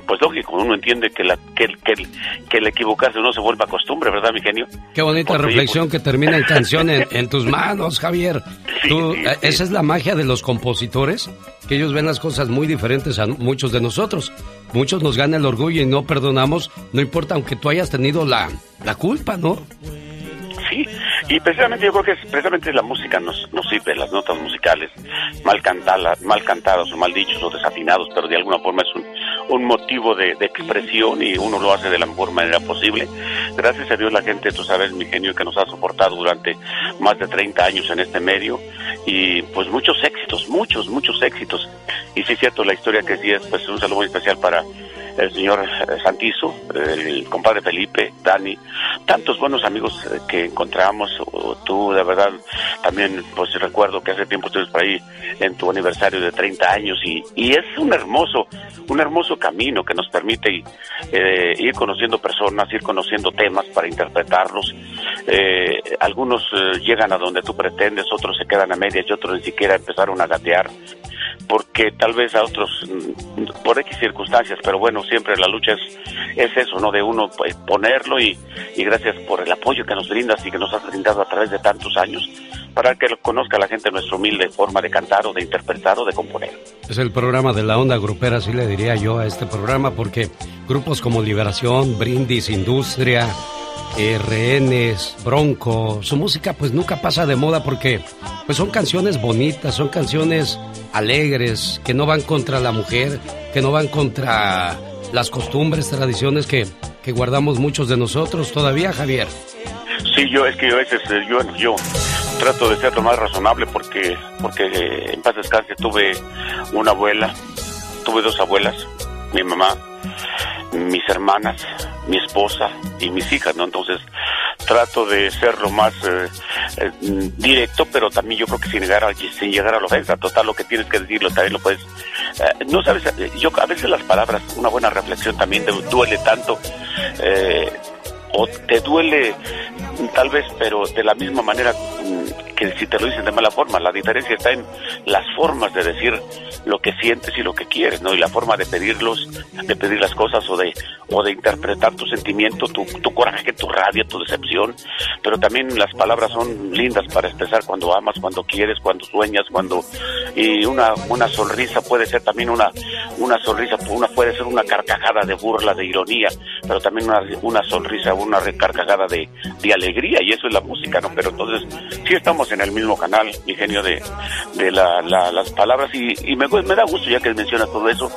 pues lógico uno entiende que la que, el- que, el- que el equivocarse no se vuelva costumbre verdad mi genio Qué bonita Porque, reflexión que termina en canción en, en tus manos, Javier. Tú, eh, Esa es la magia de los compositores, que ellos ven las cosas muy diferentes a muchos de nosotros. Muchos nos gana el orgullo y no perdonamos, no importa aunque tú hayas tenido la, la culpa, ¿no? Sí, y precisamente yo creo que es, precisamente la música nos, nos sirve, las notas musicales, mal cantadas, mal cantadas o mal dichos o desafinados, pero de alguna forma es un, un motivo de, expresión y uno lo hace de la mejor manera posible. Gracias a Dios la gente, tú sabes, mi genio, que nos ha soportado durante más de 30 años en este medio y pues muchos éxitos, muchos, muchos éxitos. Y sí es cierto, la historia que sí es pues un saludo muy especial para el señor eh, Santizo, el compadre Felipe, Dani, tantos buenos amigos eh, que encontramos, tú de verdad también pues recuerdo que hace tiempo estuviste por ahí en tu aniversario de 30 años y, y es un hermoso, un hermoso camino que nos permite eh, ir conociendo personas, ir conociendo temas para interpretarlos. Eh, algunos eh, llegan a donde tú pretendes, otros se quedan a medias y otros ni siquiera empezaron a gatear porque tal vez a otros mm, por X circunstancias, pero bueno, siempre la lucha es, es eso, ¿no? De uno pues, ponerlo y, y gracias por el apoyo que nos brindas y que nos has brindado a través de tantos años para que lo conozca la gente nuestra humilde forma de cantar o de interpretar o de componer. Es el programa de la onda grupera, así le diría yo a este programa, porque grupos como Liberación, Brindis, Industria, eh, Rehenes, Bronco, su música pues nunca pasa de moda porque pues son canciones bonitas, son canciones alegres, que no van contra la mujer, que no van contra las costumbres, tradiciones que, que guardamos muchos de nosotros todavía, Javier. Sí, yo es que a veces eh, yo, yo trato de ser lo más razonable porque porque eh, en paz descanse tuve una abuela, tuve dos abuelas, mi mamá, mis hermanas, mi esposa y mis hijas, ¿no? Entonces trato de ser lo más eh, eh, directo, pero también yo creo que sin llegar a, sin llegar a la ofensa. Total, lo que tienes que decirlo también lo puedes. eh, no sabes, eh, yo a veces las palabras, una buena reflexión también duele tanto. eh, o te duele tal vez, pero de la misma manera mm, que si te lo dicen de mala forma. La diferencia está en las formas de decir lo que sientes y lo que quieres, ¿no? Y la forma de pedirlos, de pedir las cosas o de o de interpretar tu sentimiento, tu, tu coraje, tu rabia, tu decepción. Pero también las palabras son lindas para expresar cuando amas, cuando quieres, cuando sueñas, cuando y una una sonrisa puede ser también una una sonrisa, una puede ser una carcajada de burla, de ironía, pero también una, una sonrisa, una recarcajada de, de alegría y eso es la música, ¿no? Pero entonces sí estamos en el mismo canal, mi genio de, de la, la- las palabras y, y me, me da gusto ya que mencionas todo eso,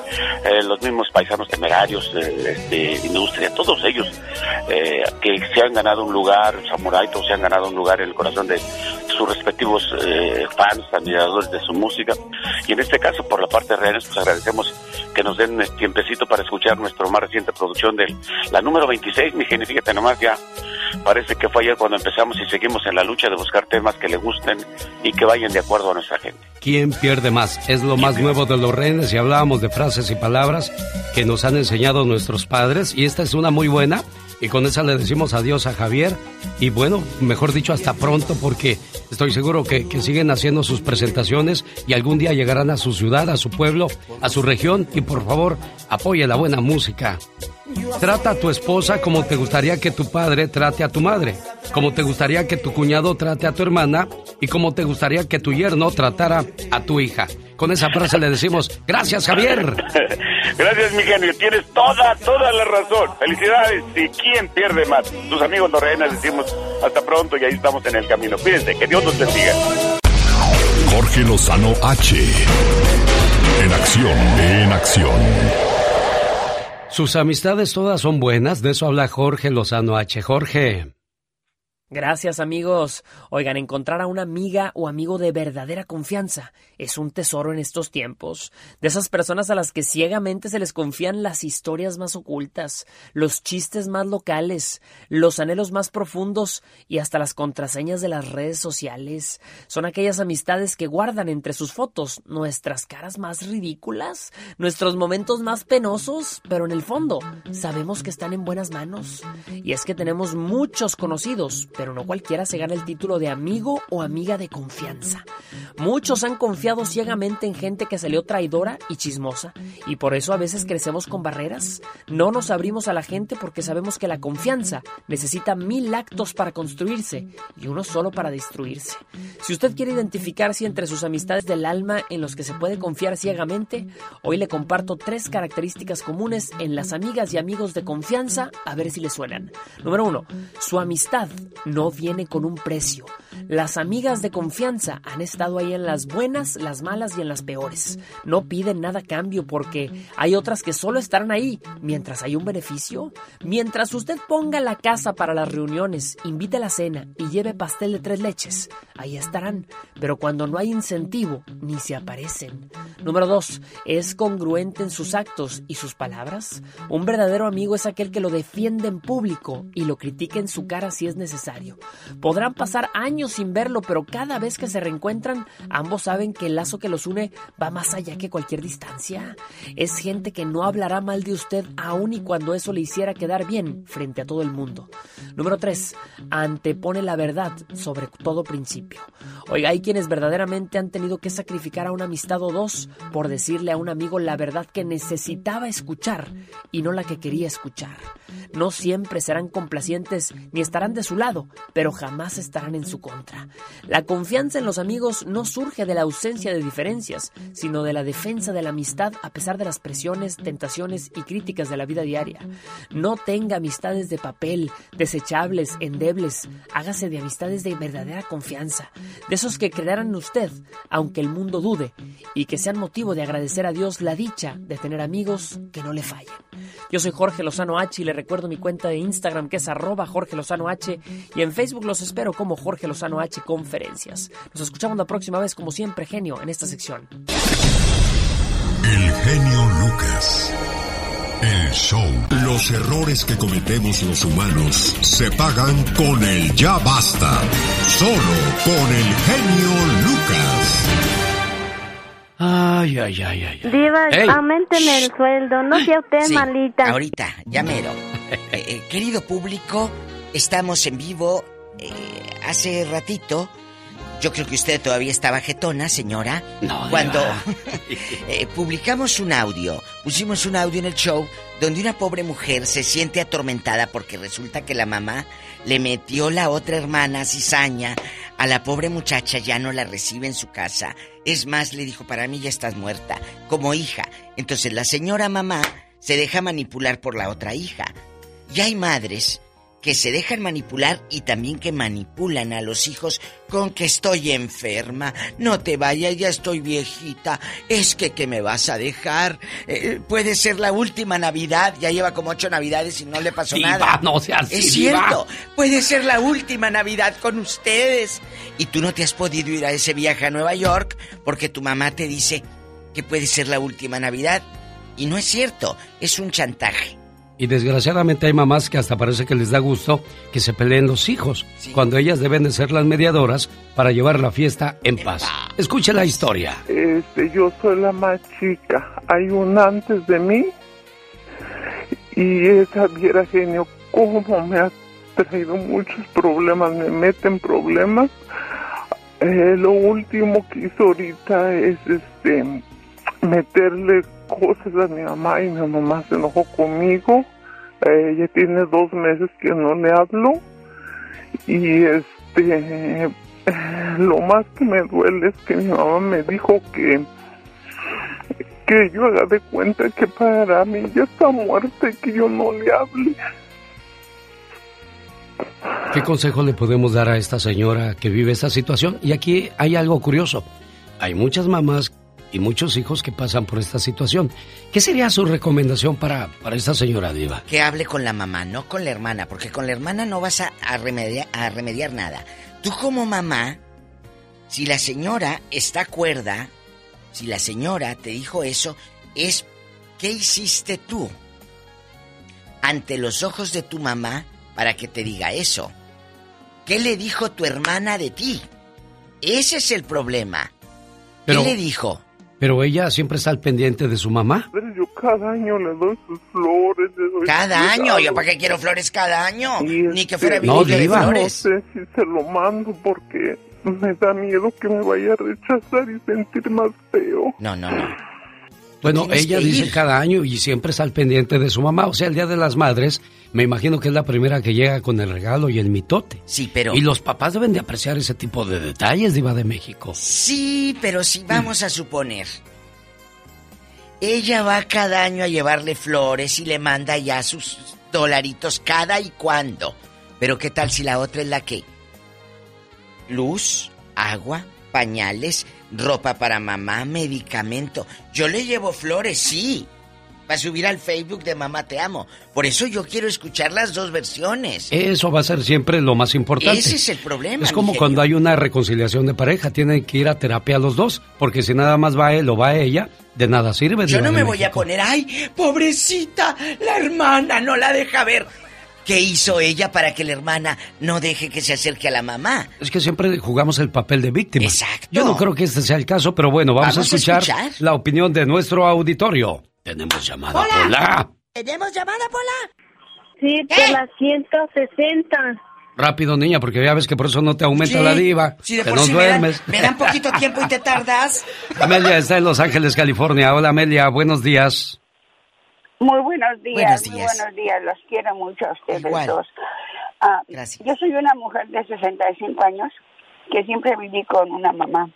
eh, los mismos paisanos temerarios, eh, este, industria, todos ellos eh, que se han ganado un lugar, Samurai, todos se han ganado un lugar en el corazón de sus respectivos eh, fans, admiradores de su música y en este caso por la parte de Reales pues agradecemos que nos den tiempecito para escuchar nuestra más reciente producción de la número 26, mi genio, fíjate nomás ya parece que fue ayer cuando empezamos y seguimos en la lucha de buscar temas que le gusten y que vayan de acuerdo a nuestra gente. ¿Quién pierde más? Es lo más nuevo de los rehenes y hablábamos de frases y palabras que nos han enseñado nuestros padres y esta es una muy buena y con esa le decimos adiós a Javier y bueno, mejor dicho hasta pronto porque estoy seguro que, que siguen haciendo sus presentaciones y algún día llegarán a su ciudad, a su pueblo, a su región y por favor apoye la buena música. Trata a tu esposa como te gustaría que tu padre trate a tu madre, como te gustaría que tu cuñado trate a tu hermana y como te gustaría que tu yerno tratara a tu hija. Con esa frase le decimos, gracias Javier. Gracias, mi genio. Tienes toda, toda la razón. Felicidades. ¿Y quién pierde más? Tus amigos los rehenes decimos hasta pronto y ahí estamos en el camino. Cuídense, que Dios nos bendiga. Jorge Lozano H. En acción, en acción. Sus amistades todas son buenas, de eso habla Jorge Lozano H. Jorge. Gracias amigos. Oigan, encontrar a una amiga o amigo de verdadera confianza es un tesoro en estos tiempos. De esas personas a las que ciegamente se les confían las historias más ocultas, los chistes más locales, los anhelos más profundos y hasta las contraseñas de las redes sociales. Son aquellas amistades que guardan entre sus fotos nuestras caras más ridículas, nuestros momentos más penosos, pero en el fondo sabemos que están en buenas manos. Y es que tenemos muchos conocidos, pero no cualquiera se gana el título de amigo o amiga de confianza. Muchos han confiado ciegamente en gente que salió traidora y chismosa, y por eso a veces crecemos con barreras. No nos abrimos a la gente porque sabemos que la confianza necesita mil actos para construirse y uno solo para destruirse. Si usted quiere identificarse entre sus amistades del alma en los que se puede confiar ciegamente, hoy le comparto tres características comunes en las amigas y amigos de confianza, a ver si le suenan. Número uno, su amistad no viene con un precio. Las amigas de confianza han estado ahí en las buenas, las malas y en las peores. No piden nada cambio porque hay otras que solo estarán ahí mientras hay un beneficio. Mientras usted ponga la casa para las reuniones, invite a la cena y lleve pastel de tres leches, ahí estarán. Pero cuando no hay incentivo, ni se aparecen. Número dos, es congruente en sus actos y sus palabras. Un verdadero amigo es aquel que lo defiende en público y lo critica en su cara si es necesario. Podrán pasar años sin verlo, pero cada vez que se reencuentran, ambos saben que el lazo que los une va más allá que cualquier distancia. Es gente que no hablará mal de usted aun y cuando eso le hiciera quedar bien frente a todo el mundo. Número 3. Antepone la verdad sobre todo principio. Oiga, hay quienes verdaderamente han tenido que sacrificar a una amistad o dos por decirle a un amigo la verdad que necesitaba escuchar y no la que quería escuchar. No siempre serán complacientes ni estarán de su lado, pero jamás estarán en su contra. La confianza en los amigos no surge de la ausencia de diferencias, sino de la defensa de la amistad a pesar de las presiones, tentaciones y críticas de la vida diaria. No tenga amistades de papel, desechables, endebles. Hágase de amistades de verdadera confianza, de esos que creerán en usted, aunque el mundo dude, y que sean motivo de agradecer a Dios la dicha de tener amigos que no le fallen. Yo soy Jorge Lozano H y le recuerdo mi cuenta de Instagram que es arroba Jorge Lozano H y en Facebook los espero como Jorge Lozano H Conferencias. Nos escuchamos la próxima vez como siempre genio en esta sección. El genio Lucas. El show. Los errores que cometemos los humanos se pagan con el ya basta. Solo con el genio Lucas. Ay, ay, ay, ay. Diva, Ey. aumenten el sueldo, no sea usted Sí, malita. Ahorita, ya mero. Eh, eh, querido público, estamos en vivo. eh, hace ratito, yo creo que usted todavía estaba jetona, señora. No, Cuando eh, publicamos un audio, pusimos un audio en el show donde una pobre mujer se siente atormentada porque resulta que la mamá le metió la otra hermana cizaña a la pobre muchacha, ya no la recibe en su casa. Es más, le dijo, para mí ya estás muerta, como hija. Entonces la señora mamá se deja manipular por la otra hija. Y hay madres que se dejan manipular y también que manipulan a los hijos con que estoy enferma, no te vayas, ya estoy viejita, es que que me vas a dejar, Eh, puede ser la última Navidad, ya lleva como ocho Navidades y no le pasó Diva, nada. no sea así, Es Diva. cierto, puede ser la última Navidad con ustedes. Y tú no te has podido ir a ese viaje a Nueva York porque tu mamá te dice que puede ser la última Navidad. Y no es cierto, es un chantaje. Y desgraciadamente hay mamás que hasta parece que les da gusto que se peleen los hijos, cuando ellas deben de ser las mediadoras para llevar la fiesta en paz. Escuche la historia. Este, yo soy la más chica. Hay un antes de mí y esa viera genio cómo me ha traído muchos problemas, me mete en problemas. Eh, lo último que hizo ahorita es este meterle cosas a mi mamá y mi mamá se enojó conmigo. Eh, tiene dos meses que no le hablo y este lo más que me duele es que mi mamá me dijo que que yo haga de cuenta que para mí ya está muerta y que yo no le hable. ¿Qué consejo le podemos dar a esta señora que vive esta situación? Y aquí hay algo curioso. hay muchas mamás y muchos hijos que pasan por esta situación. ¿Qué sería su recomendación para, para esta señora Diva? Que hable con la mamá, no con la hermana, porque con la hermana no vas a, a remediar, a remediar nada. Tú como mamá, si la señora está cuerda, si la señora te dijo eso, es ¿qué hiciste tú ante los ojos de tu mamá para que te diga eso? ¿Qué le dijo tu hermana de ti? Ese es el problema. ¿Qué le dijo? Pero ella siempre está al pendiente de su mamá. Pero yo cada año le doy sus flores. le doy Cada sus año, yo para qué quiero flores cada año, ni que este, fuera No, de Diva. No flores. sé si se lo mando porque me da miedo que me vaya a rechazar y sentir más feo. No, no, no. Bueno, ella dice cada año y siempre está al pendiente de su mamá. O sea, el Día de las Madres, me imagino que es la primera que llega con el regalo y el mitote. Sí, pero... Y los papás deben de apreciar ese tipo de detalles, Diva de México. Sí, pero si vamos a suponer. Ella va cada año a llevarle flores y le manda ya sus dolaritos cada y cuando. Pero ¿qué tal si la otra es la que? Luz, agua, pañales, ropa para mamá, medicamento. Yo le llevo flores, sí. Para subir al Facebook de Mamá Te Amo. Por eso yo quiero escuchar las dos versiones. Eso va a ser siempre lo más importante. Ese es el problema. Es como cuando hay una reconciliación de pareja, tienen que ir a terapia los dos, porque si nada más va él o va ella, de nada sirve. Yo no me voy a poner, ay, pobrecita, la hermana no la deja ver. ¿Qué hizo ella para que la hermana no deje que se acerque a la mamá? Es que siempre jugamos el papel de víctima. Exacto. Yo no creo que este sea el caso, pero bueno, vamos, Vamos a, a escuchar la opinión de nuestro auditorio. Tenemos llamada. Hola. ¿Tenemos llamada, Pola? Sí, por la 160. Rápido, niña, porque ya ves que por eso no te aumenta Sí, la diva. Si de que por no sí me dan, duermes. me dan poquito tiempo y te tardas. Amelia está en Los Ángeles, California. Hola, Amelia, buenos días. Muy buenos días, Buenos muy días. buenos días. Los quiero mucho a ustedes Igual. dos. Ah, Gracias. Yo soy una mujer de 65 años que siempre viví con una mamá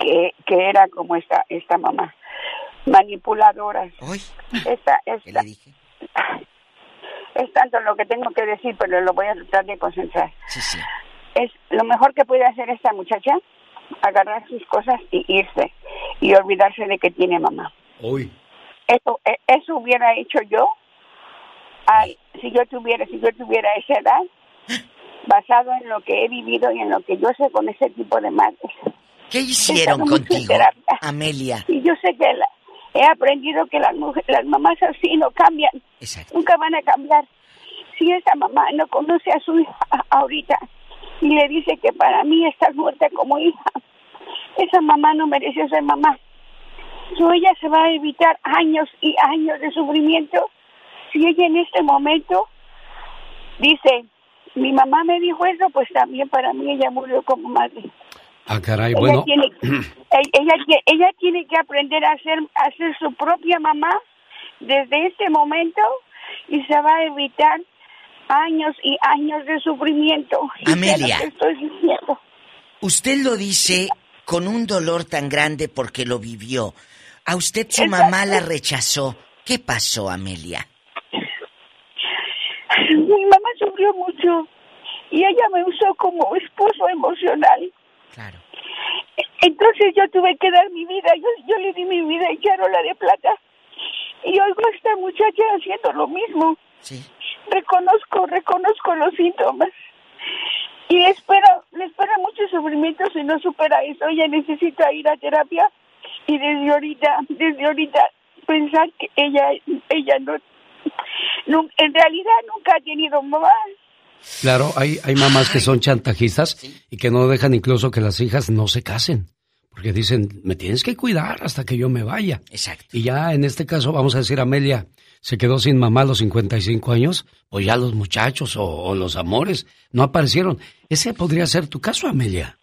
que, que era como esta esta mamá, manipuladora. Esta, esta, es tanto lo que tengo que decir, pero lo voy a tratar de concentrar. Sí, sí. Es lo mejor que puede hacer esta muchacha, agarrar sus cosas y irse y olvidarse de que tiene mamá. Uy. Eso, e- eso hubiera hecho yo al- si yo tuviera, si yo tuviera esa edad, basado en lo que he vivido y en lo que yo sé con ese tipo de madres. ¿Qué hicieron contigo. Amelia? Y yo sé que la- he aprendido que las mujeres, las mamás así no cambian. Nunca van a cambiar. Si esa mamá no conoce a su hija ahorita y le dice que para mí estás muerta como hija, esa mamá no mereció ser mamá. So, ella se va a evitar años y años de sufrimiento si ella en este momento dice, mi mamá me dijo eso, pues también para mí ella murió como madre. Ah, caray, Ella bueno. tiene- ella, ella, tie- ella tiene que aprender a ser, a ser su propia mamá desde este momento y se va a evitar años y años de sufrimiento. Amelia. que estoy. Usted lo dice con un dolor tan grande porque lo vivió. A usted su mamá la rechazó. ¿Qué pasó, Amelia? Mi mamá sufrió mucho y ella me usó como esposo emocional. Claro. Entonces yo tuve que dar mi vida, yo, yo le di mi vida en charola de plata y oigo a esta muchacha haciendo lo mismo. Sí. Reconozco, reconozco los síntomas y espera, le espera mucho sufrimiento si no supera eso. Ella necesita ir a terapia y desde ahorita, desde ahorita pensar que ella, ella no, no- en realidad nunca ha tenido mamá. Claro, hay, hay mamás que son chantajistas y que no dejan incluso que las hijas no se casen. Porque dicen, me tienes que cuidar hasta que yo me vaya. Exacto. Y ya en este caso, vamos a decir, Amelia se quedó sin mamá a los 55 años, pues ya los muchachos o, o los amores no aparecieron. Ese podría ser tu caso, Amelia.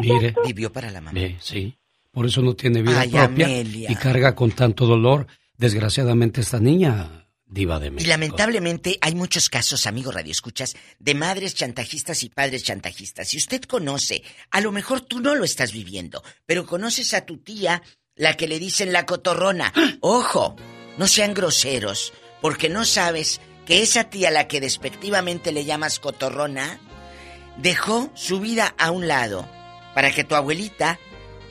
Mire. Vivió para la mamá. Sí. Por eso no tiene vida Ay, propia Amelia. y carga con tanto dolor, desgraciadamente, esta niña diva de Y México. lamentablemente hay muchos casos, amigo Radio Escuchas, de madres chantajistas y padres chantajistas. Si usted conoce, a lo mejor tú no lo estás viviendo, pero conoces a tu tía, la que le dicen la cotorrona. Ojo, no sean groseros, porque no sabes que esa tía a la que despectivamente le llamas cotorrona, dejó su vida a un lado para que tu abuelita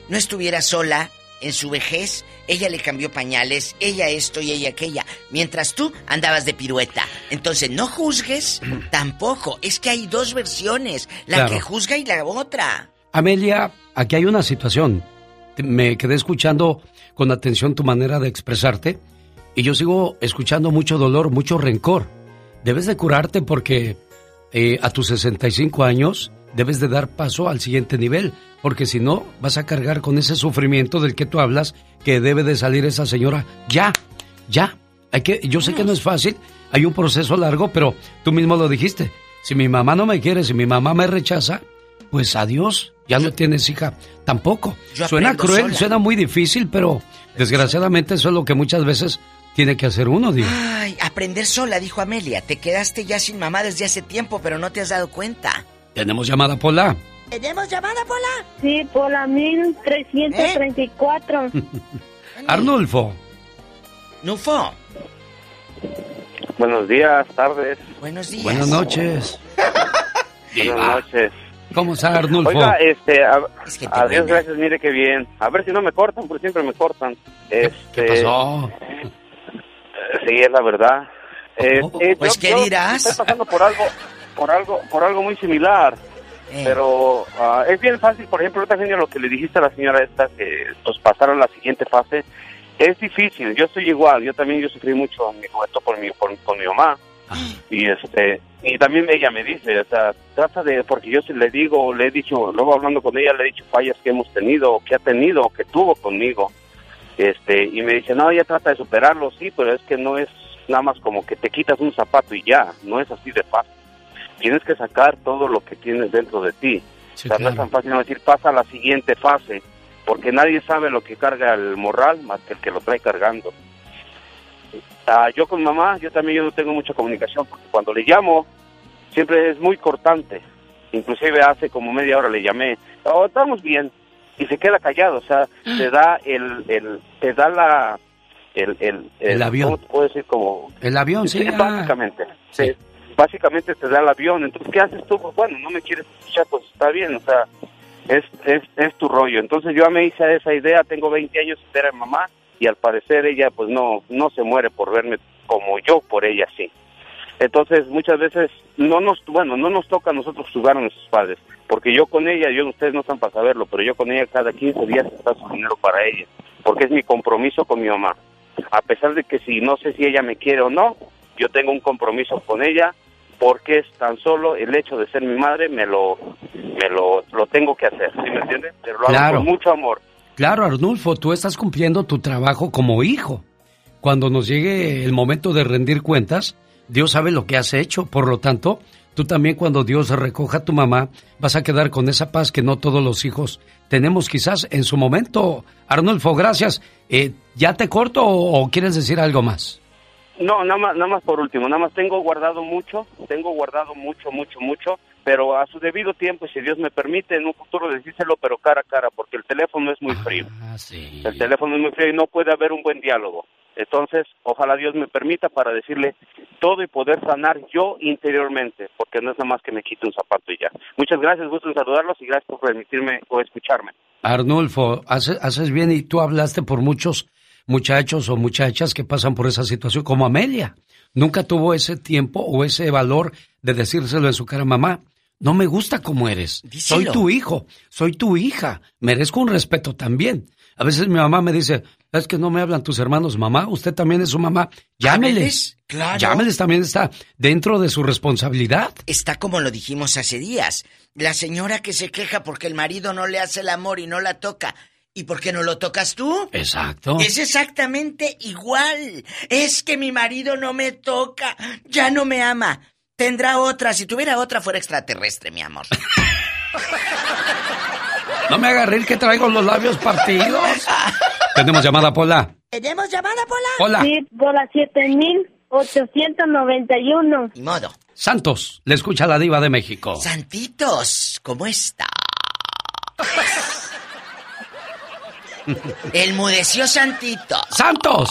no estuviera sola en su vejez. Ella le cambió pañales, ella esto y ella aquella, mientras tú andabas de pirueta. Entonces no juzgues tampoco. Es que hay dos versiones, la Claro. que juzga y la otra. Amelia, aquí hay una situación. Me quedé escuchando con atención tu manera de expresarte y yo sigo escuchando mucho dolor, mucho rencor. Debes de curarte porque eh, a tus 65 años debes de dar paso al siguiente nivel, porque si no vas a cargar con ese sufrimiento del que tú hablas, que debe de salir esa señora ya, ya. Hay que, yo sé que no es fácil, hay un proceso largo, pero tú mismo lo dijiste. Si mi mamá no me quiere, si mi mamá me rechaza, pues adiós, ya no tienes hija tampoco. Yo Suena cruel, sola. suena muy difícil, pero desgraciadamente eso es lo que muchas veces tiene que hacer uno, Dios. Ay, aprender sola, dijo Amelia. Te quedaste ya sin mamá desde hace tiempo, pero no te has dado cuenta. Tenemos llamada Pola. ¿Tenemos llamada, Pola? Sí, por la 1334. Arnulfo. Nufo. Buenos días, tardes. Buenos días. Buenas noches. Buenas noches. ¿Cómo está Arnulfo? Oiga, este, a, que te adiós, buena. gracias, mire qué bien. A ver si no me cortan, porque siempre me cortan. Este, ¿Qué pasó? Sí, es la verdad. Eh, eh, Pues, yo- ¿qué yo dirás? Estoy pasando por algo, por algo, por algo muy similar. Eh. Pero ah, es bien fácil, por ejemplo, ahorita lo que le dijiste a la señora esta, que pues pasaron la siguiente fase, es difícil. Yo estoy igual, yo también yo sufrí mucho en mi juventud por mi, por, mi mamá. Y este y también ella me dice, o sea, trata de, porque yo se le digo, le he dicho, luego hablando con ella, le he dicho fallas que hemos tenido, que ha tenido, que tuvo conmigo. Este, y me dice, no, ella trata de superarlo, sí, pero es que no es nada más como que te quitas un zapato y ya, no es así de fácil. Tienes que sacar todo lo que tienes dentro de ti. o sea, no es tan fácil no decir, pasa a la siguiente fase, porque nadie sabe lo que carga el morral más que el que lo trae cargando. Ah, yo con mamá, yo también yo no tengo mucha comunicación, porque cuando le llamo, siempre es muy cortante. Inclusive hace como media hora le llamé, oh, estamos bien, y se queda callado, o sea, te da el, el te da la, el, el, El avión. ¿cómo te puedo decir? Como, El avión, sí. ah. básicamente, sí, básicamente te da el avión, entonces, ¿qué haces tú? Pues, bueno, no me quieres escuchar, pues está bien, o sea, es, es, es tu rollo. Entonces yo me hice esa idea, tengo 20 años de ser mamá, y al parecer ella pues no, no se muere por verme como yo por ella sí. Entonces muchas veces no nos, bueno, no nos toca a nosotros jugar a nuestros padres, porque yo con ella, yo ustedes no están para saberlo, pero yo con ella cada 15 días está su dinero para ella, porque es mi compromiso con mi mamá. A pesar de que si no sé si ella me quiere o no, yo tengo un compromiso con ella porque es tan solo el hecho de ser mi madre me lo me lo, lo tengo que hacer, ¿sí me entiende? Pero lo hago Claro. con mucho amor. Claro, Arnulfo, tú estás cumpliendo tu trabajo como hijo. Cuando nos llegue el momento de rendir cuentas, Dios sabe lo que has hecho. Por lo tanto, tú también cuando Dios recoja a tu mamá, vas a quedar con esa paz que no todos los hijos tenemos quizás en su momento. Arnulfo, gracias. Eh, ¿Ya te corto o, o quieres decir algo más? No, nada más, nada más por último, nada más tengo guardado mucho, tengo guardado mucho, mucho, mucho, pero a su debido tiempo, y si Dios me permite, en un futuro decírselo, pero cara a cara, porque el teléfono es muy frío. El teléfono es muy frío y no puede haber un buen diálogo. Entonces, ojalá Dios me permita para decirle todo y poder sanar yo interiormente, porque no es nada más que me quite un zapato y ya. Muchas gracias, gusto en saludarlos y gracias por permitirme o escucharme. Arnulfo, hace- haces bien y tú hablaste por muchos muchachos o muchachas que pasan por esa situación, como Amelia. Nunca tuvo ese tiempo o ese valor de decírselo en su cara, mamá, no me gusta como eres. Soy tu hijo, soy tu hija, merezco un respeto también. A veces mi mamá me dice, es que no me hablan tus hermanos, mamá, usted también es su mamá, llámeles. Claro. Llámeles también está dentro de su responsabilidad. Está como lo dijimos hace días. La señora que se queja porque el marido no le hace el amor y no la toca. ¿Y por qué no lo tocas tú? Exacto. Es exactamente igual. Es que mi marido no me toca, ya no me ama. Tendrá otra. Si tuviera otra fuera extraterrestre, mi amor. No me haga reír que traigo los labios partidos. Tenemos llamada, Pola. ¿Tenemos llamada, Pola? Hola. Sí, por la 7891. Ni modo. Santos, le escucha la diva de México. Santitos, ¿cómo está? El mudeció Santito. ¡Santos!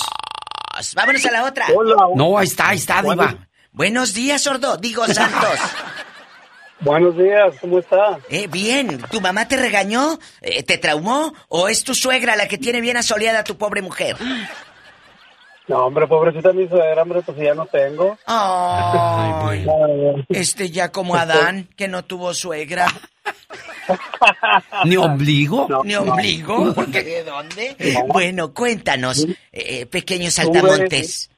Vámonos a la otra. No, ahí está, ahí está, diva. Buenos días, sordo. Digo, Santos. Buenos días, ¿cómo está? Eh, bien. ¿Tu mamá te regañó? Eh, ¿Te traumó? ¿O es tu suegra la que tiene bien asoleada a tu pobre mujer? No, hombre, pobrecita mi suegra, hombre, pues ya no tengo. Ay, este ya como Adán, que no tuvo suegra. ¿Ni ombligo? ¿Ni ombligo? ¿Porque de dónde? Bueno, cuéntanos, eh, pequeños saltamontes.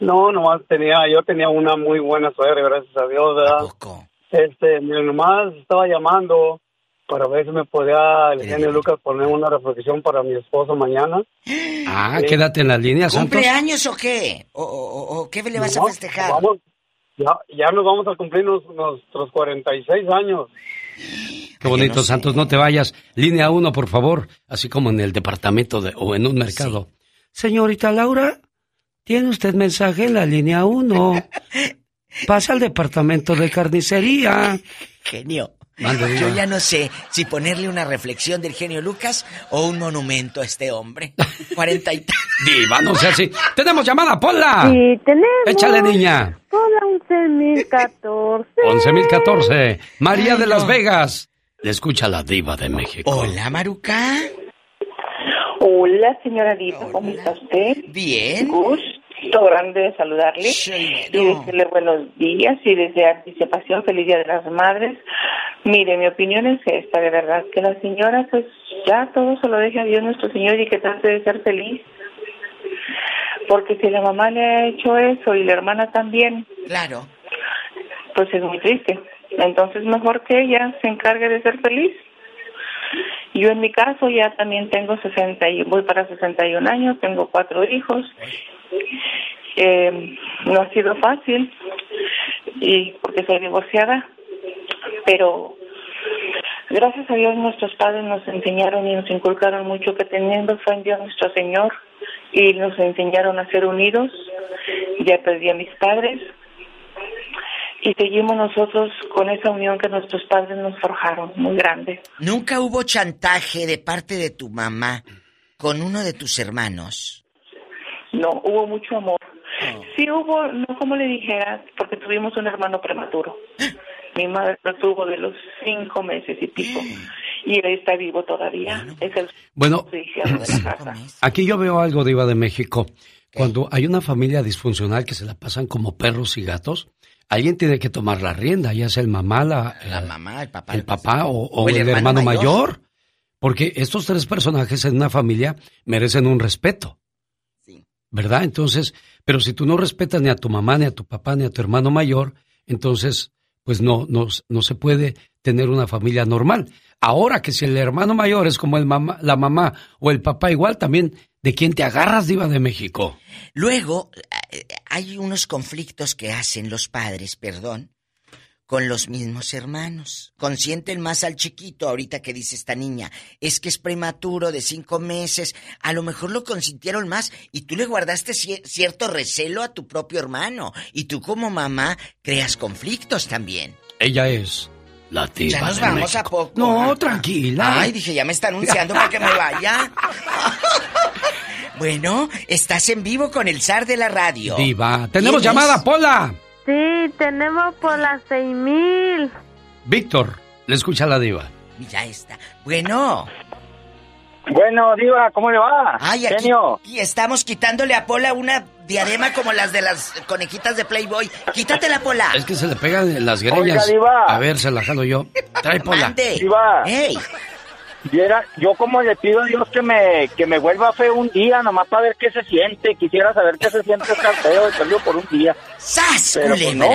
No, nomás tenía, yo tenía una muy buena suegra, gracias a Dios, ¿verdad? Este, mi nomás estaba llamando para ver si me podía el genio Lucas poner una reflexión para mi esposo mañana. Ah, quédate en la línea, Santos. ¿Cumpleaños o qué? ¿O, o, o qué le vas a No, festejar? vamos, ya, ya nos vamos a cumplir nos- nuestros 46 años. Qué bonito, Santos, no te vayas. Línea uno, por favor, así como en el departamento de, o en un mercado. Señorita Laura, ¿tiene usted mensaje en la línea uno? Pasa al departamento de carnicería. Genio. Yo ya no sé si ponerle una reflexión del genio Lucas o un monumento a este hombre. 40 y... Diva, no sea así. ¡Tenemos llamada, Pola! Sí, tenemos. Échale, niña. Hola, 11.014. 11.014. María de Las Vegas. Le escucha la diva de México. Hola, Maruca. Hola, señora Diva, ¿cómo está usted? Bien. Gusto grande de saludarle y decirle buenos días y desde anticipación feliz Día de las Madres. Mire, mi opinión es esta, de verdad, que la señora pues ya todo se lo deje a Dios nuestro Señor y que trate de ser feliz. Porque si la mamá le ha hecho eso y la hermana también, Claro. pues es muy triste. Entonces mejor que ella se encargue de ser feliz. Yo en mi caso ya también tengo 60 y voy para 61 años, tengo cuatro hijos. Eh, no ha sido fácil y porque soy divorciada, pero gracias a Dios nuestros padres nos enseñaron y nos inculcaron mucho que teniendo fe en Dios nuestro Señor y nos enseñaron a ser unidos. Ya perdí a mis padres y seguimos nosotros con esa unión que nuestros padres nos forjaron, muy grande. ¿Nunca hubo chantaje de parte de tu mamá con uno de tus hermanos? No, hubo mucho amor. Sí hubo, no como le dijera, porque tuvimos un hermano prematuro. Mi madre lo tuvo de los cinco meses y pico. Y él está vivo todavía. Es el Bueno, judicial de la casa. Aquí yo veo algo, Diva de México. Cuando hay una familia disfuncional que se la pasan como perros y gatos, alguien tiene que tomar la rienda, ya sea el mamá, la, La eh, mamá, el papá. el papá o, o el, hermano, mayor. Porque estos tres personajes en una familia merecen un respeto. ¿Verdad? Entonces, pero si tú no respetas ni a tu mamá, ni a tu papá, ni a tu hermano mayor, entonces, pues no, no, no se puede tener una familia normal. Ahora que si el hermano mayor es como el mamá, la mamá o el papá igual, también, ¿de quién te agarras, Diva de México? Luego, hay unos conflictos que hacen los padres, perdón, con los mismos hermanos. Consienten más al chiquito, ahorita que dice esta niña, es que es prematuro de cinco meses, a lo mejor lo consintieron más y tú le guardaste cier- cierto recelo a tu propio hermano y tú como mamá creas conflictos también. Ella es la Ya nos vamos México. a poco. No, tranquila. Ay, dije, ya me está anunciando para que me vaya. Bueno, estás en vivo con el zar de la radio. Diva, tenemos llamada, Pola. Sí, tenemos por las 6.000. Víctor, le escucha la diva. Ya está. Bueno. Bueno, Diva, ¿cómo le va? Ay, aquí, Genio. aquí estamos quitándole a Pola una diadema como las de las conejitas de Playboy. Quítatela, Pola. Es que se le pegan las Oiga, greñas. Diva. A ver, se la jalo yo. Trae Pola. Diva. Viera, yo como le pido a Dios que me, que me vuelva feo un día, nomás para ver qué se siente. Quisiera saber qué se siente estar feo de por un día. ¡Sas, Pero, pues, no.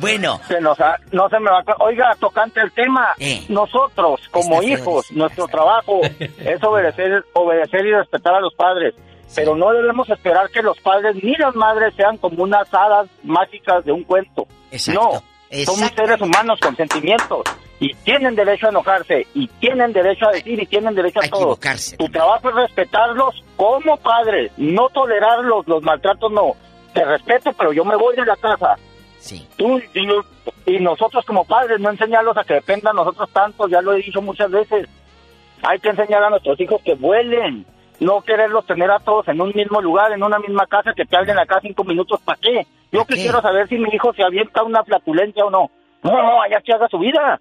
Bueno. Se nos ha- no se me va a... Oiga, tocante el tema, Eh. nosotros como hijos, nuestro trabajo es obedecer, obedecer y respetar a los padres. Pero no debemos esperar que los padres ni las madres sean como unas hadas mágicas de un cuento. No, somos seres humanos con sentimientos y tienen derecho a enojarse y tienen derecho a decir y tienen derecho a, todo. Tu trabajo es respetarlos como padres, no tolerarlos, los maltratos no. Te respeto, pero yo me voy de la casa. Sí. Tú y, y nosotros como padres no enseñarlos a que dependan nosotros tanto, ya lo he dicho muchas veces. Hay que enseñar a nuestros hijos que vuelen, no quererlos tener a todos en un mismo lugar, en una misma casa, que te hablen acá cinco minutos, ¿para qué? Yo quisiera saber si mi hijo se avienta una flatulencia o no. No, no, allá que haga su vida.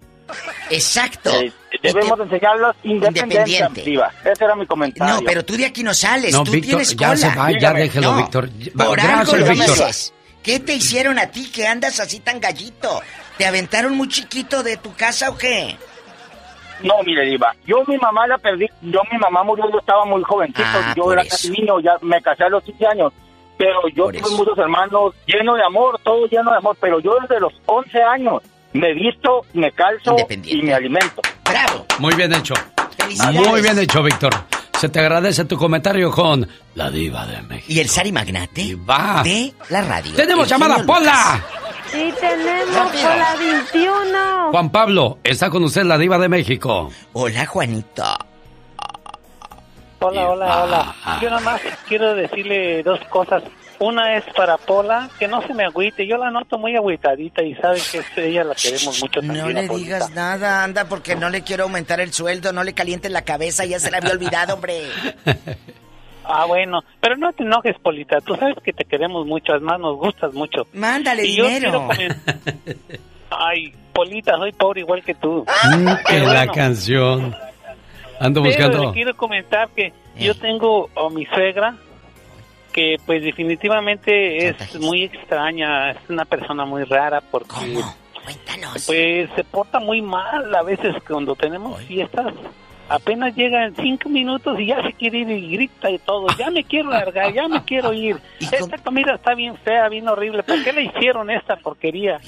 Exacto. Eh, debemos enseñarlos independientes. Ese era mi comentario. No, pero tú de aquí no sales, No, tú Víctor, tienes ya cola. se va, ya déjelo, No, Víctor. Por algo Gracias, lo Víctor. dices. ¿Qué te hicieron a ti que andas así tan gallito? ¿Te aventaron muy chiquito de tu casa o qué? No, mire, Diva, yo mi mamá la perdí, yo mi mamá murió, yo estaba muy jovencito, Ah, yo era eso. casi niño, ya me casé a los 15 años, pero yo Por tuve eso. muchos hermanos llenos de amor, todo lleno de amor, pero yo desde los 11 años me visto, me calzo y me alimento. ¡Bravo! Muy bien hecho. Felicidades. Muy bien hecho, Víctor. Se te agradece tu comentario con la diva de México. Y el Sari Magnate de la radio. ¡Tenemos El llamada. Pola! Sí, tenemos Rápido. por la 21. Juan Pablo, está con usted la diva de México. Hola, Juanito. Hola, hola, hola. Yo nada más quiero decirle dos cosas. Una es para Pola, que no se me agüite. Yo la noto muy agüitadita y sabe que es ella la queremos mucho también. No a le Polita. digas nada, anda, porque no le quiero aumentar el sueldo, no le calientes la cabeza, ya se la había olvidado, hombre. Ah, bueno. Pero no te enojes, Polita. Tú sabes que te queremos mucho. Además, nos gustas mucho. Mándale Y yo dinero. comen- Ay, Polita, soy pobre igual que tú. Mm, que Pero la bueno. canción. Ando Pero buscando. le quiero comentar que yo tengo a mi suegra que pues definitivamente es muy extraña, es una persona muy rara porque pues se porta muy mal a veces cuando tenemos fiestas. Apenas llega en cinco minutos y ya se quiere ir y grita y todo. Ya me quiero largar, ya me quiero ir. Esta comida está bien fea, bien horrible. ¿Por qué le hicieron esta porquería?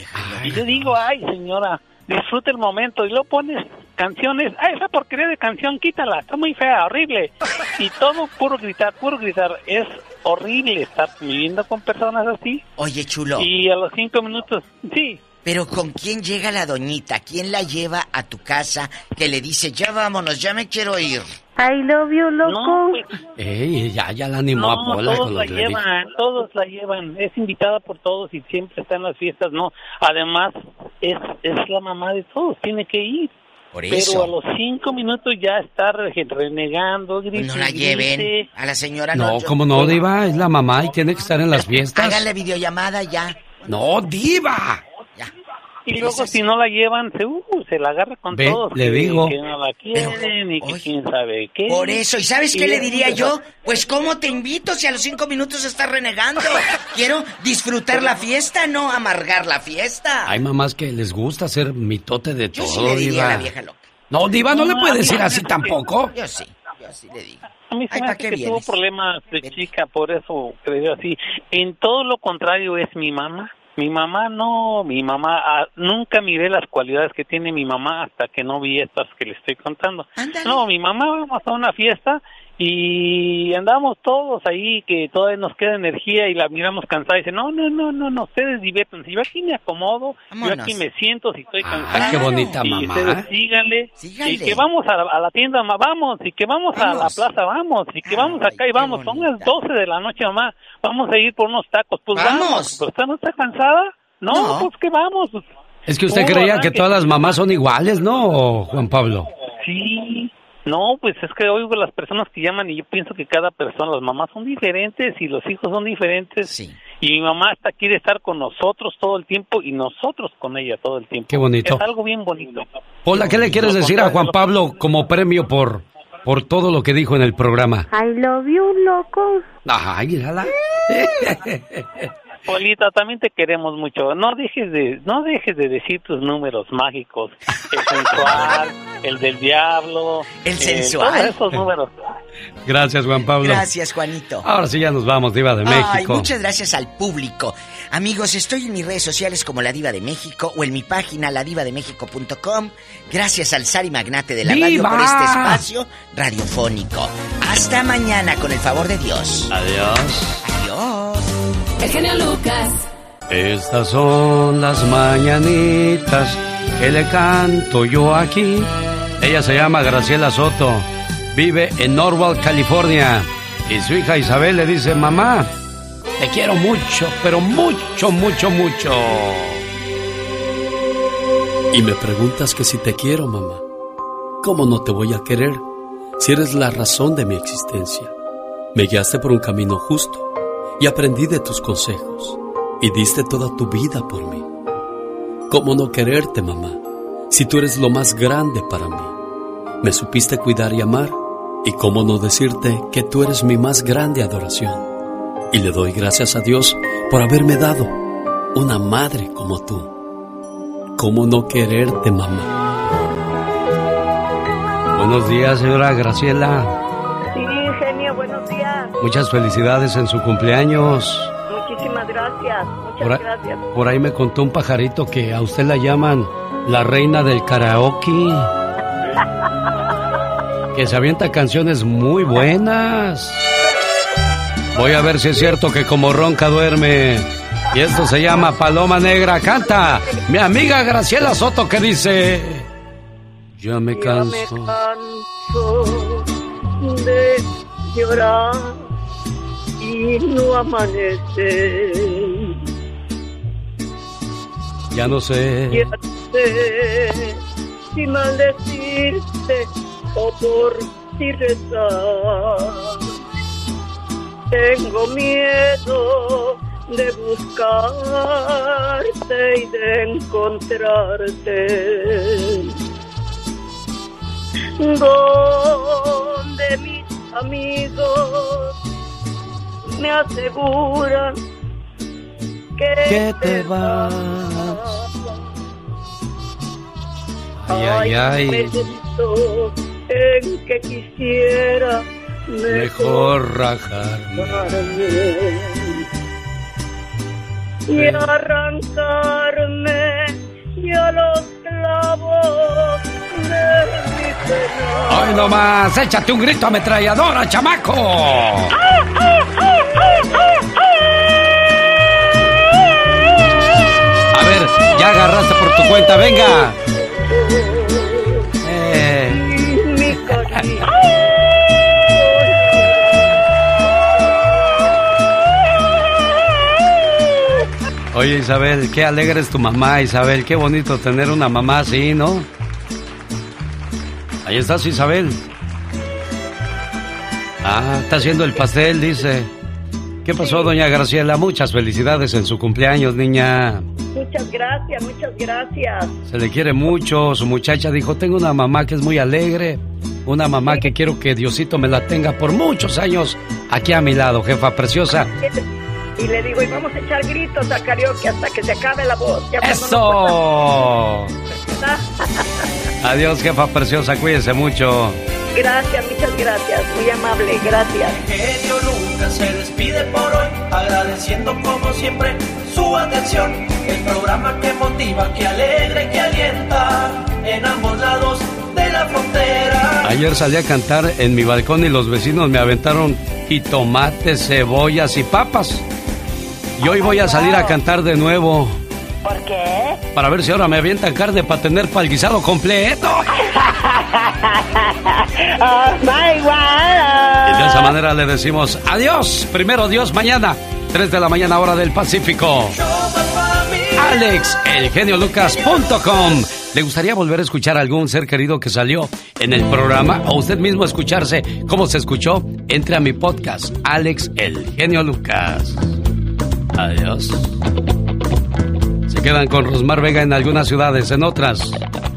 Y yo digo, ay señora, disfrute el momento. Y luego pones canciones. Ah, esa porquería de canción, quítala. Está muy fea, horrible. Y todo puro gritar, puro gritar. Es horrible estar viviendo con personas así. Oye, chulo. Y a los cinco minutos, sí. Pero ¿con quién llega la doñita? ¿Quién la lleva a tu casa que le dice, ya vámonos, ya me quiero ir? I love you, loco. Ey, ya, ya la animó a No, Pola todos con la llevan, todos la llevan. Es invitada por todos y siempre está en las fiestas, ¿no? Además, es, es la mamá de todos, tiene que ir. Por Pero eso. a los cinco minutos ya está re- renegando, grite, No la grite. lleven. A la señora no. No, yo- ¿cómo no, diva? Es la mamá y tiene que estar en las fiestas. Háganle videollamada ya. No, diva. Y luego si no la llevan, se, uh, se la agarra con Ve, todos. le que- digo. Que no la quieren y que quién sabe qué. Por eso, ¿y sabes qué Y le es- diría yo? Pues ¿cómo te invito si a los cinco minutos estás renegando? Quiero disfrutar la fiesta, no amargar la fiesta. Hay mamás que les gusta hacer mitote de Yo todo, sí le diría diva. a la vieja loca. No, diva, no le No, puede a mí decir así tampoco. Yo sí, yo sí le digo. A mí se Ay, me ¿pa' hace qué que tuvo vienes? problemas de chica, por eso creo así. En todo lo contrario es mi mamá. Mi mamá no, mi mamá, ah, nunca miré las cualidades que tiene mi mamá hasta que no vi estas que le estoy contando. No, mi mamá vamos a una fiesta y andamos todos ahí que todavía nos queda energía y la miramos cansada y dice, no, no, no, no, no, ustedes diviértanse, yo aquí me acomodo, Vámonos. yo aquí me siento si estoy cansada. qué bonita y mamá. ustedes síganle, Síganle. y que vamos a la, a la tienda, vamos, y que vamos, a la plaza, vamos, y que vamos acá y vamos, son las 12 de la noche, mamá, vamos a ir por unos tacos, pues Vamos. vamos, ¿pero usted no está cansada? No, No. pues que vamos. Es que usted creía que todas las mamás son iguales, ¿no, Juan Pablo? Sí, no, pues es que oigo las personas que llaman y yo pienso que cada persona, las mamás son diferentes y los hijos son diferentes. Y mi mamá hasta quiere estar con nosotros todo el tiempo y nosotros con ella todo el tiempo. Qué bonito. Es algo bien bonito. Hola, ¿qué le quieres decir a Juan Pablo como premio por, por todo lo que dijo en el programa? I love you, loco. Ay, mírala. Polita, también te queremos mucho. No dejes de, no dejes de decir tus números mágicos. El sensual, el del diablo. El eh, sensual. todos esos números. Gracias, Juan Pablo. Gracias, Juanito. Ahora sí ya nos vamos, Diva de Ay, México. muchas gracias al público. Amigos, estoy en mis redes sociales como La Diva de México o en mi página ladivademéxico.com. Gracias al Sari Magnate de la radio por este espacio radiofónico. Hasta mañana, con el favor de Dios. Adiós. Adiós. El genio Lucas. Estas son las mañanitas que le canto yo aquí. Ella se llama Graciela Soto. Vive en Norwalk, California. Y su hija Isabel le dice, mamá, te quiero mucho, pero mucho, mucho, mucho. Y me preguntas que si te quiero, mamá. ¿Cómo no te voy a querer si eres la razón de mi existencia? Me guiaste por un camino justo y aprendí de tus consejos y diste toda tu vida por mí. ¿Cómo no quererte, mamá? Si tú eres lo más grande para mí. Me supiste cuidar y amar. ¿Y cómo no decirte que tú eres mi más grande adoración? Y le doy gracias a Dios por haberme dado una madre como tú. ¿Cómo no quererte, mamá? Buenos días, señora Graciela. Buenos días. Muchas felicidades en su cumpleaños. Muchísimas gracias, muchas Por, gracias. por ahí me contó un pajarito que a usted la llaman la reina del karaoke. Que se avienta canciones muy buenas. Voy a ver si es cierto que como ronca duerme. Y esto se llama Paloma Negra. Canta mi amiga Graciela Soto que dice... Ya me Ya me canso. canso de llorar y no amanece. Ya no sé. Ya no sé si maldecirte o por ti rezar. Tengo miedo de buscarte y de encontrarte. Donde mis amigos me aseguran que, Que te vas. Ay, ay, ay. momento en que quisiera Mejor rajarme. mejorarme y arrancarme ya los clavos de mi pena. ¡Ay, no más! ¡Échate un grito ametralladora, chamaco! A ver, ya agarraste por tu cuenta, venga. Eh. Oye, Isabel, qué alegre es tu mamá, Isabel. Qué bonito tener una mamá así, ¿no? Ahí estás, Isabel. Ah, está haciendo el pastel, dice. ¿Qué pasó, doña Graciela? Muchas felicidades en su cumpleaños, niña. Muchas gracias, muchas gracias. Se le quiere mucho. Su muchacha dijo, tengo una mamá que es muy alegre. Una mamá que quiero que Diosito me la tenga por muchos años aquí a mi lado, jefa preciosa. Y le digo, y vamos a echar gritos a karaoke hasta que se acabe la voz. Ya ¡Eso! Adiós, jefa preciosa. Cuídese mucho. Gracias, muchas gracias. Muy amable, gracias. genio Lucas se despide por hoy, agradeciendo como siempre su atención. El programa que motiva, que alegra y que alienta en ambos lados de la frontera. Ayer salí a cantar en mi balcón y los vecinos me aventaron jitomates, cebollas y papas. Y hoy voy a salir a cantar de nuevo. Para ver si ahora me avientan carne para tener para el guisado completo. oh my Y de esa manera le decimos adiós. Primero Dios mañana, 3 de la mañana hora del Pacífico. AlexElgeniolucas.com ¿Le gustaría volver a escuchar a algún ser querido que salió en el programa o usted mismo escucharse cómo se escuchó? Entre a mi podcast, Alex El Genio Lucas. Adiós. Quedan con Rosmar Vega en algunas ciudades, en otras.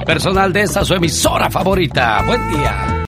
Personal de esta su emisora favorita. Buen día.